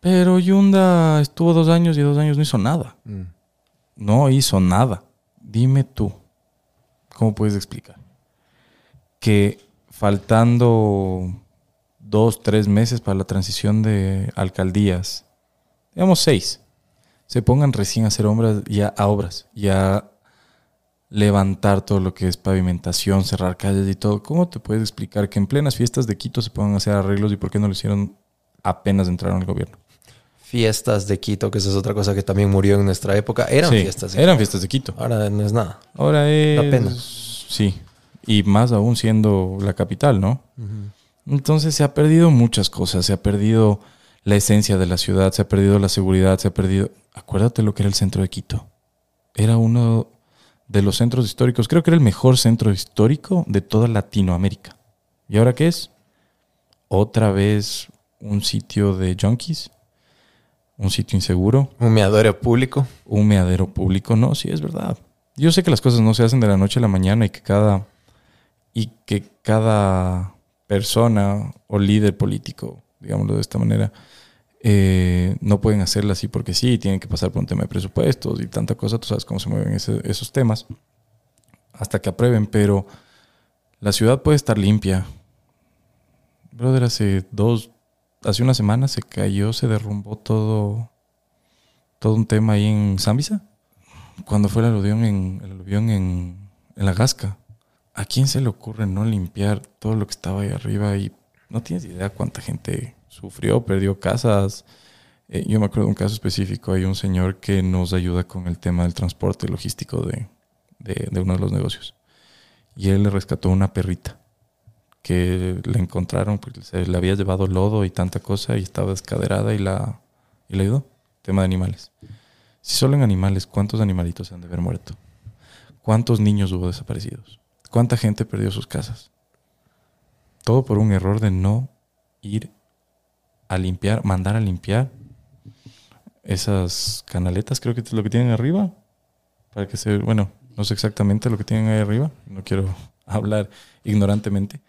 Pero Yunda estuvo dos años y dos años no hizo nada. No hizo nada. Dime tú, ¿cómo puedes explicar? Que faltando dos, tres meses para la transición de alcaldías, digamos seis, se pongan recién a hacer obras, ya a obras, ya levantar todo lo que es pavimentación, cerrar calles y todo. ¿Cómo te puedes explicar que en plenas fiestas de Quito se a hacer arreglos y por qué no lo hicieron apenas entraron al gobierno? Fiestas de Quito, que esa es otra cosa que también murió en nuestra época. Eran Sí, fiestas de eran fiestas de Quito. Quito. Ahora no es nada. Ahora es. Pena. Sí. Y más aún siendo la capital, ¿no? Entonces se ha perdido muchas cosas. Se ha perdido la esencia de la ciudad, se ha perdido la seguridad, se ha perdido. Acuérdate lo que era el centro de Quito. Era uno de los centros históricos, creo que era el mejor centro histórico de toda Latinoamérica. ¿Y ahora qué es? Otra vez un sitio de junkies, un sitio inseguro, Un meadero público. un meadero público. No, sí es verdad. Yo sé que las cosas no se hacen de la noche a la mañana y que cada y que cada persona o líder político, digámoslo de esta manera, eh, no pueden hacerla así porque sí, tienen que pasar por un tema de presupuestos y tanta cosa, tú sabes cómo se mueven ese- esos temas, hasta que aprueben, pero la ciudad puede estar limpia. Brother, hace dos, hace una semana se cayó, se derrumbó todo, todo un tema ahí en Zambisa, cuando fue el aluvión en, el aluvión en, en la Gasca. ¿A quién se le ocurre no limpiar todo lo que estaba ahí arriba? Y no tienes idea cuánta gente sufrió, perdió casas. Eh, yo me acuerdo de un caso específico. Hay un señor que nos ayuda con el tema del transporte logístico de, de- uno de los negocios. Y él le rescató una perrita que le encontraron, porque se le había llevado lodo y tanta cosa y estaba descaderada y la, y la ayudó. Tema de animales. Si solo en animales, ¿cuántos animalitos se han de haber muerto? ¿Cuántos niños hubo desaparecidos? ¿Cuánta gente perdió sus casas? Todo por un error de no ir a limpiar, mandar a limpiar esas canaletas, creo que es lo que tienen arriba. Para que se, bueno, no sé exactamente lo que tienen ahí arriba, no quiero hablar ignorantemente,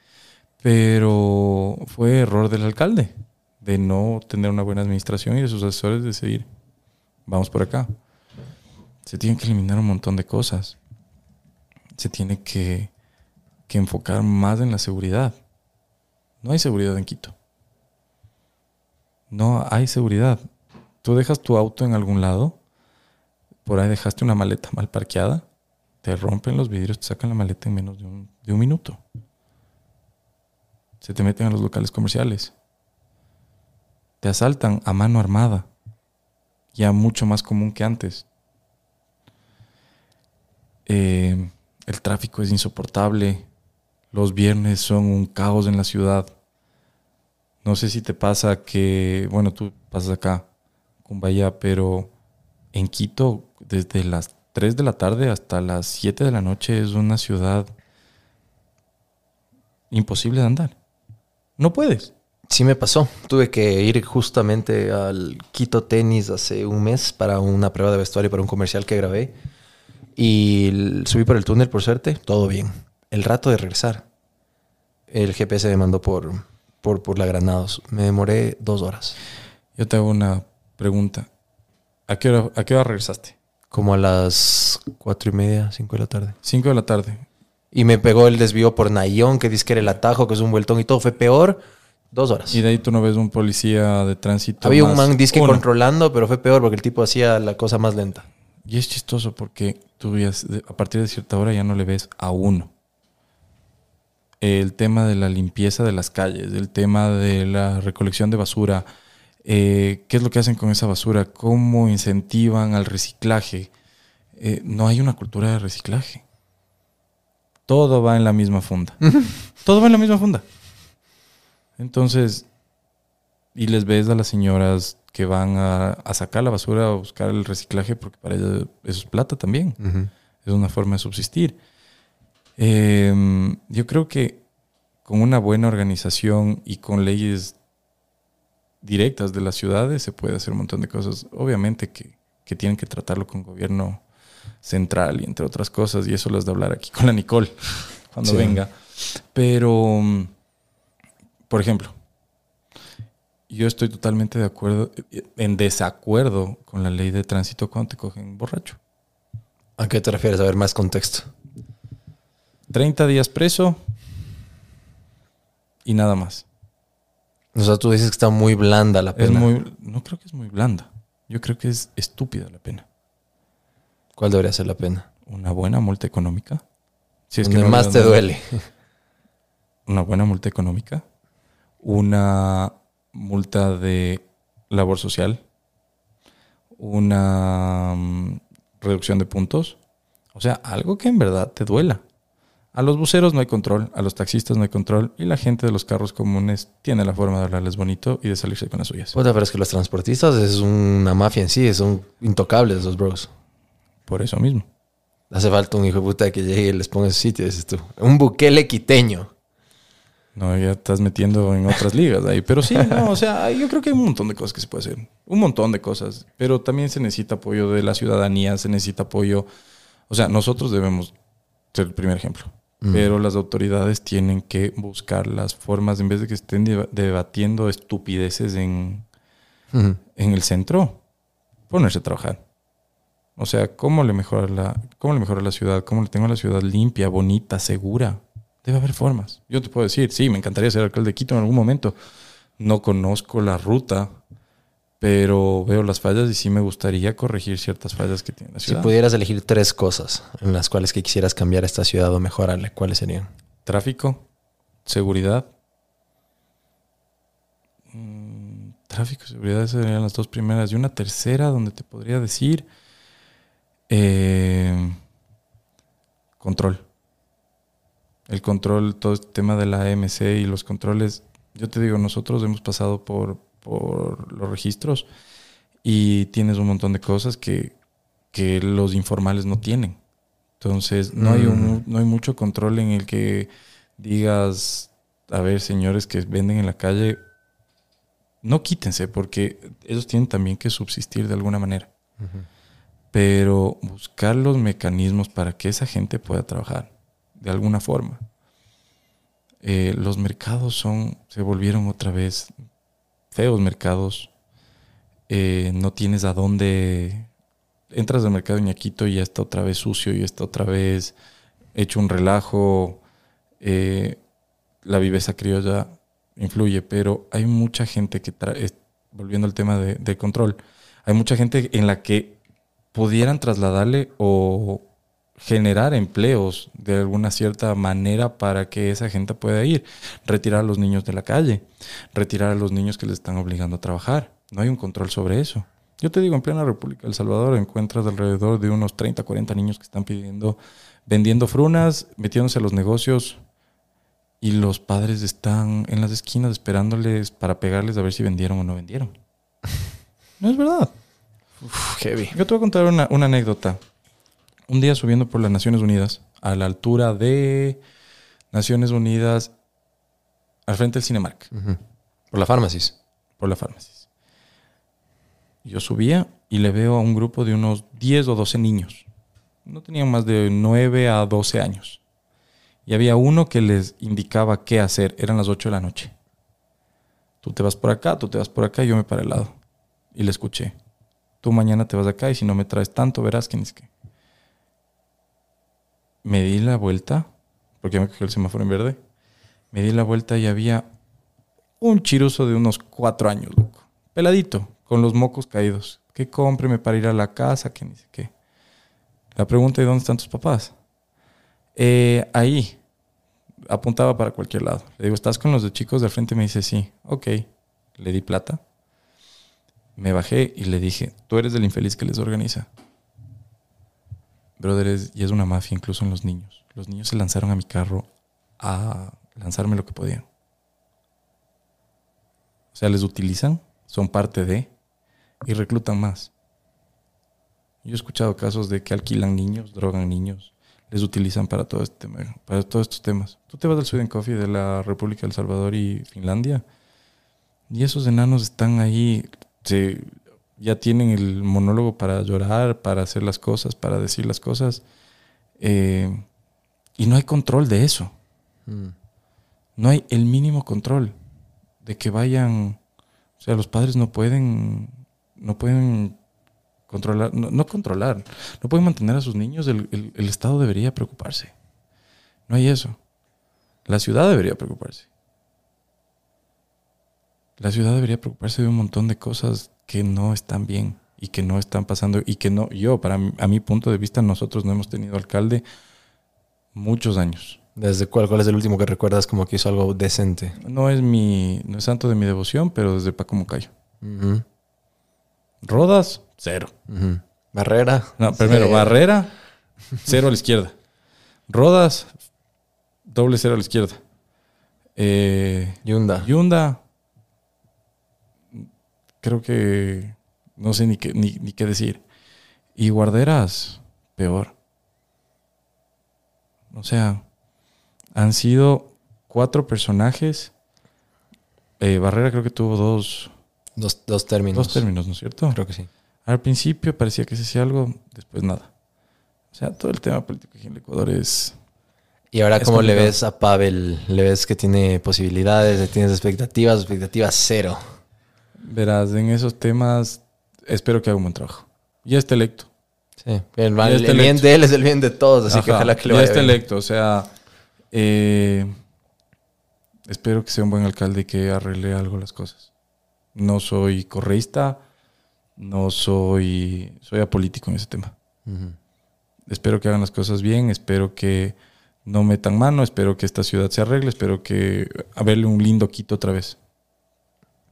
pero fue error del alcalde de no tener una buena administración y de sus asesores de seguir, vamos por acá. Se tienen que eliminar un montón de cosas. Se tiene que, que enfocar más en la seguridad. No hay seguridad en Quito. No hay seguridad. Tú dejas tu auto en algún lado, por ahí dejaste una maleta mal parqueada, te rompen los vidrios, te sacan la maleta en menos de un, minuto. Se te meten a los locales comerciales. Te asaltan a mano armada. Ya mucho más común que antes. Eh, el tráfico es insoportable. Los viernes son un caos en la ciudad. No sé si te pasa que, bueno, tú pasas acá, Cumbaya, pero en Quito, desde las 3 de la tarde hasta las 7 de la noche es una ciudad imposible de andar. No puedes. Sí me pasó. Tuve que ir justamente al Quito Tenis hace un mes para una prueba de vestuario para un comercial que grabé. Y subí por el túnel, por suerte, todo bien. El rato de regresar, el GPS me mandó por, por, por la Granados. Me demoré dos horas. Yo te hago una pregunta. ¿A qué hora, a qué hora regresaste? Como a las cuatro y media, cinco de la tarde. 5 de la tarde. Y me pegó el desvío por Nayón, que dice que era el atajo, que es un vueltón y todo. Fue peor. Dos horas. Y de ahí tú no ves un policía de tránsito. Había un man disque uno. controlando, pero fue peor porque el tipo hacía la cosa más lenta. Y es chistoso porque tú de- a partir de cierta hora ya no le ves a uno. El tema de la limpieza de las calles, el tema de la recolección de basura, eh, qué es lo que hacen con esa basura, cómo incentivan al reciclaje. Eh, no hay una cultura de reciclaje. Todo va en la misma funda. Todo va en la misma funda. Entonces, y les ves a las señoras que van a, a sacar la basura, a buscar el reciclaje, porque para ellas eso es plata también. Es una forma de subsistir. Eh, yo creo que con una buena organización y con leyes directas de las ciudades se puede hacer un montón de cosas. Obviamente que, que tienen que tratarlo con gobierno central y entre otras cosas, y eso lo has de hablar aquí con la Nicole cuando Sí. venga. Pero, por ejemplo, yo estoy totalmente de acuerdo, en desacuerdo con la ley de tránsito cuando te cogen borracho. ¿A qué te refieres? A ver, más contexto. 30 días preso y nada más. O sea, tú dices que está muy blanda la Es pena. muy, no creo que es muy blanda. Yo creo que es estúpida la pena. ¿Cuál debería ser la pena? Una buena multa económica. Si es que no más te duele. Una buena multa económica. Una multa de labor social. Una mm, reducción de puntos. O sea, algo que en verdad te duela. A los buceros no hay control, a los taxistas no hay control y la gente de los carros comunes tiene la forma de hablarles bonito y de salirse con las suyas. Puta, pero es que los transportistas es una mafia en sí, son intocables esos bros. Por eso mismo. Hace falta un hijo de puta que llegue y les ponga su sitio, dices tú. Un buquele quiteño. No, ya estás metiendo en otras ligas ahí. Pero sí, no, o sea, yo creo que hay un montón de cosas que se puede hacer. Un montón de cosas. Pero también se necesita apoyo de la ciudadanía, se necesita apoyo. O sea, nosotros debemos ser el primer ejemplo. Pero las autoridades tienen que buscar las formas, en vez de que estén deba- debatiendo estupideces en, en el centro, ponerse a trabajar. O sea, ¿cómo le mejora la, cómo le mejora la ciudad? ¿Cómo le tengo la ciudad limpia, bonita, segura? Debe haber formas. Yo te puedo decir, sí, me encantaría ser alcalde de Quito en algún momento. No conozco la ruta, pero veo las fallas y sí me gustaría corregir ciertas fallas que tiene la Si ciudad. pudieras elegir tres cosas en las cuales que quisieras cambiar esta ciudad o mejorarla, ¿cuáles serían? Tráfico, seguridad. Mm, Tráfico seguridad esas serían las dos primeras. Y una tercera donde te podría decir eh, control. El control, todo este tema de la AMC y los controles. Yo te digo, nosotros hemos pasado por, por los registros y tienes un montón de cosas que, que los informales no tienen. Entonces, no, hay un- no hay mucho control en el que digas, a ver, señores que venden en la calle, no quítense, porque ellos tienen también que subsistir de alguna manera. Pero buscar los mecanismos para que esa gente pueda trabajar de alguna forma. Eh, los mercados son, se volvieron otra vez feos mercados. Eh, no tienes a dónde. Entras al mercado Ñaquito y ya está otra vez sucio y está otra vez hecho un relajo. Eh, la viveza criolla influye, pero hay mucha gente que, volviendo al tema de, de control, hay mucha gente en la que pudieran trasladarle o generar empleos de alguna cierta manera para que esa gente pueda ir, retirar a los niños de la calle, retirar a los niños que les están obligando a trabajar. No hay un control sobre eso. Yo te digo, en plena República del Salvador encuentras alrededor de unos 30, 40 niños que están pidiendo, vendiendo frunas, metiéndose a los negocios y los padres están en las esquinas esperándoles para pegarles a ver si vendieron o no vendieron. No es verdad. heavy. Yo te voy a contar una, una anécdota. Un día subiendo por las Naciones Unidas, a la altura de Naciones Unidas, al frente del Cinemark. Por la farmacis. por la farmacia. Yo subía y le veo a un grupo de unos 10 o 12 niños. No tenían más de 9 a 12 años. Y había uno que les indicaba qué hacer. Eran las 8 de la noche. Tú te vas por acá, tú te vas por acá y yo me paré al lado. Y le escuché. Tú mañana te vas acá y si no me traes tanto, verás que ni es que. Me di la vuelta, porque me cogió el semáforo en verde. Me di la vuelta y había un chiruso de unos cuatro años, loco. Peladito, con los mocos caídos. Que cómpreme para ir a la casa, que ni sé qué. La pregunta, ¿y dónde están tus papás? "Eh, ahí. Apuntaba para cualquier lado. Le digo, ¿estás con los de chicos del frente? Me dice, sí. Ok. Le di plata. Me bajé y le dije, tú eres el infeliz que les organiza. Brother, es- y es una mafia incluso en los niños. Los niños se lanzaron a mi carro a lanzarme lo que podían. O sea, les utilizan, son parte de, y reclutan más. Yo he escuchado casos de que alquilan niños, drogan niños, les utilizan para todo este tema, para todos estos temas. Tú te vas al Sweden Coffee de la República del Salvador y Finlandia, y esos enanos están ahí, se- ya tienen el monólogo para llorar, para hacer las cosas, para decir las cosas, eh, y no hay control de eso. Mm. No hay el mínimo control de que vayan, o sea, los padres no pueden, no pueden controlar, no, no controlar, no pueden mantener a sus niños, el, el- el Estado debería preocuparse. No hay eso. La ciudad debería preocuparse. La ciudad debería preocuparse de un montón de cosas que no están bien y que no están pasando y que no, yo, para mi- a mi punto de vista, nosotros no hemos tenido alcalde muchos años. ¿Desde cuál, cuál es el último que recuerdas como que hizo algo decente? No es mi, no es santo de mi devoción, pero desde Paco Mocayo. Ujú, Rodas, cero. Barrera. No, primero, Cero. Barrera, cero a la izquierda. Rodas, doble cero a la izquierda. Eh, Yunda. Yunda, creo que no sé ni qué, ni, ni qué decir. Y Guarderas, peor. O sea, han sido cuatro personajes. Eh, Barrera creo que tuvo dos, Dos, dos términos. dos términos, ¿no es cierto? Creo que sí. Al principio parecía que se hacía algo, después nada. O sea, todo el tema político aquí en el Ecuador es... Y ahora, Es ¿cómo le ves a Pavel? ¿Le ves que tiene posibilidades? ¿Le tienes expectativas? Expectativas cero. Verás, en esos temas espero que haga un buen trabajo. Ya está electo. Sí. El, bien de él es el bien de todos, así que ojalá que le ya vaya está bien. electo. O sea, eh, espero que sea un buen alcalde y que arregle algo las cosas. No soy correísta, no soy... Soy apolítico en ese tema. Espero que hagan las cosas bien, espero que no metan mano, espero que esta ciudad se arregle, espero que a verle un lindo Quito otra vez.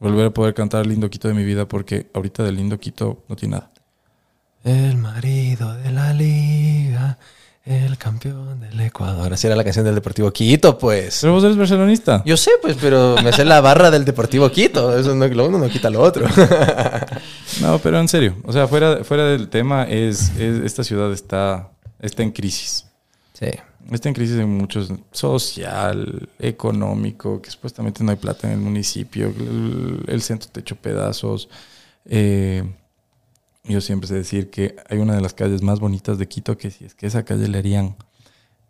Volver a poder cantar lindo Quito de mi vida porque ahorita del lindo Quito no tiene nada. El marido de la liga, el campeón del Ecuador. Así era la canción del Deportivo Quito, pues. Pero vos eres barcelonista. Yo sé, pues, pero me sé la barra del Deportivo Quito. Eso no, lo uno no quita lo otro. No, pero en serio, o sea, fuera, fuera del tema, es, es- esta ciudad está, está en crisis. Sí. Está en crisis en muchos, social, económico, que supuestamente no hay plata en el municipio, el, el centro te hecho pedazos. Eh, yo siempre sé decir que hay una de las calles más bonitas de Quito, que si es que esa calle le harían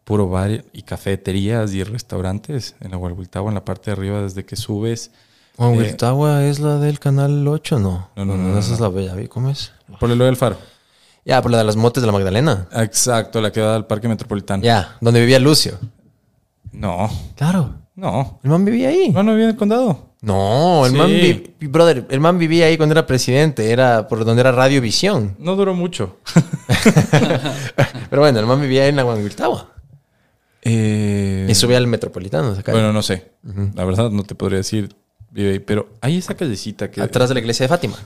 puro bar y cafeterías y restaurantes en la Hualhuiltagua, en la parte de arriba, desde que subes, Juan Eh, es la del canal 8, ¿no? No, no, no, Esa no, es la Bella. ¿Cómo es? por el lo del faro. Ya, por la de las motes de la Magdalena. Exacto, la que da al Parque Metropolitano. Ya, donde vivía Lucio. No, Claro. no. El man vivía ahí. No, no vive en el condado. No, el Sí. man vi- brother, el man vivía ahí cuando era presidente, era por donde era Radiovisión. No duró mucho. Pero bueno, el man vivía ahí en la. Eh, Y subía al metropolitano, esa calle. Bueno, no sé. La verdad no te podría decir vive ahí, pero hay esa callecita que Atrás de la iglesia de Fátima.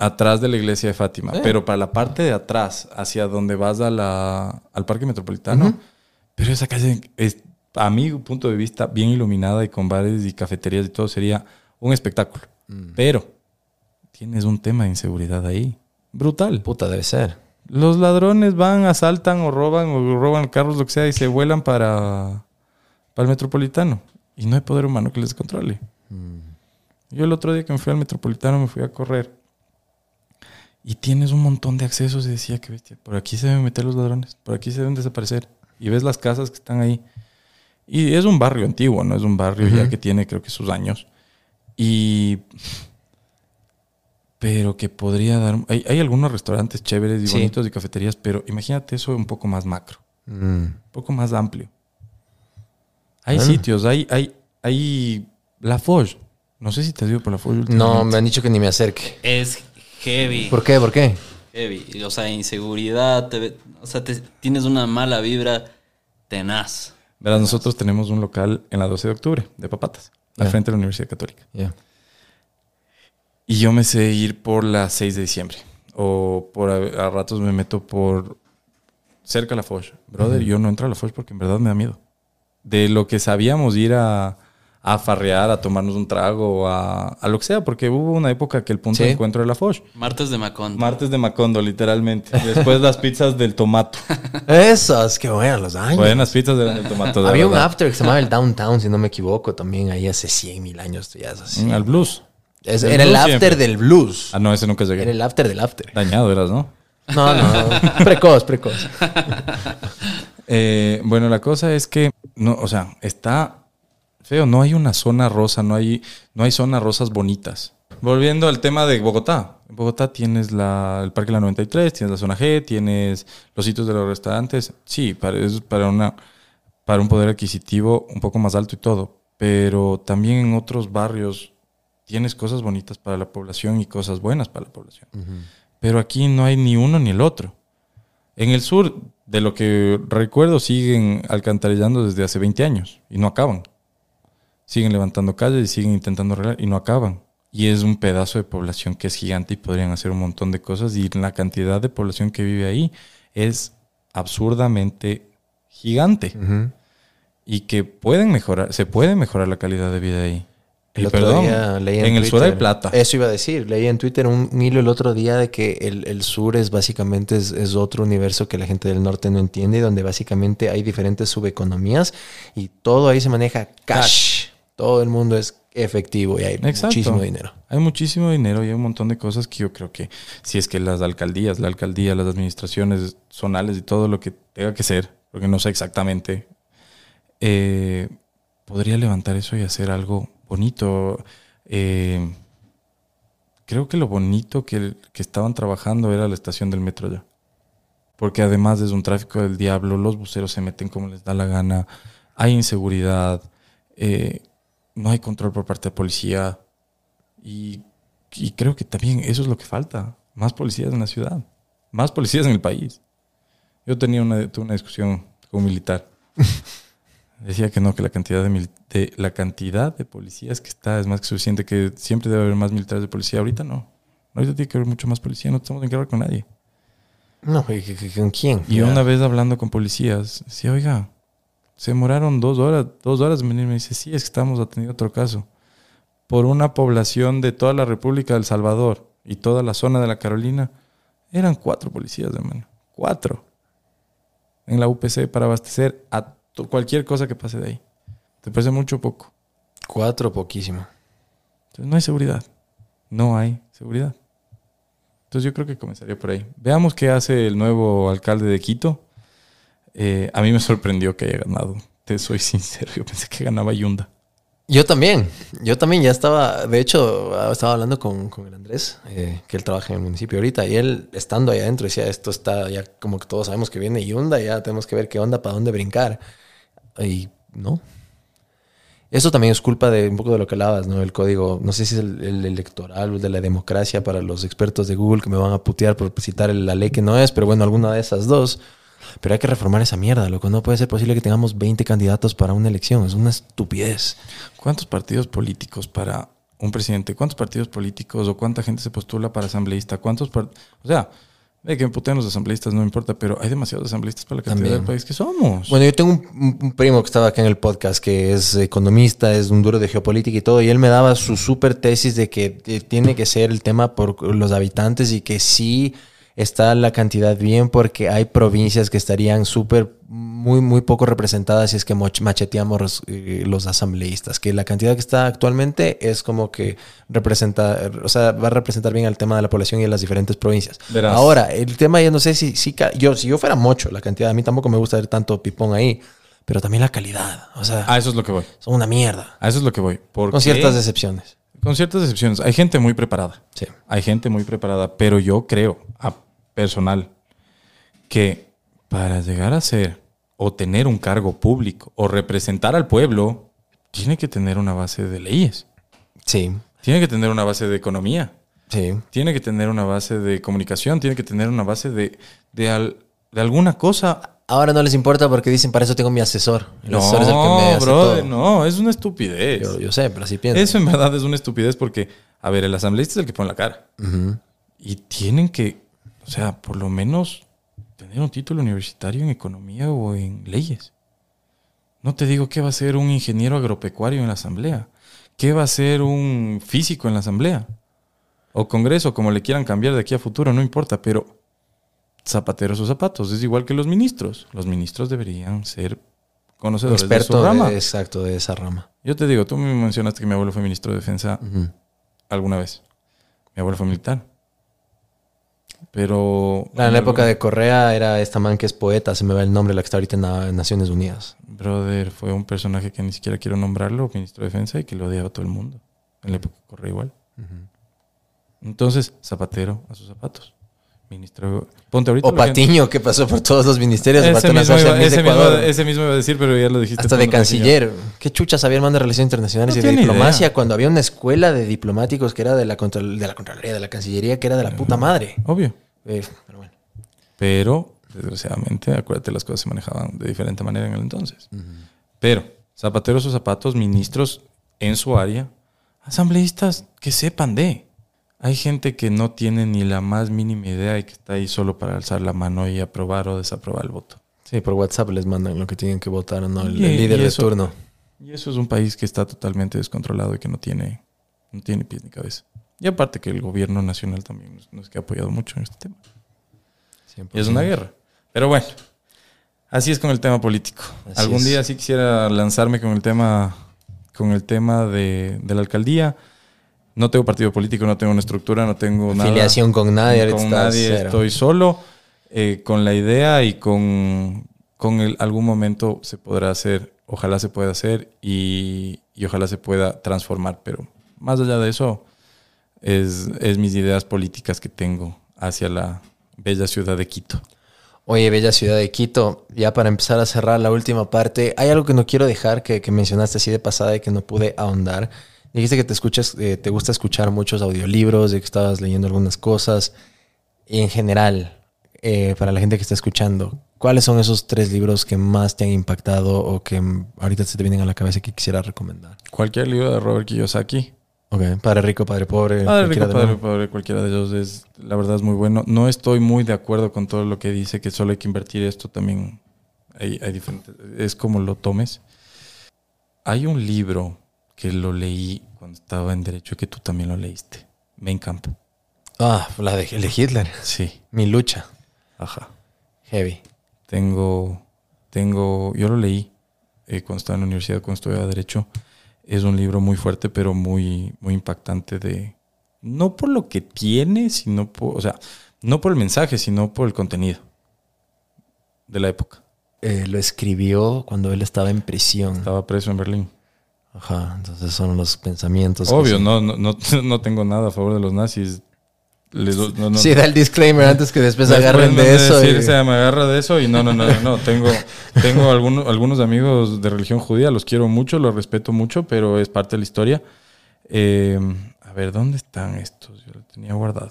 Atrás de la iglesia de Fátima, Sí. pero para la parte de atrás, hacia donde vas a la, al parque metropolitano, pero esa calle es, a mi punto de vista, bien iluminada y con bares y cafeterías y todo, sería un espectáculo. Pero tienes un tema de inseguridad ahí. Brutal. Puta, debe ser. Los ladrones van, asaltan o roban o roban carros, lo que sea, y se vuelan para, para el metropolitano. Y no hay poder humano que les controle. Yo el otro día que me fui al metropolitano me fui a correr. Y tienes un montón de accesos y decía que bestia, por aquí se deben meter los ladrones, por aquí se deben desaparecer. Y ves las casas que están ahí. Y es un barrio antiguo, ¿no? Es un barrio ya que tiene creo que sus años. Y... Pero que podría dar... Hay, hay algunos restaurantes chéveres y Sí. bonitos y cafeterías, pero imagínate eso un poco más macro, Mm. un poco más amplio. Hay Bueno. sitios, hay, hay, hay La Foge. No sé si te has ido por La Foge No, me han dicho que ni me acerque. Es heavy. ¿Por qué? ¿Por qué? Heavy. O sea, inseguridad. te o sea, te- tienes una mala vibra tenaz. Verás, nosotros tenemos un local en la 12 de octubre, de papatas, al frente de la Universidad Católica. Ya. Y yo me sé ir por la 6 de diciembre. O por a, a ratos me meto por cerca a la Foch. Brother, yo no entro a la Foch porque en verdad me da miedo. De lo que sabíamos ir a, a farrear, a tomarnos un trago, a, a lo que sea, porque hubo una época que el punto Sí. de encuentro era la Foch. Martes de Macondo. Martes de Macondo, literalmente. Después las pizzas del tomato. Esas, que buenas los años. Buenas pizzas del, del tomato. de Había un after que se llamaba el Downtown, si no me equivoco, también ahí hace 100 mil años. Ya es así. Al blues. Es- El era el after siempre. del blues. Ah, no, ese nunca llegué. Era el after del after. Dañado eras, ¿no? No, no. precoz, precoz. Eh, bueno, la cosa es que, no, o sea, está feo. No hay una zona rosa, no hay, no hay zonas rosas bonitas. Volviendo al tema de Bogotá. En Bogotá tienes la, el Parque La 93, tienes la zona G, tienes los sitios de los restaurantes. Sí, para, es para, una, para un poder adquisitivo un poco más alto y todo. Pero también en otros barrios tienes cosas bonitas para la población y cosas buenas para la población. Pero aquí no hay ni uno ni el otro. En el sur, de lo que recuerdo, siguen alcantarillando desde hace 20 años y no acaban. Siguen levantando calles y siguen intentando arreglar y no acaban. Y es un pedazo de población que es gigante y podrían hacer un montón de cosas y la cantidad de población que vive ahí es absurdamente gigante y que pueden mejorar, se puede mejorar la calidad de vida ahí. El Y otro perdón, día leí en, en, el sur hay Twitter- plata. Eso iba a decir. Leí en Twitter un, hilo el otro día de que el, el sur es básicamente es, es otro universo que la gente del norte no entiende, y donde básicamente hay diferentes subeconomías y todo ahí se maneja cash. Todo el mundo es efectivo y hay Exacto. muchísimo dinero. Hay muchísimo dinero y hay un montón de cosas que yo creo que si es que las alcaldías, la alcaldía, las administraciones zonales y todo lo que tenga que ser, porque no sé exactamente, eh, podría levantar eso y hacer algo bonito. Eh, creo que lo bonito que, que estaban trabajando era la estación del metro ya. Porque además es un tráfico del diablo, los buceros se meten como les da la gana, hay inseguridad, eh, no hay control por parte de policía. Y, y creo que también eso es lo que falta. Más policías en la ciudad. Más policías en el país. Yo tenía una, tuve una discusión con un militar. Decía que no, que la cantidad de, la cantidad de policías que está es más que suficiente, que siempre debe haber más militares de policía. Ahorita no. Ahorita tiene que haber mucho más policía, no estamos en guerra con nadie. No, ¿y- y- y- ¿con quién? Y una vez hablando con policías, decía, oiga, se demoraron dos horas, dos horas en venir. Me dice, sí, es que estamos atendiendo otro caso. Por una población de toda la República del Salvador y toda la zona de la Carolina, eran cuatro policías, hermano. Cuatro. En la UPC para abastecer a cualquier cosa que pase de ahí. ¿Te parece mucho o poco? Cuatro, poquísimo. Entonces no hay seguridad. No hay seguridad. Entonces yo creo que comenzaría por ahí. Veamos qué hace el nuevo alcalde de Quito. Eh, a mí me sorprendió que haya ganado. Te soy sincero, yo pensé que ganaba Yunda. Yo también, yo también ya estaba, de hecho, ah, estaba hablando con, con el Andrés, eh, que él trabaja en el municipio ahorita, y él estando ahí adentro decía, esto está ya como que todos sabemos que viene Yunda, ya tenemos que ver qué onda, para dónde brincar. Y no. Eso también es culpa de un poco de lo que hablabas, ¿no? El código, no sé si es el, el electoral o de la democracia para los expertos de Google que me van a putear por citar la ley que no es, pero bueno, alguna de esas dos. Pero hay que reformar esa mierda, loco. No puede ser posible que tengamos 20 candidatos para una elección. Es una estupidez. ¿Cuántos partidos políticos para un presidente? ¿Cuántos partidos políticos o cuánta gente se postula para asambleísta? ¿Cuántos O sea, ve que me putean los asambleístas, no me importa, pero hay demasiados asambleístas para la cantidad También. del país que somos. Bueno, yo tengo un, un primo que estaba acá en el podcast que es economista, es un duro de geopolítica y todo, y él me daba su súper tesis de que eh, tiene que ser el tema por los habitantes y que sí está la cantidad bien porque hay provincias que estarían súper, muy, muy poco representadas si es que macheteamos los, eh, los asambleístas, que la cantidad que está actualmente es como que representa, o sea, va a representar bien al tema de la población y de las diferentes provincias. Verás. Ahora, el tema yo no sé si, si yo, si yo fuera mucho la cantidad, a mí tampoco me gusta ver tanto pipón ahí, pero también la calidad, o sea, A eso es lo que voy. son una mierda, A eso es lo que voy. ¿Por con ciertas excepciones. Con ciertas excepciones. Hay gente muy preparada. Sí. Hay gente muy preparada, pero yo creo, a personal, que para llegar a ser o tener un cargo público o representar al pueblo, tiene que tener una base de leyes, Sí, tiene que tener una base de economía, sí. tiene que tener una base de comunicación, tiene que tener una base de, de, al- de alguna cosa. Ahora no les importa porque dicen, para eso tengo mi asesor. El No, asesor es el que me hace brother, todo. no, es una estupidez. Yo, yo sé, pero así pienso. Eso en verdad es una estupidez porque, a ver, el asambleísta es el que pone la cara. Y tienen que, o sea, por lo menos tener un título universitario en economía o en leyes. No te digo qué va a ser un ingeniero agropecuario en la asamblea, qué va a ser un físico en la asamblea, o congreso, como le quieran cambiar de aquí a futuro, no importa, pero zapateros o zapatos, es igual que los ministros. Los ministros deberían ser conocedores de su Experto rama. de, exacto de esa rama. Yo te digo, tú me mencionaste que mi abuelo fue ministro de defensa alguna vez. Mi abuelo fue militar. Pero. En la época de Correa era esta man que es poeta, se me va el nombre, la que está ahorita en Naciones Unidas. Brother, fue un personaje que ni siquiera quiero nombrarlo, ministro de defensa, y que lo odiaba a todo el mundo. En la época de Correa igual. Entonces, zapatero a sus zapatos. Ministro. Ponte ahorita. O que- Patiño, que pasó por todos los ministerios, Ese mismo, iba, mismo, ese mismo a decir, pero ya lo dijiste. Hasta de Patiño. canciller. ¿Qué chucha sabía el man de Relaciones Internacionales No y de diplomacia idea. cuando había una escuela de diplomáticos que era de la, contra- de la Contraloría, de la Cancillería, que era de la puta madre? Obvio. Eh, pero bueno. Pero, desgraciadamente, acuérdate, las cosas se manejaban de diferente manera en el entonces. Pero, zapateros o zapatos, ministros en su área, asambleístas que sepan de. Hay gente que no tiene ni la más mínima idea y que está ahí solo para alzar la mano y aprobar o desaprobar el voto. Sí, por WhatsApp les mandan lo que tienen que votar o no, el, Y- el líder y de eso- turno. Y eso es un país que está totalmente descontrolado y que no tiene, no tiene pies ni cabeza. Y aparte que el gobierno nacional también no es- no es que ha apoyado mucho en este tema. Y es una guerra. Pero bueno, así es con el tema político. Así Algún es. día sí quisiera lanzarme con el tema, con el tema de, de la alcaldía. No tengo partido político, no tengo una estructura, no tengo nada. Afiliación con nadie, Con nadie, cero. estoy solo, eh, con la idea y con, con el, algún momento se podrá hacer, ojalá se pueda hacer y, y ojalá se pueda transformar, pero más allá de eso, es, es mis ideas políticas que tengo hacia la bella ciudad de Quito. Oye, bella ciudad de Quito, ya para empezar a cerrar la última parte, hay algo que no quiero dejar que, que mencionaste así de pasada y que no pude ahondar. Dijiste que te escuchas, eh, te gusta escuchar muchos audiolibros, de que estabas leyendo algunas cosas. Y en general, eh, para la gente que está escuchando, ¿cuáles son esos tres libros que más te han impactado o que ahorita se te vienen a la cabeza que quisiera recomendar? Cualquier libro de Robert Kiyosaki. Ok, Padre Rico, Padre Pobre. Padre Rico, de Padre. Pobre, cualquiera de ellos es, la verdad es muy bueno. No estoy muy de acuerdo con todo lo que dice, que solo hay que invertir esto también. Hay, hay diferentes, es como lo tomes. Hay un libro que lo leí cuando estaba en Derecho que tú también lo leíste. Mein Kampf. Ah, la de, el de Hitler. Sí, Mi lucha. ajá. Heavy. Tengo, tengo, yo lo leí eh, cuando estaba en la universidad, cuando estudiaba Derecho. Es un libro muy fuerte, pero muy, muy impactante de, no por lo que tiene, sino por, o sea, no por el mensaje, sino por el contenido de la época. Eh, lo escribió cuando él estaba en prisión. Estaba preso en Berlín. Ajá, entonces son los pensamientos. Obvio, no, no, no, no tengo nada a favor de los nazis. Les no. Sí, da el disclaimer antes que después Después agarren de eso. decir, y- se me agarra de eso y no, no, no, no. Tengo, tengo algunos, algunos amigos de religión judía, los quiero mucho, los respeto mucho, pero es parte de la historia. Eh, a ver, ¿dónde están estos? Yo los tenía guardado.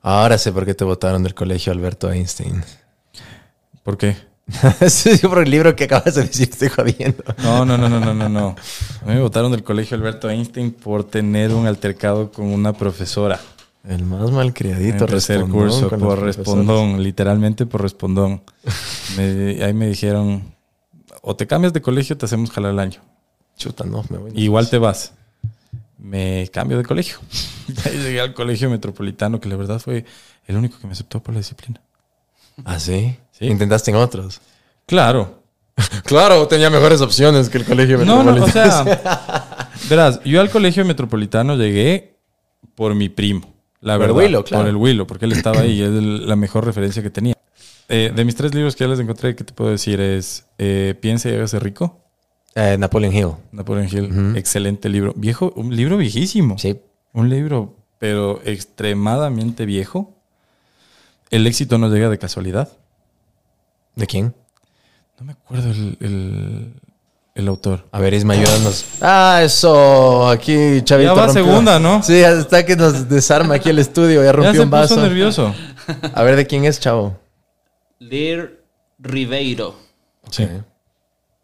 Ahora sé por qué te votaron del colegio Alberto Einstein. ¿Por qué? sí, por el libro que acabas de decir, estoy jodiendo. No, no, no, no, no, no, no. A mí me votaron del colegio Alberto Einstein por tener un altercado con una profesora. El más malcriadito tercer curso por respondón, literalmente por respondón. Me- ahí me dijeron, o te cambias de colegio o te hacemos jalar el año. Chuta, no, me voy. Igual te vas. Me cambio de colegio. Ahí llegué al colegio metropolitano, que la verdad fue el único que me aceptó por la disciplina. ¿Ah, sí? Sí. Intentaste en otros. Claro. Claro, tenía mejores opciones que el colegio No, no, o metropolitano. sea, verás, yo al colegio metropolitano llegué por mi primo. La Por el verdad, Willow, claro. Por el Willow, porque él estaba ahí y es el- la mejor referencia que tenía. Eh, de mis tres libros que ya les encontré, ¿qué te puedo decir? Es eh, Piensa y hágase rico. Eh, Napoleon Hill. Napoleon Hill. Excelente libro. Viejo, un libro viejísimo. Sí. Un libro, pero extremadamente viejo. El éxito no llega de casualidad. ¿De quién? No me acuerdo el, el- el autor. A ver, Isma, ayúdanos. Ah, eso. Aquí, Chavito. Ya va rompió. segunda, ¿no? Sí, hasta que nos desarma aquí el estudio. Ya Ya rompió se un vaso. puso nervioso. A ver, ¿de quién es, chavo? Lear Ribeiro. Sí.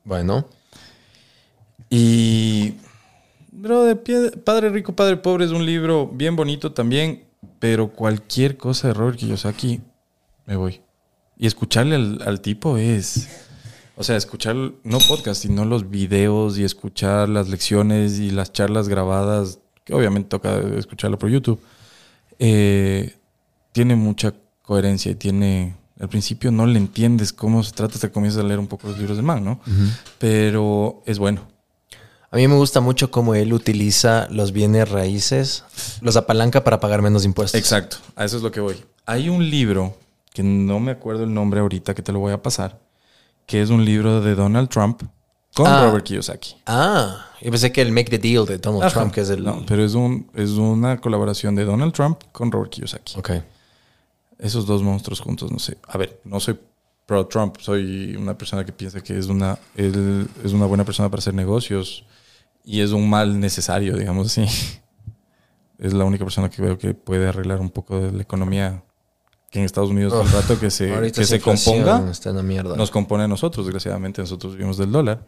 Bueno. Y. Bro, de pie- Padre Rico, Padre Pobre es un libro bien bonito también, pero cualquier cosa de Robert Kiyosaki, me voy. Y escucharle al, al tipo es... O sea, escuchar, no podcast, sino los videos y escuchar las lecciones y las charlas grabadas, que obviamente toca escucharlo por YouTube, eh, tiene mucha coherencia y tiene... Al principio no le entiendes cómo se trata hasta que comienzas a leer un poco los libros de man, ¿no? Pero es bueno. A mí me gusta mucho cómo él utiliza los bienes raíces, los apalanca para pagar menos impuestos. Exacto, a eso es lo que voy. Hay un libro, que no me acuerdo el nombre ahorita, que te lo voy a pasar, que es un libro de Donald Trump con Ah. Robert Kiyosaki. Ah, yo pensé que el Make the Deal de Donald Ajá. Trump, que es el... No, pero es, un, es una colaboración de Donald Trump con Robert Kiyosaki. Ok. Esos dos monstruos juntos, no sé. A ver, no soy pro Trump, soy una persona que piensa que es una, él es una buena persona para hacer negocios y es un mal necesario, digamos así. Es la única persona que veo que puede arreglar un poco de la economía que en Estados Unidos un rato que se, que se componga Está en la mierda. nos compone a nosotros, desgraciadamente nosotros vivimos del dólar.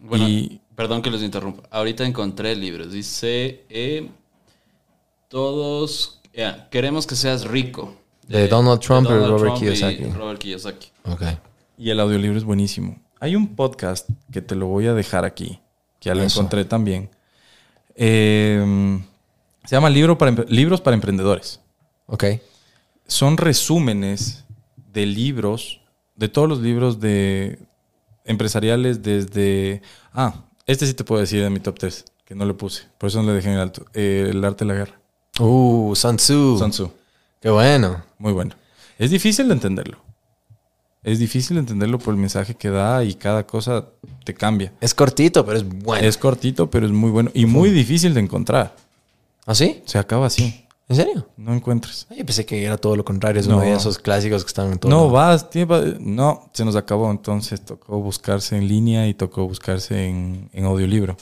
Bueno, Y- perdón que los interrumpa. Ahorita encontré libros. Dice, eh, todos, ya, queremos que seas rico. De Donald Trump y Robert Kiyosaki. Robert Kiyosaki. Ok. Y el audiolibro es buenísimo. Hay un podcast que te lo voy a dejar aquí, que ya lo Eso. encontré también. Eh, se llama Libro para Libros para Emprendedores. Ok. Son resúmenes de libros, de todos los libros de empresariales desde... Ah, este sí te puedo decir de mi top 3, que no le puse. Por eso no le dejé en alto. Eh, el arte de la guerra. Uh, Sun Tzu. Sun Tzu. Qué bueno. Muy bueno. Es difícil de entenderlo. Es difícil de entenderlo por el mensaje que da y cada cosa te cambia. Es cortito, pero es bueno. Es cortito, pero es muy bueno y muy difícil de encontrar. ¿Ah, sí? Se acaba así. ¿En serio? No encuentres. Ay, yo pensé que era todo lo contrario. Es No. uno de esos clásicos que están en todo No, lado. vas, tiempo- no, se nos acabó. Entonces tocó buscarse en línea y tocó buscarse en, en audiolibro.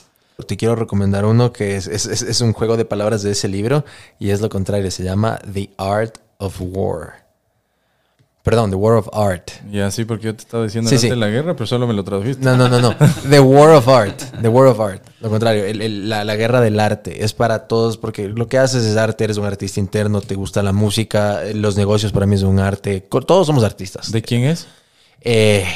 Te quiero recomendar uno que es, es- es- es un juego de palabras de ese libro y es lo contrario. Se llama The Art of War. Perdón, The War of Art. Y así porque yo te estaba diciendo Sí, el arte sí. de la guerra, pero solo me lo tradujiste. No, no, no, no. The War of Art. The War of Art. Lo contrario, el- el- la, la guerra del arte. Es para todos porque lo que haces es arte, eres un artista interno, te gusta la música, los negocios para mí es un arte. Todos somos artistas. ¿De quién es? Eh,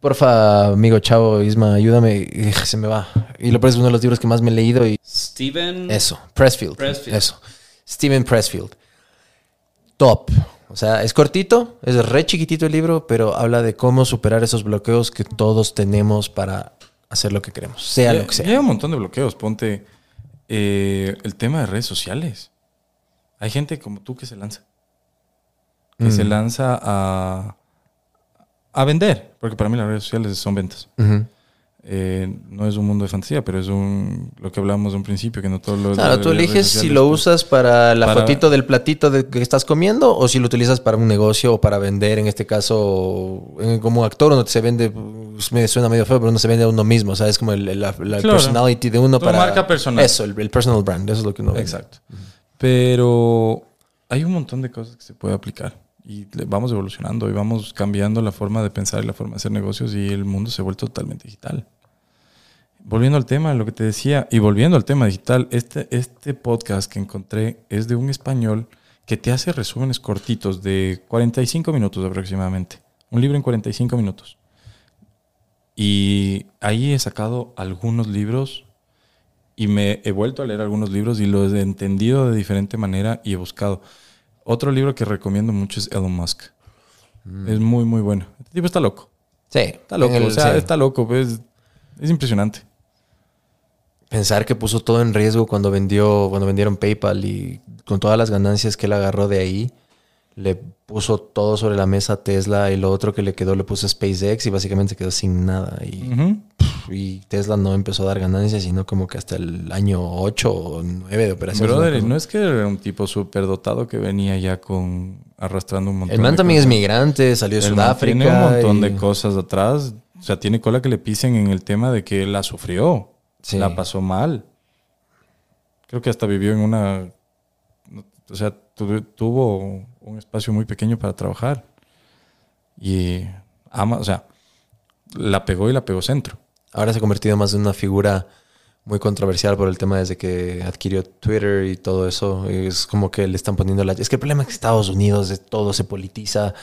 porfa, amigo chavo, Isma, ayúdame. Eh, Se me va. Y lo peor es uno de los libros que más me he leído y Steven. eso, Pressfield. Pressfield. Eso. Steven Pressfield. Top. O sea, es cortito, es re chiquitito el libro, pero habla de cómo superar esos bloqueos que todos tenemos para hacer lo que queremos, sea Ya- lo que sea. hay un montón de bloqueos. Ponte eh, el tema de redes sociales. Hay gente como tú que se lanza. Que Mm. se lanza a, a vender. Porque para mí las redes sociales son ventas. Eh, no es un mundo de fantasía, pero es un lo que hablábamos de un principio, que no todo lo Claro, tú eliges si lo pues, usas para la para- fotito del platito de que estás comiendo o si lo utilizas para un negocio o para vender. En este caso, eh, como actor, uno se vende, pues, me suena medio feo, pero uno se vende a uno mismo. O sea, es como el, la, la Claro. personality de uno para. marca personal. Eso, el, el personal brand. Eso es lo que uno vende. Exacto. Pero hay un montón de cosas que se puede aplicar. Y vamos evolucionando y vamos cambiando la forma de pensar y la forma de hacer negocios y el mundo se ha vuelto totalmente digital. Volviendo al tema, lo que te decía, y volviendo al tema digital, este, este podcast que encontré es de un español que te hace resúmenes cortitos de 45 minutos aproximadamente. Un libro en 45 minutos. Y ahí he sacado algunos libros y me he vuelto a leer algunos libros y los he entendido de diferente manera y he buscado. Otro libro que recomiendo mucho es Elon Musk. Es muy, muy bueno. Este tipo está loco. Sí, Está loco. el- o sea, sí. está loco. pues, es impresionante. Pensar que puso todo en riesgo cuando vendió, cuando vendieron PayPal y con todas las ganancias que él agarró de ahí, le puso todo sobre la mesa a Tesla y lo otro que le quedó le puso SpaceX y básicamente quedó sin nada. Y, Tesla no empezó a dar ganancias, sino como que hasta el año 8 o 9 de operaciones. Brother, cosa- no es que era un tipo súper dotado que venía ya con arrastrando un montón el man de también es migrante, salió de El man Sudáfrica. Tiene un montón y- de cosas atrás. O sea, tiene cola que le pisen en el tema de que la sufrió. Sí. La pasó mal. Creo que hasta vivió en una. O sea, tu- tuvo un espacio muy pequeño para trabajar. Y ama, o sea, la pegó y la pegó centro. Ahora se ha convertido más en una figura muy controversial por el tema desde que adquirió Twitter y todo eso. Es como que le están poniendo la... Es que el problema es que Estados Unidos de todo se politiza.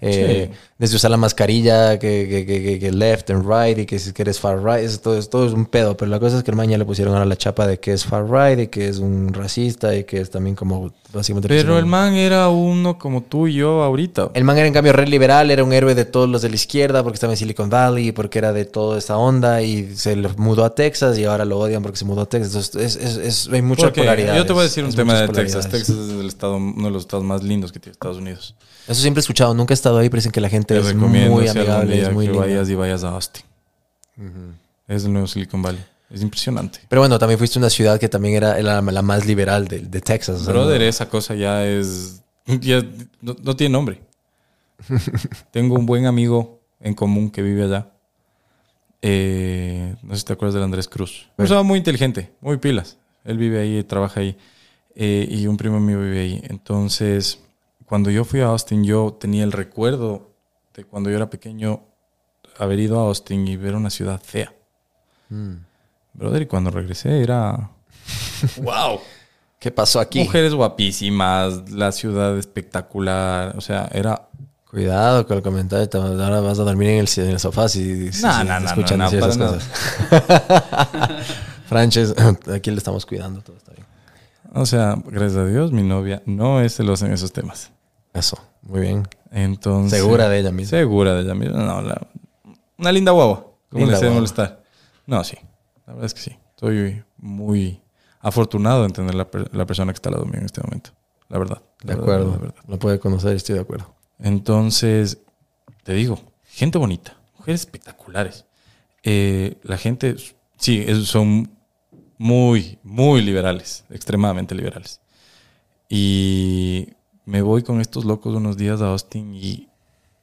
eh, Desde usar la mascarilla, que, que, que- que- que left and right y que si eres far right. Eso todo, es- todo es un pedo. Pero la cosa es que el man ya le pusieron ahora la chapa de que es far right y que es un racista y que es también como... Básicamente Pero el man era uno como tú y yo ahorita. el man era en cambio re liberal, era un héroe de todos los de la izquierda porque estaba en Silicon Valley, porque era de toda esa onda y se mudó a Texas y ahora lo odian porque se mudó a Texas. Entonces, es, es- es- hay mucha Porque polaridad. Yo te voy a decir un tema de Texas. Texas. Es el estado, uno de los estados más lindos que tiene Estados Unidos. Eso siempre he escuchado, nunca he estado ahí, pero dicen que la gente Te es muy amigable, es muy que linda. vayas y vayas a Austin. Es el nuevo Silicon Valley. Es impresionante. Pero bueno, también fuiste a una ciudad que también era la, la más liberal de, de Texas. Brother, ¿no? esa cosa ya es. Ya no, no tiene nombre. Tengo un buen amigo en común que vive allá. Eh, no sé si te acuerdas del Andrés Cruz. Un muy inteligente, muy pilas. Él vive ahí, trabaja ahí. Eh, y un primo mío vive ahí. Entonces, cuando yo fui a Austin, yo tenía el recuerdo de cuando yo era pequeño haber ido a Austin y ver una ciudad fea. Brother, y cuando regresé era. ¡Wow! ¿Qué pasó aquí? Mujeres guapísimas, la ciudad espectacular. O sea, era. Cuidado con el comentario. Ahora vas a dormir en el, en el sofá si, si- No, si no, no, escuchan no, esas cosas. Franches, aquí le estamos cuidando, todo está bien. O sea, gracias a Dios, mi novia no es celosa en esos temas. Eso, muy bien. Entonces. Segura de ella misma. Segura de ella misma. No, la- una linda guagua. ¿Cómo le molestar? No, sí. La verdad es que sí. Estoy muy afortunado en tener la, per- la persona que está al lado mío en este momento. La verdad. De La verdad, acuerdo. la verdad. Lo puede conocer, estoy de acuerdo. Entonces, te digo, gente bonita, mujeres espectaculares. Eh, la gente, sí, son muy, muy liberales, extremadamente liberales. Y me voy con estos locos unos días a Austin y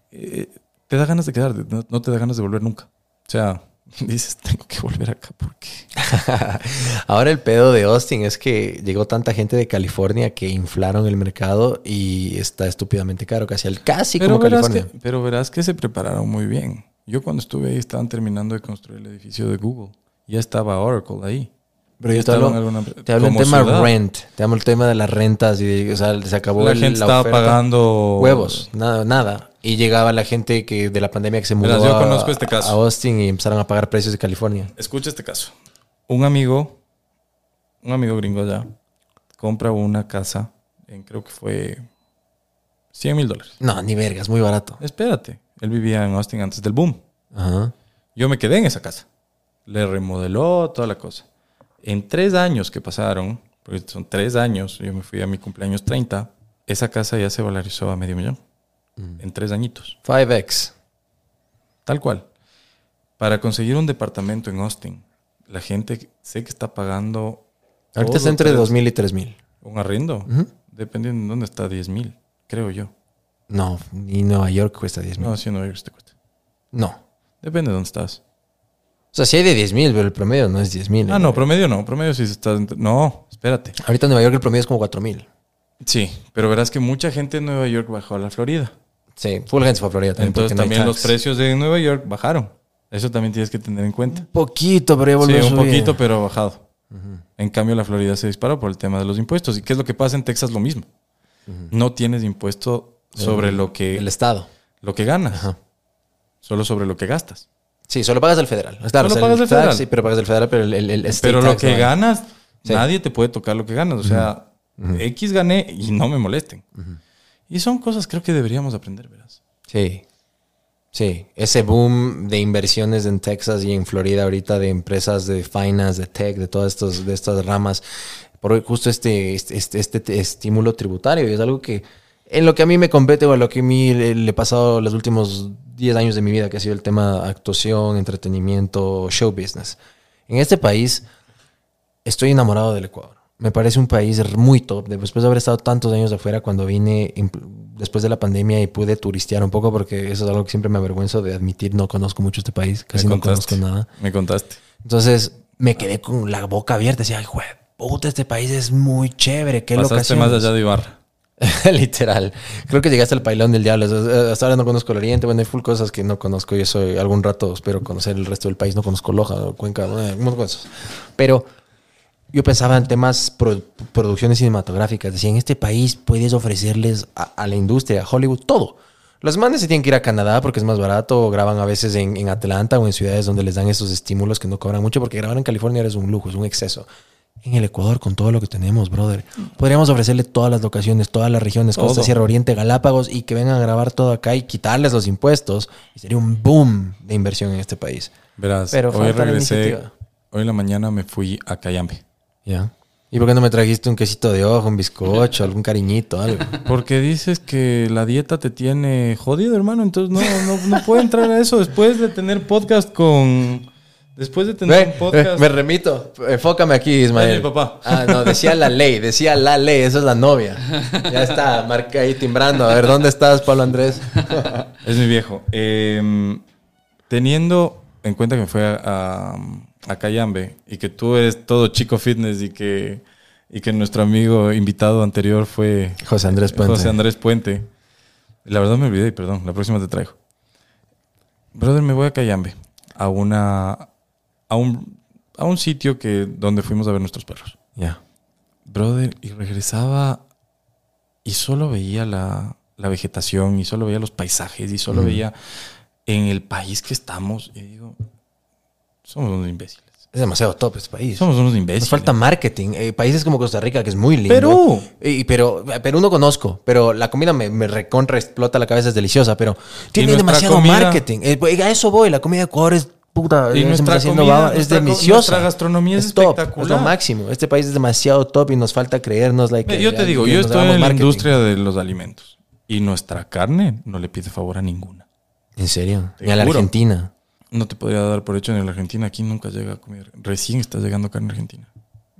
eh, te da ganas de quedarte, no, no te da ganas de volver nunca. O sea, dices, tengo que volver acá porque... Ahora el pedo de Austin es que llegó tanta gente de California que inflaron el mercado y está estúpidamente caro, casi al casi Pero como California. que, pero verás que se prepararon muy bien. Yo cuando estuve ahí estaban terminando de construir el edificio de Google. Ya estaba Oracle ahí. Pero yo te hablo, alguna- te hablo en como tema ciudad. rent, te hablo el tema de las rentas y de- o sea, se acabó La el- gente la estaba oferta. pagando huevos, nada, nada. Y llegaba la gente que de la pandemia que se mudó yo a, conozco este caso. a Austin y empezaron a pagar precios de California. Escucha este caso. Un amigo, un amigo gringo allá, compra una casa en creo que fue 100 mil dólares. No, ni vergas, muy barato. Espérate, él vivía en Austin antes del boom. Ajá. Yo me quedé en esa casa. Le remodeló toda la cosa. En tres años que pasaron, porque son tres años, yo me fui a mi cumpleaños 30, esa casa ya se valorizó a medio millón. En tres añitos. 5X. Tal cual. Para conseguir un departamento en Austin, la gente sé que está pagando. Ahorita está entre tres- 2000 y 3000. Un arriendo. Dependiendo de dónde está, 10 mil, creo yo. No, ni Nueva York cuesta 10 mil. No, No. si en Nueva York te cuesta. Depende de dónde estás. O sea, sí hay de 10 mil, pero el promedio no es 10 mil. Ah, no, promedio no. Promedio sí estás. entre- No, espérate. Ahorita en Nueva York el promedio es como 4 mil. Sí, pero verás que mucha gente en Nueva York bajó a la Florida. Sí, full gente se fue a Florida también. Entonces no también los tax. precios de Nueva York bajaron. Eso también tienes que tener en cuenta. Poquito, pero ya Sí, volvió a un subir. poquito, pero ha bajado. En cambio, la Florida se disparó por el tema de los impuestos. ¿Y qué es lo que pasa en Texas? Lo mismo. No tienes impuesto sobre lo que, El Estado. lo que ganas, Ajá. solo sobre lo que gastas. Sí, solo pagas el federal. Claro, Solo o sea, pagas el federal. Sí, pero pagas el federal, pero el, el, el state Pero lo que no ganas, Sí. nadie te puede tocar lo que ganas. O sea, X gané y no me molesten. Y son cosas creo que deberíamos aprender, verás. Sí. Sí, ese boom de inversiones en Texas y en Florida ahorita de empresas de finance, de tech, de todas estos, de estas ramas, por justo este, este, este, este estímulo tributario. Y es algo que en lo que a mí me compete o a lo que a mí le, le he pasado los últimos 10 años de mi vida, que ha sido el tema actuación, entretenimiento, show business. En este país estoy enamorado del Ecuador. Me parece un país muy top. Después de haber estado tantos años afuera, cuando vine después de la pandemia y pude turistear un poco, porque eso es algo que siempre me avergüenzo de admitir, no conozco mucho este país, casi Me no conozco nada. Me contaste. Entonces me quedé con la boca abierta. Decía, ay, jue, puta, este país es muy chévere, qué Pasaste locaciones". más allá de Ibarra. Literal. Creo que llegaste al pailón del diablo. Hasta ahora no conozco el Oriente. Bueno, hay full cosas que no conozco. Yo soy algún rato espero conocer el resto del país. No conozco Loja, Cuenca, de cosas. Pero yo pensaba en temas pro- producciones cinematográficas. Decía, en este país puedes ofrecerles a, a la industria, a Hollywood, todo. Los manes se tienen que ir a Canadá porque es más barato. Graban a veces en, en Atlanta o en ciudades donde les dan esos estímulos que no cobran mucho. Porque grabar en California es un lujo, es un exceso. En el Ecuador, con todo lo que tenemos, brother, podríamos ofrecerle todas las locaciones, todas las regiones, Costa, Todo. Sierra Oriente, Galápagos, y que vengan a grabar todo acá y quitarles los impuestos. Y sería un boom de inversión en este país. Verás, Pero hoy regresé, hoy en la mañana me fui a Cayambe. ¿Ya? ¿Y por qué no me trajiste un quesito de ojo, un bizcocho, algún cariñito, algo? Porque dices que la dieta te tiene jodido, hermano. Entonces no, no, no puedo entrar a eso después de tener podcast con... Después de tener Ve, un podcast... me remito. Enfócame aquí, Ismael. Es mi papá. Ah, no, decía la ley, decía la ley, esa es la novia. Ya está, marca ahí timbrando. A ver, ¿dónde estás, Pablo Andrés? Es mi viejo. Eh, teniendo en cuenta que me fue a, a, a Cayambe y que tú eres todo chico fitness y que, y que nuestro amigo invitado anterior fue José Andrés Puente. José Andrés Puente. La verdad me olvidé perdón, la próxima te traigo. Brother, me voy a Cayambe, a una a un, a un sitio que donde fuimos a ver nuestros perros. Ya. Brother, y regresaba y solo veía la, la vegetación y solo veía los paisajes y solo veía en el país que estamos. Y digo, somos unos imbéciles. Es demasiado top este país. Somos unos imbéciles. Nos falta marketing. Eh, países como Costa Rica, que es muy lindo. Perú. Y, pero Perú no conozco, pero la comida me, me recontra explota la cabeza, es deliciosa, pero tiene demasiado comida- marketing. Eh, pues, a eso voy, la comida de Ecuador es puta. Y eh, nuestra está haciendo comida, baba, es nuestra co- deliciosa. nuestra gastronomía es top, espectacular. Es lo máximo. Este país es demasiado top y nos falta creernos. Like, Yo te digo, yo estoy en la marketing. industria de los alimentos y nuestra carne no le pide favor a ninguna. ¿En serio? Ni a la. Argentina. No te podría dar por hecho en la Argentina. Aquí nunca llega comida. Recién está llegando carne argentina.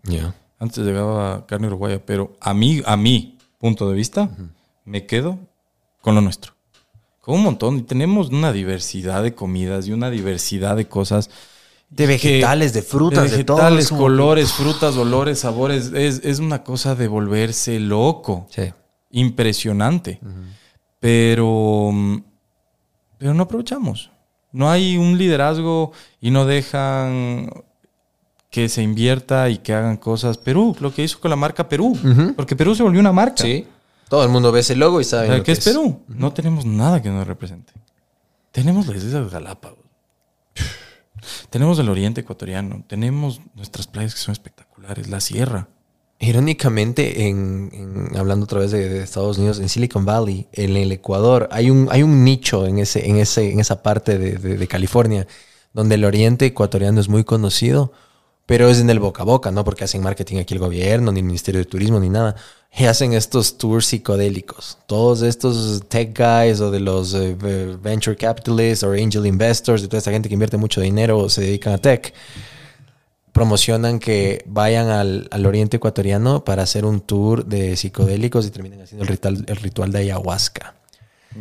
Ya. Antes llegaba carne uruguaya, pero a mí, a mi punto de vista, me quedo con lo nuestro. Con un montón. Y tenemos una diversidad de comidas y una diversidad de cosas. De que- vegetales, de frutas, de todo, vegetales, colores, frutas, olores, sabores. Es, es una cosa de volverse loco. Sí. Impresionante. Pero, mm, pero no aprovechamos. No hay un liderazgo y no dejan que se invierta y que hagan cosas. Perú, lo que hizo con la marca Perú. Porque Perú se volvió una marca. Sí. Todo el mundo ve ese logo y O sabe sea, lo ¿Qué es Perú? No tenemos nada que nos represente. Tenemos las Islas Galápagos. Tenemos el oriente ecuatoriano. Tenemos nuestras playas que son espectaculares. La sierra. Irónicamente, en, en- hablando otra vez de, Estados Unidos, en Silicon Valley, en el Ecuador, hay un, hay un nicho en, ese, en, ese, en esa parte de, de- California donde el oriente ecuatoriano es muy conocido, pero es en el boca a boca, no porque hacen marketing aquí el gobierno, ni el Ministerio de Turismo, ni nada. Y hacen estos tours psicodélicos. Todos estos tech guys o de los eh, eh, venture capitalists o angel investors, de toda esta gente que invierte mucho dinero se dedican a tech promocionan que vayan al, al oriente ecuatoriano para hacer un tour de psicodélicos y terminen haciendo el ritual, el ritual de ayahuasca.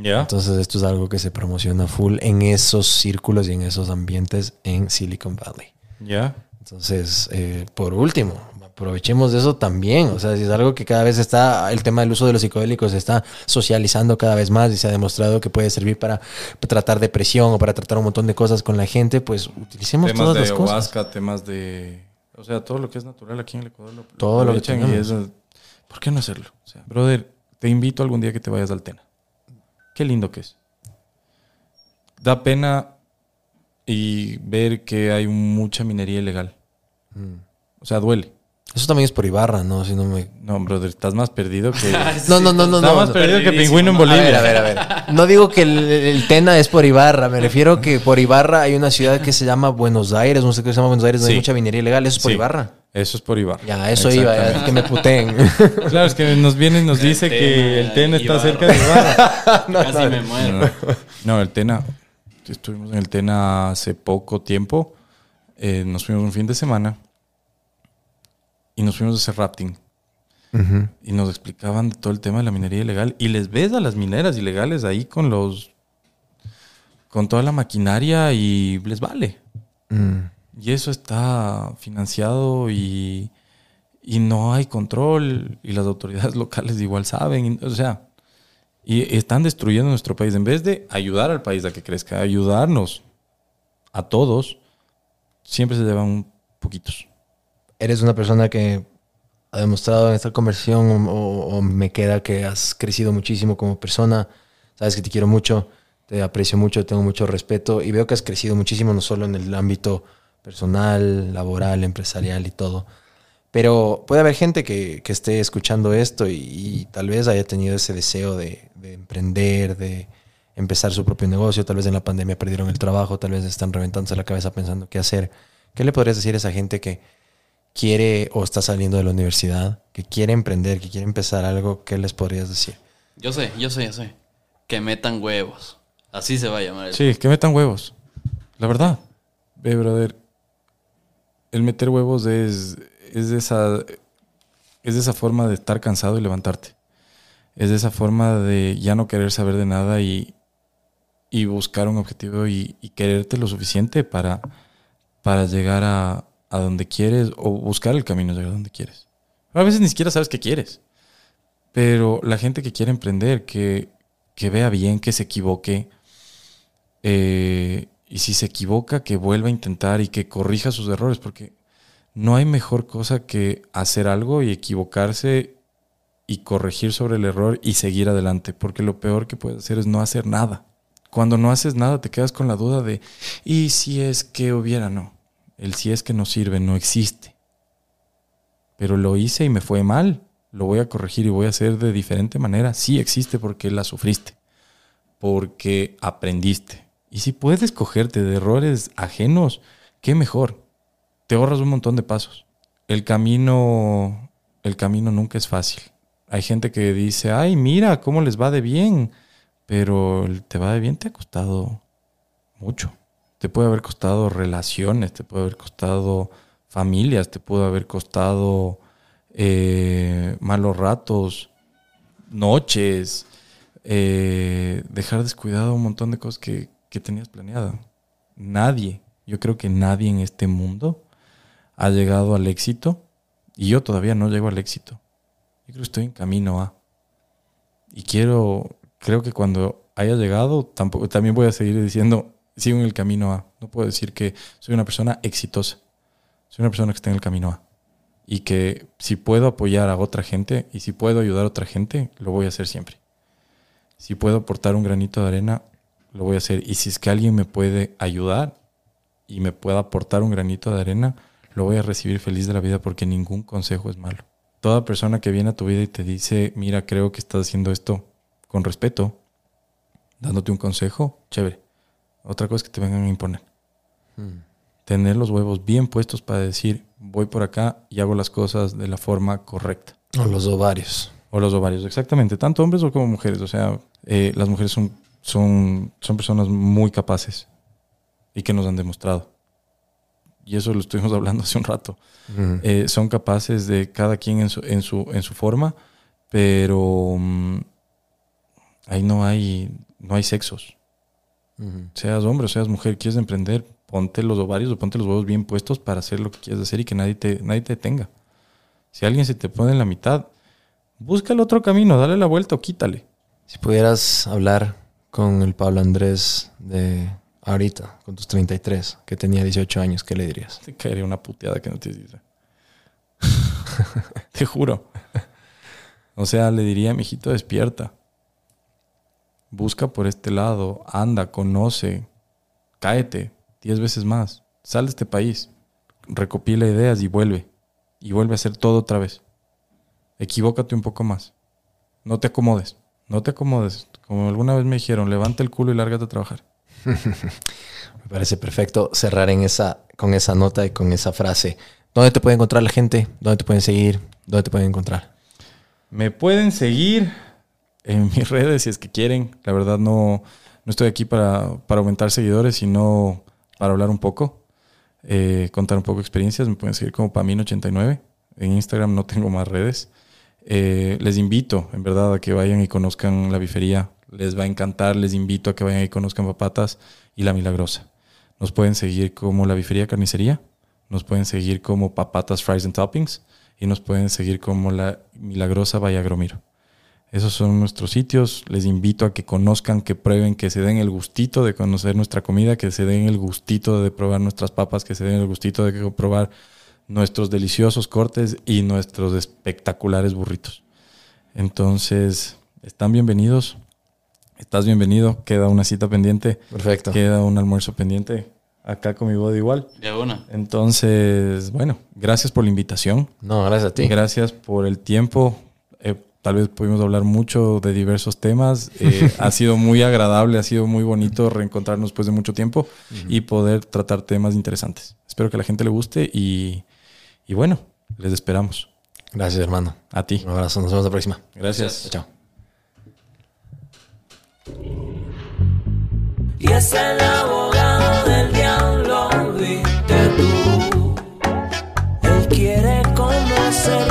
¿Ya? Entonces esto es algo que se promociona full en esos círculos y en esos ambientes en Silicon Valley. ¿Ya? Entonces, eh, por último, aprovechemos de eso también. O sea, si es algo que cada vez está, el tema del uso de los psicodélicos se está socializando cada vez más y se ha demostrado que puede servir para tratar depresión o para tratar un montón de cosas con la gente, pues utilicemos temas todas de las cosas. ayahuasca, temas de... O sea, todo lo que es natural aquí en el Ecuador lo Todo lo que y eso- ¿Por qué no hacerlo? O sea, brother, te invito algún día que te vayas al Tena. Qué lindo que es. Da pena y ver que hay mucha minería ilegal. Mm. O sea, duele. Eso también es por Ibarra, ¿no? Si no me... No, brother, estás más perdido que... No, no, no, no. Estás no, más no. perdido que pingüino en ¿no? A Bolivia. ver, a ver, a ver. No digo que el, el Tena es por Ibarra, me refiero que por Ibarra hay una ciudad que se llama Buenos Aires, no sé qué se llama Buenos Aires, donde Sí. hay mucha minería ilegal, eso es por Sí. Ibarra. Eso es por Ibarra. Ya, eso iba, ya, que me puteen. Claro, es que nos viene y nos dice Tena, que el Tena está Ibarra. cerca de Ibarra. Casi me muero. No, no, el Tena. Estuvimos en el Tena hace poco tiempo. Eh, nos fuimos un fin de semana y nos fuimos a hacer rafting. Y nos explicaban de todo el tema de la minería ilegal. Y les ves a las mineras ilegales ahí con los. con toda la maquinaria y les vale. Mm. Y eso está financiado y, y no hay control y las autoridades locales igual saben. y- o sea, y están destruyendo nuestro país. En vez de ayudar al país a que crezca, ayudarnos a todos, siempre se llevan poquitos. Eres una persona que ha demostrado en esta conversación o, me queda que has crecido muchísimo como persona. Sabes que te quiero mucho, te aprecio mucho, tengo mucho respeto y veo que has crecido muchísimo no solo en el ámbito personal, laboral, empresarial y todo. Pero puede haber gente que, esté escuchando esto y, y tal vez haya tenido ese deseo de, de emprender, de empezar su propio negocio. Tal vez en la pandemia perdieron el trabajo, tal vez están reventándose la cabeza pensando qué hacer. ¿Qué le podrías decir a esa gente que quiere o está saliendo de la universidad, que quiere emprender, que quiere empezar algo? ¿Qué les podrías decir? Yo sé, yo sé, yo sé. Que metan huevos. Así se va a llamar. el- Sí, que metan huevos. La verdad. Ve, brother. El meter huevos es, es, de esa, es de esa forma de estar cansado y levantarte. Es de esa forma de ya no querer saber de nada y, y buscar un objetivo y, y quererte lo suficiente para, para llegar a, a donde quieres o buscar el camino de donde quieres. A veces ni siquiera sabes qué quieres. Pero la gente que quiere emprender, que, que vea bien, que se equivoque, eh, y si se equivoca, que vuelva a intentar y que corrija sus errores, porque no hay mejor cosa que hacer algo y equivocarse y corregir sobre el error y seguir adelante, porque lo peor que puedes hacer es no hacer nada. Cuando no haces nada te quedas con la duda de, ¿y si es que hubiera? No, el si es que no sirve, no existe. Pero lo hice y me fue mal, lo voy a corregir y voy a hacer de diferente manera. Sí existe porque la sufriste porque aprendiste. Y si puedes cogerte de errores ajenos, qué mejor. Te ahorras un montón de pasos. El camino, el camino nunca es fácil. Hay gente que dice, ay, mira cómo les va de bien. Pero el te va de bien te ha costado mucho. Te puede haber costado relaciones, te puede haber costado familias, te puede haber costado eh, malos ratos, noches, eh, dejar descuidado un montón de cosas que, que tenías planeado. Nadie, yo creo que nadie en este mundo ha llegado al éxito y yo todavía no llego al éxito. Yo creo que estoy en camino a. Y quiero, creo que cuando haya llegado, tampoco, también voy a seguir diciendo, sigo en el camino a. No puedo decir que soy una persona exitosa. Soy una persona que está en el camino a. Y que si puedo apoyar a otra gente y si puedo ayudar a otra gente, lo voy a hacer siempre. Si puedo aportar un granito de arena, lo voy a hacer. Y si es que alguien me puede ayudar y me pueda aportar un granito de arena, lo voy a recibir feliz de la vida porque ningún consejo es malo. Toda persona que viene a tu vida y te dice, mira, creo que estás haciendo esto con respeto, dándote un consejo, chévere. Otra cosa es que te vengan a imponer. Tener los huevos bien puestos para decir, voy por acá y hago las cosas de la forma correcta. O los ovarios. O los ovarios, exactamente. Tanto hombres o como mujeres. O sea, eh, las mujeres son, son, son personas muy capaces y que nos han demostrado. Y eso lo estuvimos hablando hace un rato. Eh, son capaces de cada quien en su, en su, en su forma, pero mm, ahí no hay, no hay sexos. Seas hombre o seas mujer, quieres emprender, ponte los ovarios o ponte los huevos bien puestos para hacer lo que quieres hacer y que nadie te, nadie te detenga. Si alguien se te pone en la mitad, busca el otro camino, dale la vuelta o quítale. Si pudieras hablar con el Pablo Andrés de ahorita, con tus 33, que tenía 18 años, ¿qué le dirías? Te caería una puteada que no te dice. te juro. O sea, le diría, mijito, despierta. Busca por este lado, anda, conoce, cáete diez veces más. Sal de este país, recopila ideas y vuelve. Y vuelve a hacer todo otra vez. Equivócate un poco más. No te acomodes. No te acomodes. Como alguna vez me dijeron, levanta el culo y lárgate a trabajar. Me parece perfecto cerrar en esa, con esa nota y con esa frase. ¿Dónde te puede encontrar la gente? ¿Dónde te pueden seguir? ¿Dónde te pueden encontrar? Me pueden seguir en mis redes si es que quieren. La verdad no, no estoy aquí para, para aumentar seguidores, sino para hablar un poco, eh, contar un poco de experiencias. Me pueden seguir como Pamin89. En Instagram no tengo más redes. Eh, les invito, en verdad, a que vayan y conozcan la bifería. Les va a encantar. Les invito a que vayan y conozcan Papatas y La Milagrosa. Nos pueden seguir como La Bifería Carnicería. Nos pueden seguir como Papatas Fries and Toppings. y nos pueden seguir como la Milagrosa Vallagromiro. Esos son nuestros sitios. Les invito a que conozcan, que prueben, que se den el gustito de conocer nuestra comida, que se den el gustito de probar nuestras papas, que se den el gustito de probar nuestros deliciosos cortes y nuestros espectaculares burritos. Entonces, están bienvenidos. Estás bienvenido. Queda una cita pendiente. Perfecto. Queda un almuerzo pendiente. Acá con mi boda igual. De una. Entonces, bueno, gracias por la invitación. No, gracias a ti. Gracias por el tiempo tal vez pudimos hablar mucho de diversos temas. Eh, ha sido muy agradable, ha sido muy bonito reencontrarnos después de mucho tiempo y poder tratar temas interesantes. Espero que a la gente le guste y, y bueno, les esperamos. Gracias, hermano. A ti. Un abrazo. Nos vemos la próxima. Gracias. Gracias. Chao. Y es el abogado del diablo, viste tú. Él quiere conocer.